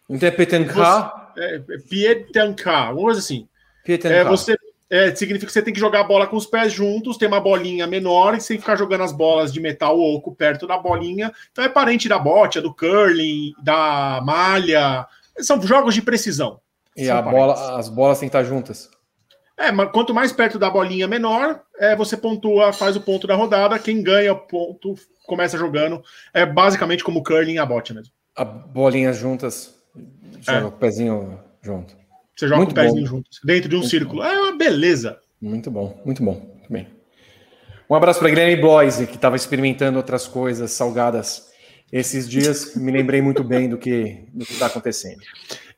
Então é petanca? É, é pietanca, alguma coisa assim. Pietanca. É, você é, significa que você tem que jogar a bola com os pés juntos, tem uma bolinha menor e você tem que ficar jogando as bolas de metal oco perto da bolinha. Então é parente da bote, do curling, da malha. São jogos de precisão. E a bola, as bolas têm que estar juntas. É, mas quanto mais perto da bolinha menor, é, você pontua, faz o ponto da rodada. Quem ganha o ponto começa jogando. É basicamente como curling e a bote mesmo. A bolinha juntas, joga é. o pezinho junto. Você joga muito com o pezinho juntos, dentro de um muito círculo. Bom. É uma beleza. Muito bom, muito bom. Muito bem. Um abraço para Guilherme Bloise, que estava experimentando outras coisas salgadas esses dias. Me lembrei muito bem do que está acontecendo.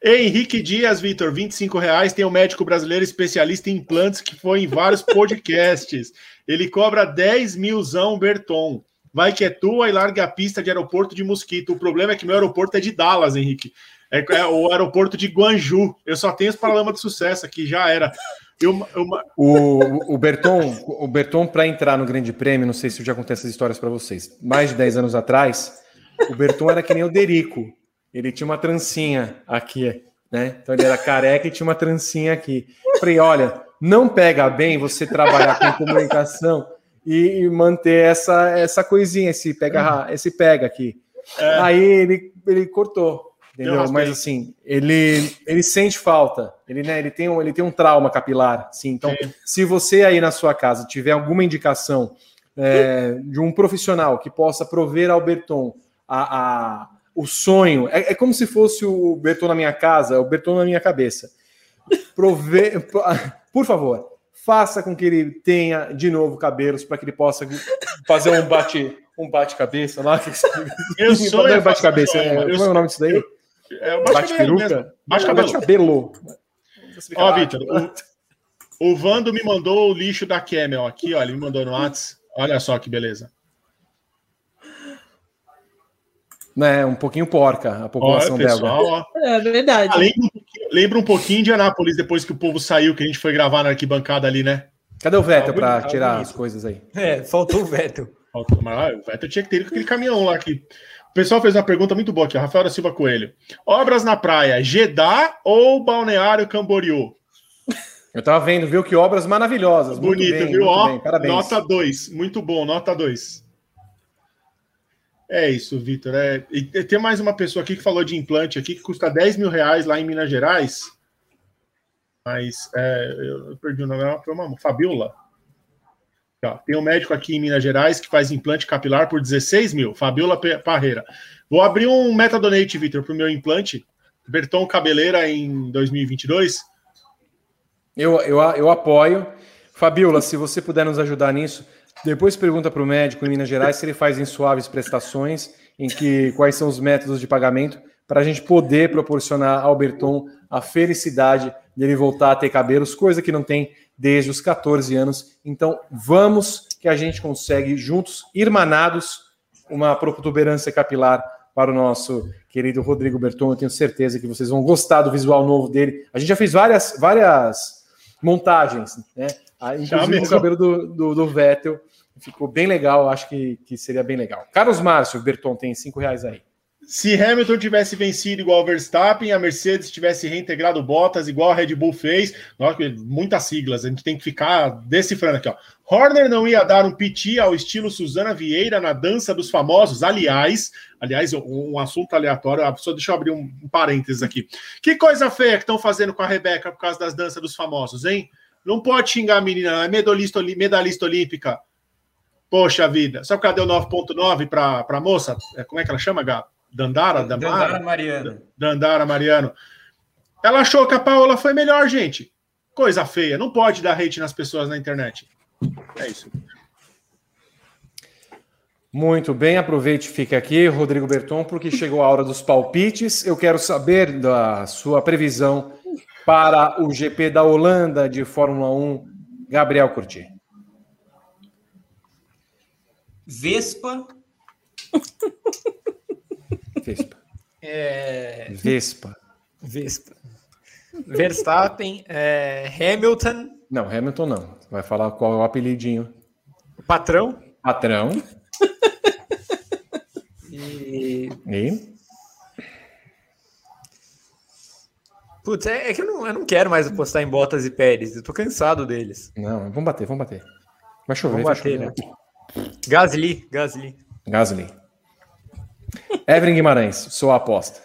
Henrique Dias, Vitor, 25 reais. Tem um médico brasileiro especialista em implantes que foi em vários podcasts. Ele cobra 10 milzão, Berton. Vai que é tua e larga a pista de aeroporto de Mosquito. O problema é que meu aeroporto é de Dallas, Henrique. É, é o aeroporto de Guanju. Eu só tenho os Paralamas de Sucesso aqui, já era. Eu, eu... O, o Berton, o Berton para entrar no Grande Prêmio, não sei se eu já contei essas histórias para vocês. Mais de 10 anos atrás, o Berton era que nem o Derico. Ele tinha uma trancinha aqui, né? Então ele era careca e tinha uma trancinha aqui. falei, olha, não pega bem você trabalhar com comunicação e manter essa, essa coisinha, esse pega, esse pega aqui. É. Aí ele, ele cortou. Entendeu? Mas assim, ele, ele sente falta. Ele, né, ele, tem um, ele tem um trauma capilar. Sim. Então, Sim. se você aí na sua casa tiver alguma indicação é, de um profissional que possa prover ao Berton a, a o sonho, é, é, como se fosse o Berton na minha casa, o Berton na minha cabeça. Prover, por favor, faça com que ele tenha de novo cabelos para que ele possa fazer um bate um bate-cabeça lá. Eu sou é bate-cabeça. É, qual é o nome disso daí? É o bate-peruca. Bate-cabelo. Ó, Vitor, o, o Vando me mandou o lixo da Camel aqui, ó. Ele me mandou no WhatsApp. Olha só que beleza. Né, um pouquinho porca a população Olha, pessoal, belga. ó. É verdade. Ah, lembra, um pouquinho, lembra um pouquinho de Anápolis depois que o povo saiu, que a gente foi gravar na arquibancada ali, né? Cadê o Vettel Tá para tá tirar bonito. as coisas aí? É, faltou o Vettel. Faltou, Mas ah, o Vettel tinha que ter ido com aquele caminhão lá que. O pessoal fez uma pergunta muito boa aqui, Rafael da Silva Coelho. Obras na praia, Jeddah ou Balneário Camboriú? Eu tava vendo, viu que obras maravilhosas. muito Bonito, bem, viu? muito Ó, bem, Parabéns. nota 2. Muito bom, nota 2. É isso, Vitor. É... Tem mais uma pessoa aqui que falou de implante aqui que custa 10 mil reais lá em Minas Gerais. Mas é, eu perdi o nome, foi uma Fabiola. Tem um médico aqui em Minas Gerais que faz implante capilar por 16 mil. Fabiola Parreira. Vou abrir um metadonate, Vitor, para o meu implante. Berton Cabeleira em 2022. Eu, eu, eu apoio. Fabiola, se você puder nos ajudar nisso, depois pergunta para o médico em Minas Gerais se ele faz em suaves prestações, em que quais são os métodos de pagamento, para a gente poder proporcionar ao Berton a felicidade dele voltar a ter cabelos, coisa que não tem desde os 14 anos. Então, vamos que a gente consegue juntos, irmanados, uma protuberância capilar para o nosso querido Rodrigo Berton. Eu tenho certeza que vocês vão gostar do visual novo dele. A gente já fez várias, várias montagens, né? Ah, Inclusive o cabelo do, do, do Vettel. Ficou bem legal, acho que, que seria bem legal. Carlos Márcio, Berton, tem cinco reais aí. Se Hamilton tivesse vencido igual o Verstappen, a Mercedes tivesse reintegrado Bottas igual a Red Bull fez, muitas siglas, a gente tem que ficar decifrando aqui, ó. Horner não ia dar um piti ao estilo Suzana Vieira na dança dos famosos. Aliás, aliás, um, assunto aleatório, ah, só deixa eu abrir um, parênteses aqui. Que coisa feia que estão fazendo com a Rebeca por causa das danças dos famosos, hein? Não pode xingar a menina, ela é medalhista olímpica. Poxa vida, só porque ela deu 9.9 para a moça, é, como é que ela chama, Gá? Dandara? Damara? Dandara Mariano. Dandara Mariano. Ela achou que a Paola foi melhor, gente. Coisa feia. Não pode dar hate nas pessoas na internet. É isso. Muito bem, aproveite e fique aqui, Rodrigo Berton, porque chegou a hora dos palpites. Eu quero saber da sua previsão para o GP da Holanda de Fórmula 1, Gabriel Curti. Vespa. Vespa. É... Vespa. Vespa. Verstappen. é, Hamilton. Não, Hamilton não. Vai falar qual é o apelidinho. Patrão. Patrão. E. E Putz, é, é que eu não, eu não quero mais apostar em Bottas e Pérez. Eu tô cansado deles. não, vamos bater, vamos bater. Vai chover, Vamos vai bater, chover. né? Gasly. Gasly. Gasly. Evelyn Guimarães, sua aposta.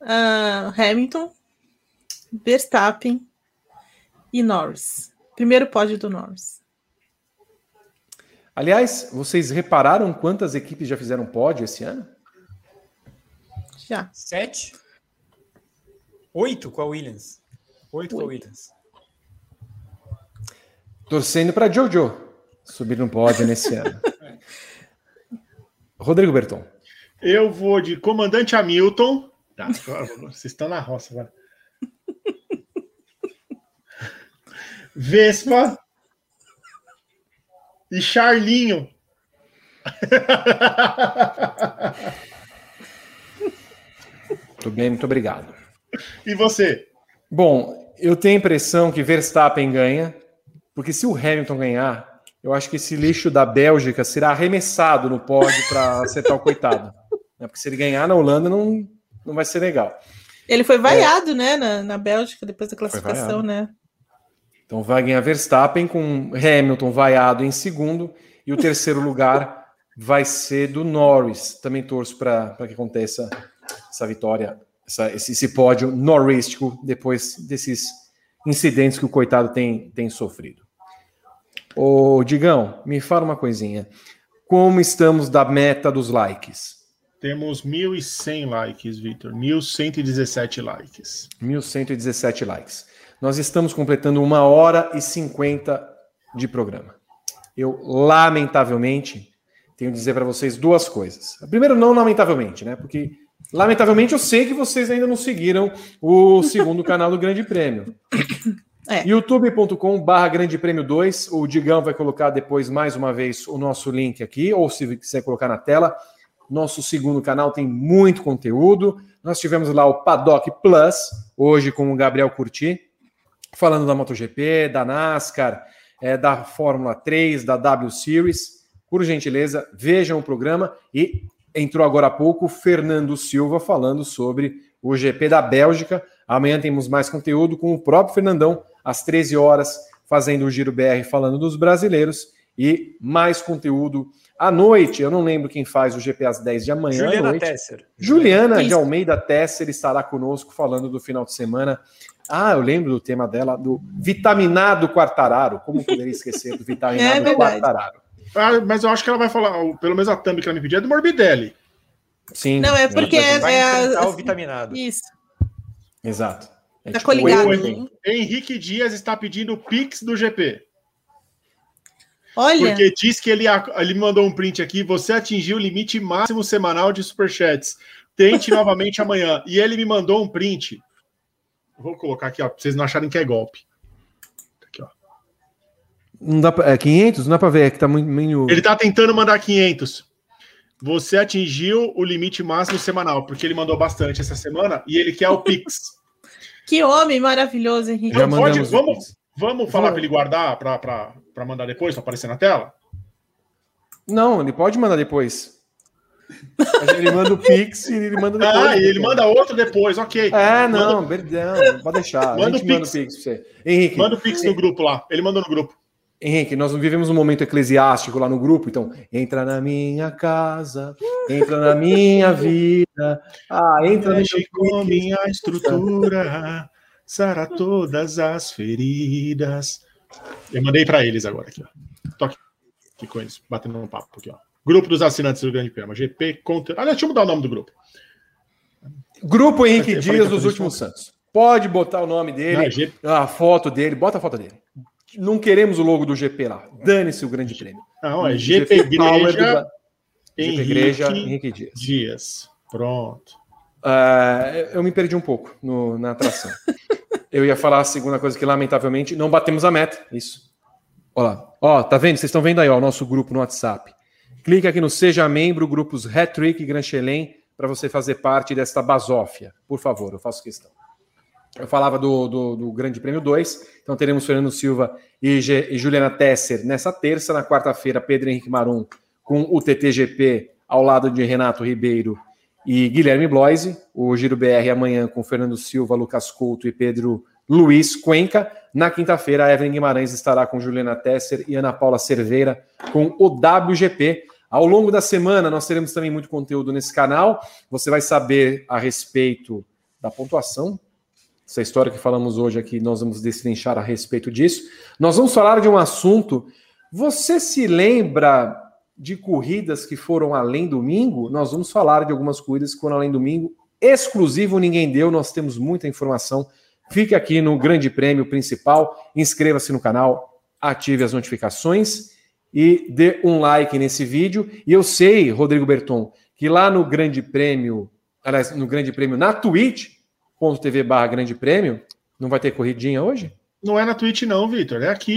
Ah, Hamilton, Verstappen e Norris. Primeiro pódio do Norris. Aliás, vocês repararam quantas equipes já fizeram pódio esse ano? Já. Sete. Oito com a Williams. Oito com a Oito. Williams. Torcendo para Jojo subir no pódio nesse ano. Rodrigo Berton. Eu vou de comandante Hamilton. Tá, vocês estão na roça agora. Vespa e Charlinho. Muito bem, muito obrigado. e você? Bom, eu tenho a impressão que Verstappen ganha, porque se o Hamilton ganhar, eu acho que esse lixo da Bélgica será arremessado no pódio para acertar o coitado. Né, Porque se ele ganhar na Holanda, não, não vai ser legal. Ele foi vaiado, né, na, na Bélgica, depois da classificação, né? Então vai ganhar Verstappen com Hamilton vaiado em segundo e o terceiro lugar vai ser do Norris. Também torço para que aconteça essa vitória, essa- esse, esse pódio norrístico depois desses incidentes que o coitado tem, tem sofrido. Ô Digão, me fala uma coisinha. Como estamos da meta dos likes? Temos 1.100 likes, Vitor. 1.117 likes. 1.117 likes. Nós estamos completando uma hora e 50 de programa. Eu, lamentavelmente, tenho que dizer para vocês duas coisas. Primeiro, não lamentavelmente, né? Porque, lamentavelmente, eu sei que vocês ainda não seguiram o segundo canal do Grande Prêmio. É. youtube.com/barra Grande Prêmio 2. O Digão vai colocar depois, mais uma vez, o nosso link aqui, ou se quiser colocar na tela. Nosso segundo canal tem muito conteúdo. Nós tivemos lá o Paddock Plus, hoje com o Gabriel Curti, falando da MotoGP, da NASCAR, é, da Fórmula 3, da W Series. Por gentileza, vejam o programa. E entrou agora há pouco Fernando Silva falando sobre o GP da Bélgica. Amanhã temos mais conteúdo com o próprio Fernandão, às 13 horas, fazendo o Giro BR falando dos brasileiros. E mais conteúdo à noite. Eu não lembro quem faz o GP às 10 de amanhã. Juliana Tesser. Juliana de Almeida Tesser estará conosco falando do final de semana ah, eu lembro do tema dela, do vitaminado quartararo. Como poderia esquecer do vitaminado é quartararo? Ah, mas eu acho que ela vai falar, pelo menos a thumb que ela me pediu é do Morbidelli. Sim. Não, é porque é, vai é, o vitaminado. Isso. Exato. É tá tipo, coligado. O Henrique Dias está pedindo o Pix do GP. Olha. Porque diz que ele, ele mandou um print aqui. Você atingiu o limite máximo semanal de superchats. Tente novamente amanhã. E ele me mandou um print Vou colocar aqui, ó, pra vocês não acharem que é golpe. Aqui, ó. Não dá pra, é 500? Não dá pra ver, é que tá muito meio... Ele tá tentando mandar 500. Você atingiu o limite máximo semanal, porque ele mandou bastante essa semana e ele quer o Pix. Que homem maravilhoso, Henrique. Então, pode, vamos, vamos falar para ele guardar para mandar depois, para aparecer na tela? Não, ele pode mandar depois ele manda o Pix e ele manda depois. Ah, e ele manda outro depois, ok. É, não, manda... perdão, pode deixar. Manda o Pix. manda o Pix pra você. Henrique. Manda o Pix no grupo lá. Ele mandou no grupo. Henrique, nós vivemos um momento eclesiástico lá no grupo, então entra na minha casa, entra na minha vida, ah, entra Mexe com minha estrutura, sara todas as feridas. Eu mandei para eles agora aqui, ó. Toque aqui com eles, batendo um papo aqui, ó. Grupo dos assinantes do Grande Prêmio. GP Conteúdo. Aliás, deixa eu mudar o nome do grupo. Grupo Henrique Dias dos Últimos Santos. Pode botar o nome dele, Não, a foto dele, bota a foto dele. Não queremos o logo do GP lá. Dane-se o Grande Prêmio. Não, é GP, GP Igreja, do... Henrique, Igreja Henrique Dias. Dias. Pronto. Uh, eu me perdi um pouco no, na atração. eu ia falar a segunda coisa que, lamentavelmente, não batemos a meta. Isso. Olha lá. Ó, tá vendo? Vocês estão vendo aí ó, o nosso grupo no WhatsApp. Clique aqui no Seja Membro, grupos Hattrick e Granchelem, para você fazer parte desta basófia. Por favor, eu faço questão. Eu falava do, do, do Grande Prêmio 2, então teremos Fernando Silva e, G, e Juliana Tesser nessa terça. Na quarta-feira, Pedro Henrique Marum com o TTGP ao lado de Renato Ribeiro e Guilherme Bloise. O Giro BR amanhã com Fernando Silva, Lucas Couto e Pedro Luiz Cuenca. Na quinta-feira, Evelyn Guimarães estará com Juliana Tesser e Ana Paula Cerveira com o WGP. Ao longo da semana, nós teremos também muito conteúdo nesse canal. Você vai saber a respeito da pontuação. Essa história que falamos hoje aqui, nós vamos destrinchar a respeito disso. Nós vamos falar de um assunto. Você se lembra de corridas que foram além domingo? Nós vamos falar de algumas corridas que foram além domingo. Exclusivo, ninguém deu. Nós temos muita informação. Fique aqui no Grande Prêmio principal. Inscreva-se no canal, ative as notificações e dê um like nesse vídeo. E eu sei, Rodrigo Berton, que lá no Grande Prêmio, aliás, no Grande Prêmio na Twitch.tv barra Grande Prêmio, não vai ter corridinha hoje? Não é na Twitch não, Vitor, é aqui.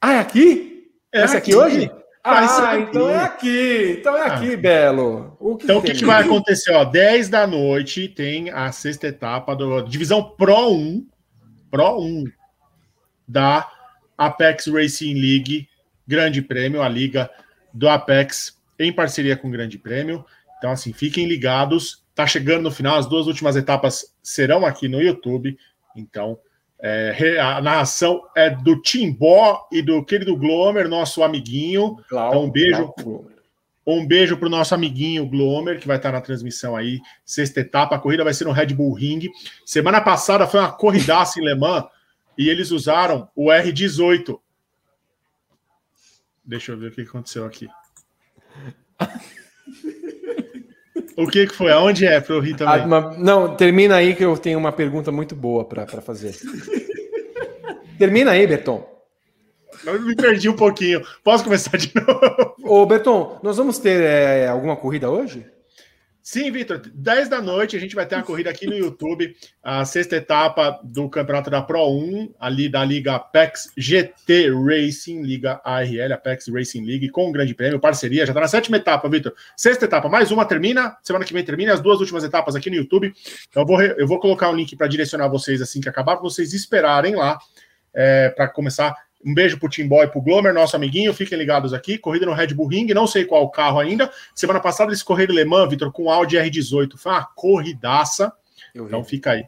Ah, é aqui? É esse aqui, aqui hoje? Ah, ah então é aqui. Então é aqui, ah. Belo. O então o que, que, vai acontecer? Ó, 10 da noite tem a sexta etapa da divisão Pro 1, Pro 1 da Apex Racing League Grande Prêmio, a liga do Apex em parceria com o Grande Prêmio. Então, assim, fiquem ligados. Tá chegando no final, as duas últimas etapas serão aqui no YouTube. Então, é, a narração é do Timbó e do querido Glomer, nosso amiguinho. Clau, então, um beijo. Um beijo para o nosso amiguinho Glomer, que vai estar na transmissão aí, sexta etapa. A corrida vai ser no Red Bull Ring. Semana passada foi uma corridaça em Le Mans e eles usaram o R18 Deixa eu ver o que aconteceu aqui. o que, que foi? Aonde é para eu rir também? Ah, não, termina aí que eu tenho uma pergunta muito boa para fazer. termina aí, Berton. Eu me perdi um pouquinho. Posso começar de novo? Ô, Berton, nós vamos ter é, alguma corrida hoje? Sim, Vitor, 10 da noite a gente vai ter uma corrida aqui no YouTube, a sexta etapa do campeonato da Pro 1, ali da Liga Apex GT Racing, Liga ARL, Apex Racing League, com o Grande Prêmio, parceria, já está na sétima etapa, Vitor. Sexta etapa, mais uma termina, semana que vem termina, as duas últimas etapas aqui no YouTube. Então eu vou, eu vou colocar o um link para direcionar vocês assim que acabar, para vocês esperarem lá, é, para começar um beijo pro Tim Boy, pro Glomer, nosso amiguinho. Fiquem ligados aqui. Corrida no Red Bull Ring, não sei qual carro ainda. Semana passada eles correram Le Mans, Vitor, com Audi R18. Foi uma corridaça. Então fica aí.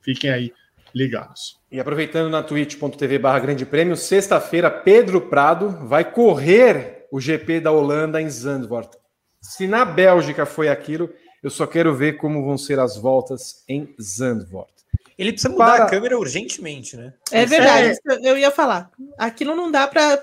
Fiquem aí ligados. E aproveitando na twitch.tv barra grande prêmio, sexta-feira, Pedro Prado vai correr o GP da Holanda em Zandvoort. Se na Bélgica foi aquilo, eu só quero ver como vão ser as voltas em Zandvoort. Ele precisa mudar Para... a câmera urgentemente, né? É verdade, é... eu ia falar. Aquilo não dá para.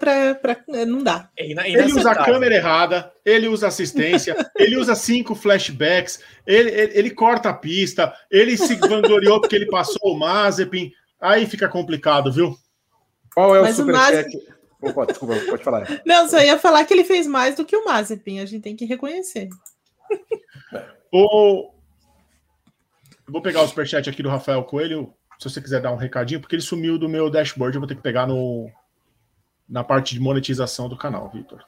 Não dá. É ele usa a câmera errada, ele usa assistência, ele usa cinco flashbacks, ele, ele, ele, corta a pista, ele se vangloriou porque ele passou o Mazepin. Aí fica complicado, viu? Qual é o superchat? O Maz... desculpa, pode falar. Não, só ia falar que ele fez mais do que o Mazepin, a gente tem que reconhecer. O, vou pegar o superchat aqui do Rafael Coelho, se você quiser dar um recadinho, porque ele sumiu do meu dashboard, eu vou ter que pegar no, na parte de monetização do canal, Vitor.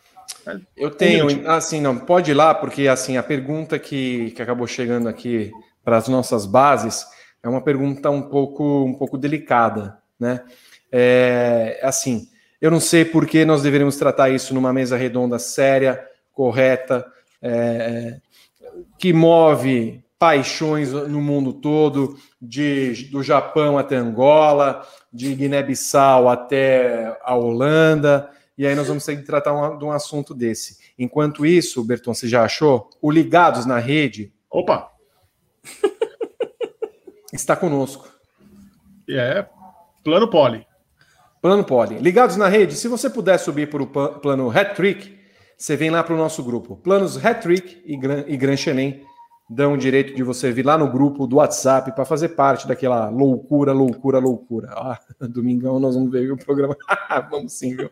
Eu tenho, assim, não, pode ir lá, porque assim, a pergunta que, que acabou chegando aqui para as nossas bases é uma pergunta um pouco, um pouco delicada, né? É, assim, eu não sei por que nós deveríamos tratar isso numa mesa redonda séria, correta, é, que move paixões no mundo todo, de, do Japão até Angola, de Guiné-Bissau até a Holanda, e aí nós vamos ter que tratar um, de um assunto desse. Enquanto isso, Berton, você já achou? O Ligados na Rede. Opa! está conosco. É, plano poli. Plano poli. Ligados na Rede, se você puder subir para o plano Hat Trick, você vem lá para o nosso grupo. Planos Hat Trick e Gran, e Gran dão o direito de você vir lá no grupo do WhatsApp para fazer parte daquela loucura, loucura, loucura. Ah, domingão nós vamos ver o programa. vamos sim, viu?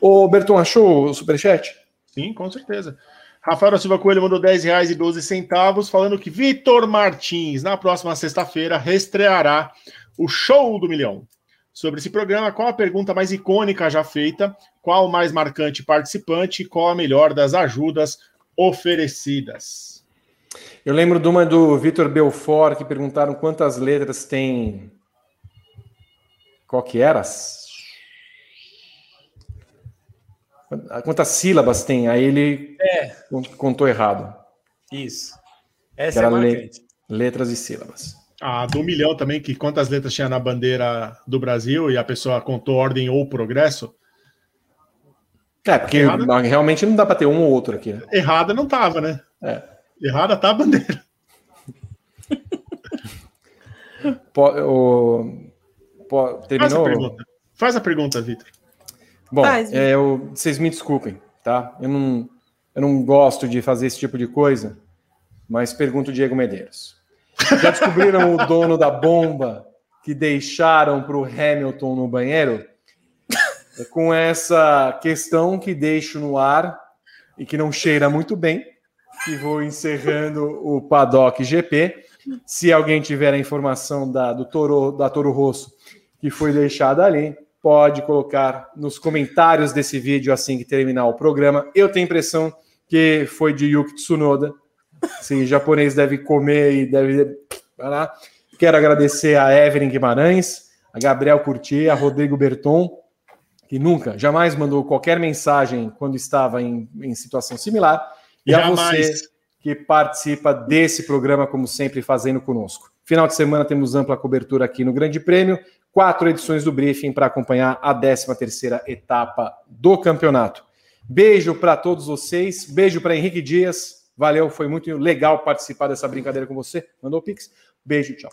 Ô, Berton, achou o superchat? Sim, com certeza. Rafael Silva Coelho mandou 10 reais e 12 centavos, falando que Vitor Martins, na próxima sexta-feira, restreará o Show do Milhão. Sobre esse programa, qual a pergunta mais icônica já feita? Qual o mais marcante participante? Qual a melhor das ajudas oferecidas? Eu lembro de uma do Vitor Belfort que perguntaram quantas letras tem. Qual que era? Quantas sílabas tem? Aí ele é. contou errado. Isso. Essa era é le... letras e sílabas. Ah, do milhão também, que quantas letras tinha na bandeira do Brasil e a pessoa contou ordem ou progresso? É, porque Errada... realmente não dá para ter um ou outro aqui. Né? Errada não tava, né? É. Errada tá a bandeira. o, terminou? Faz a pergunta, Faz a pergunta Vitor. Bom, é, eu, vocês me desculpem, tá? Eu não, eu não gosto de fazer esse tipo de coisa, mas pergunto o Diego Medeiros. Já descobriram o dono da bomba que deixaram para o Hamilton no banheiro? É com essa questão que deixo no ar e que não cheira muito bem, que vou encerrando o Paddock GP. Se alguém tiver a informação da, do Toro, da Toro Rosso que foi deixada ali, pode colocar nos comentários desse vídeo assim que terminar o programa. Eu tenho a impressão que foi de Yuki Tsunoda. Sim, japonês deve comer e deve. Quero agradecer a Evelyn Guimarães, a Gabriel Curti, a Rodrigo Berton, que nunca, jamais mandou qualquer mensagem quando estava em, em situação similar. E Jamais. a você que participa desse programa, como sempre, fazendo conosco. Final de semana temos ampla cobertura aqui no Grande Prêmio, quatro edições do briefing para acompanhar a 13ª etapa do campeonato. Beijo para todos vocês, beijo para Henrique Dias. Valeu, foi muito legal participar dessa brincadeira com você. Mandou o Pix. Beijo, tchau.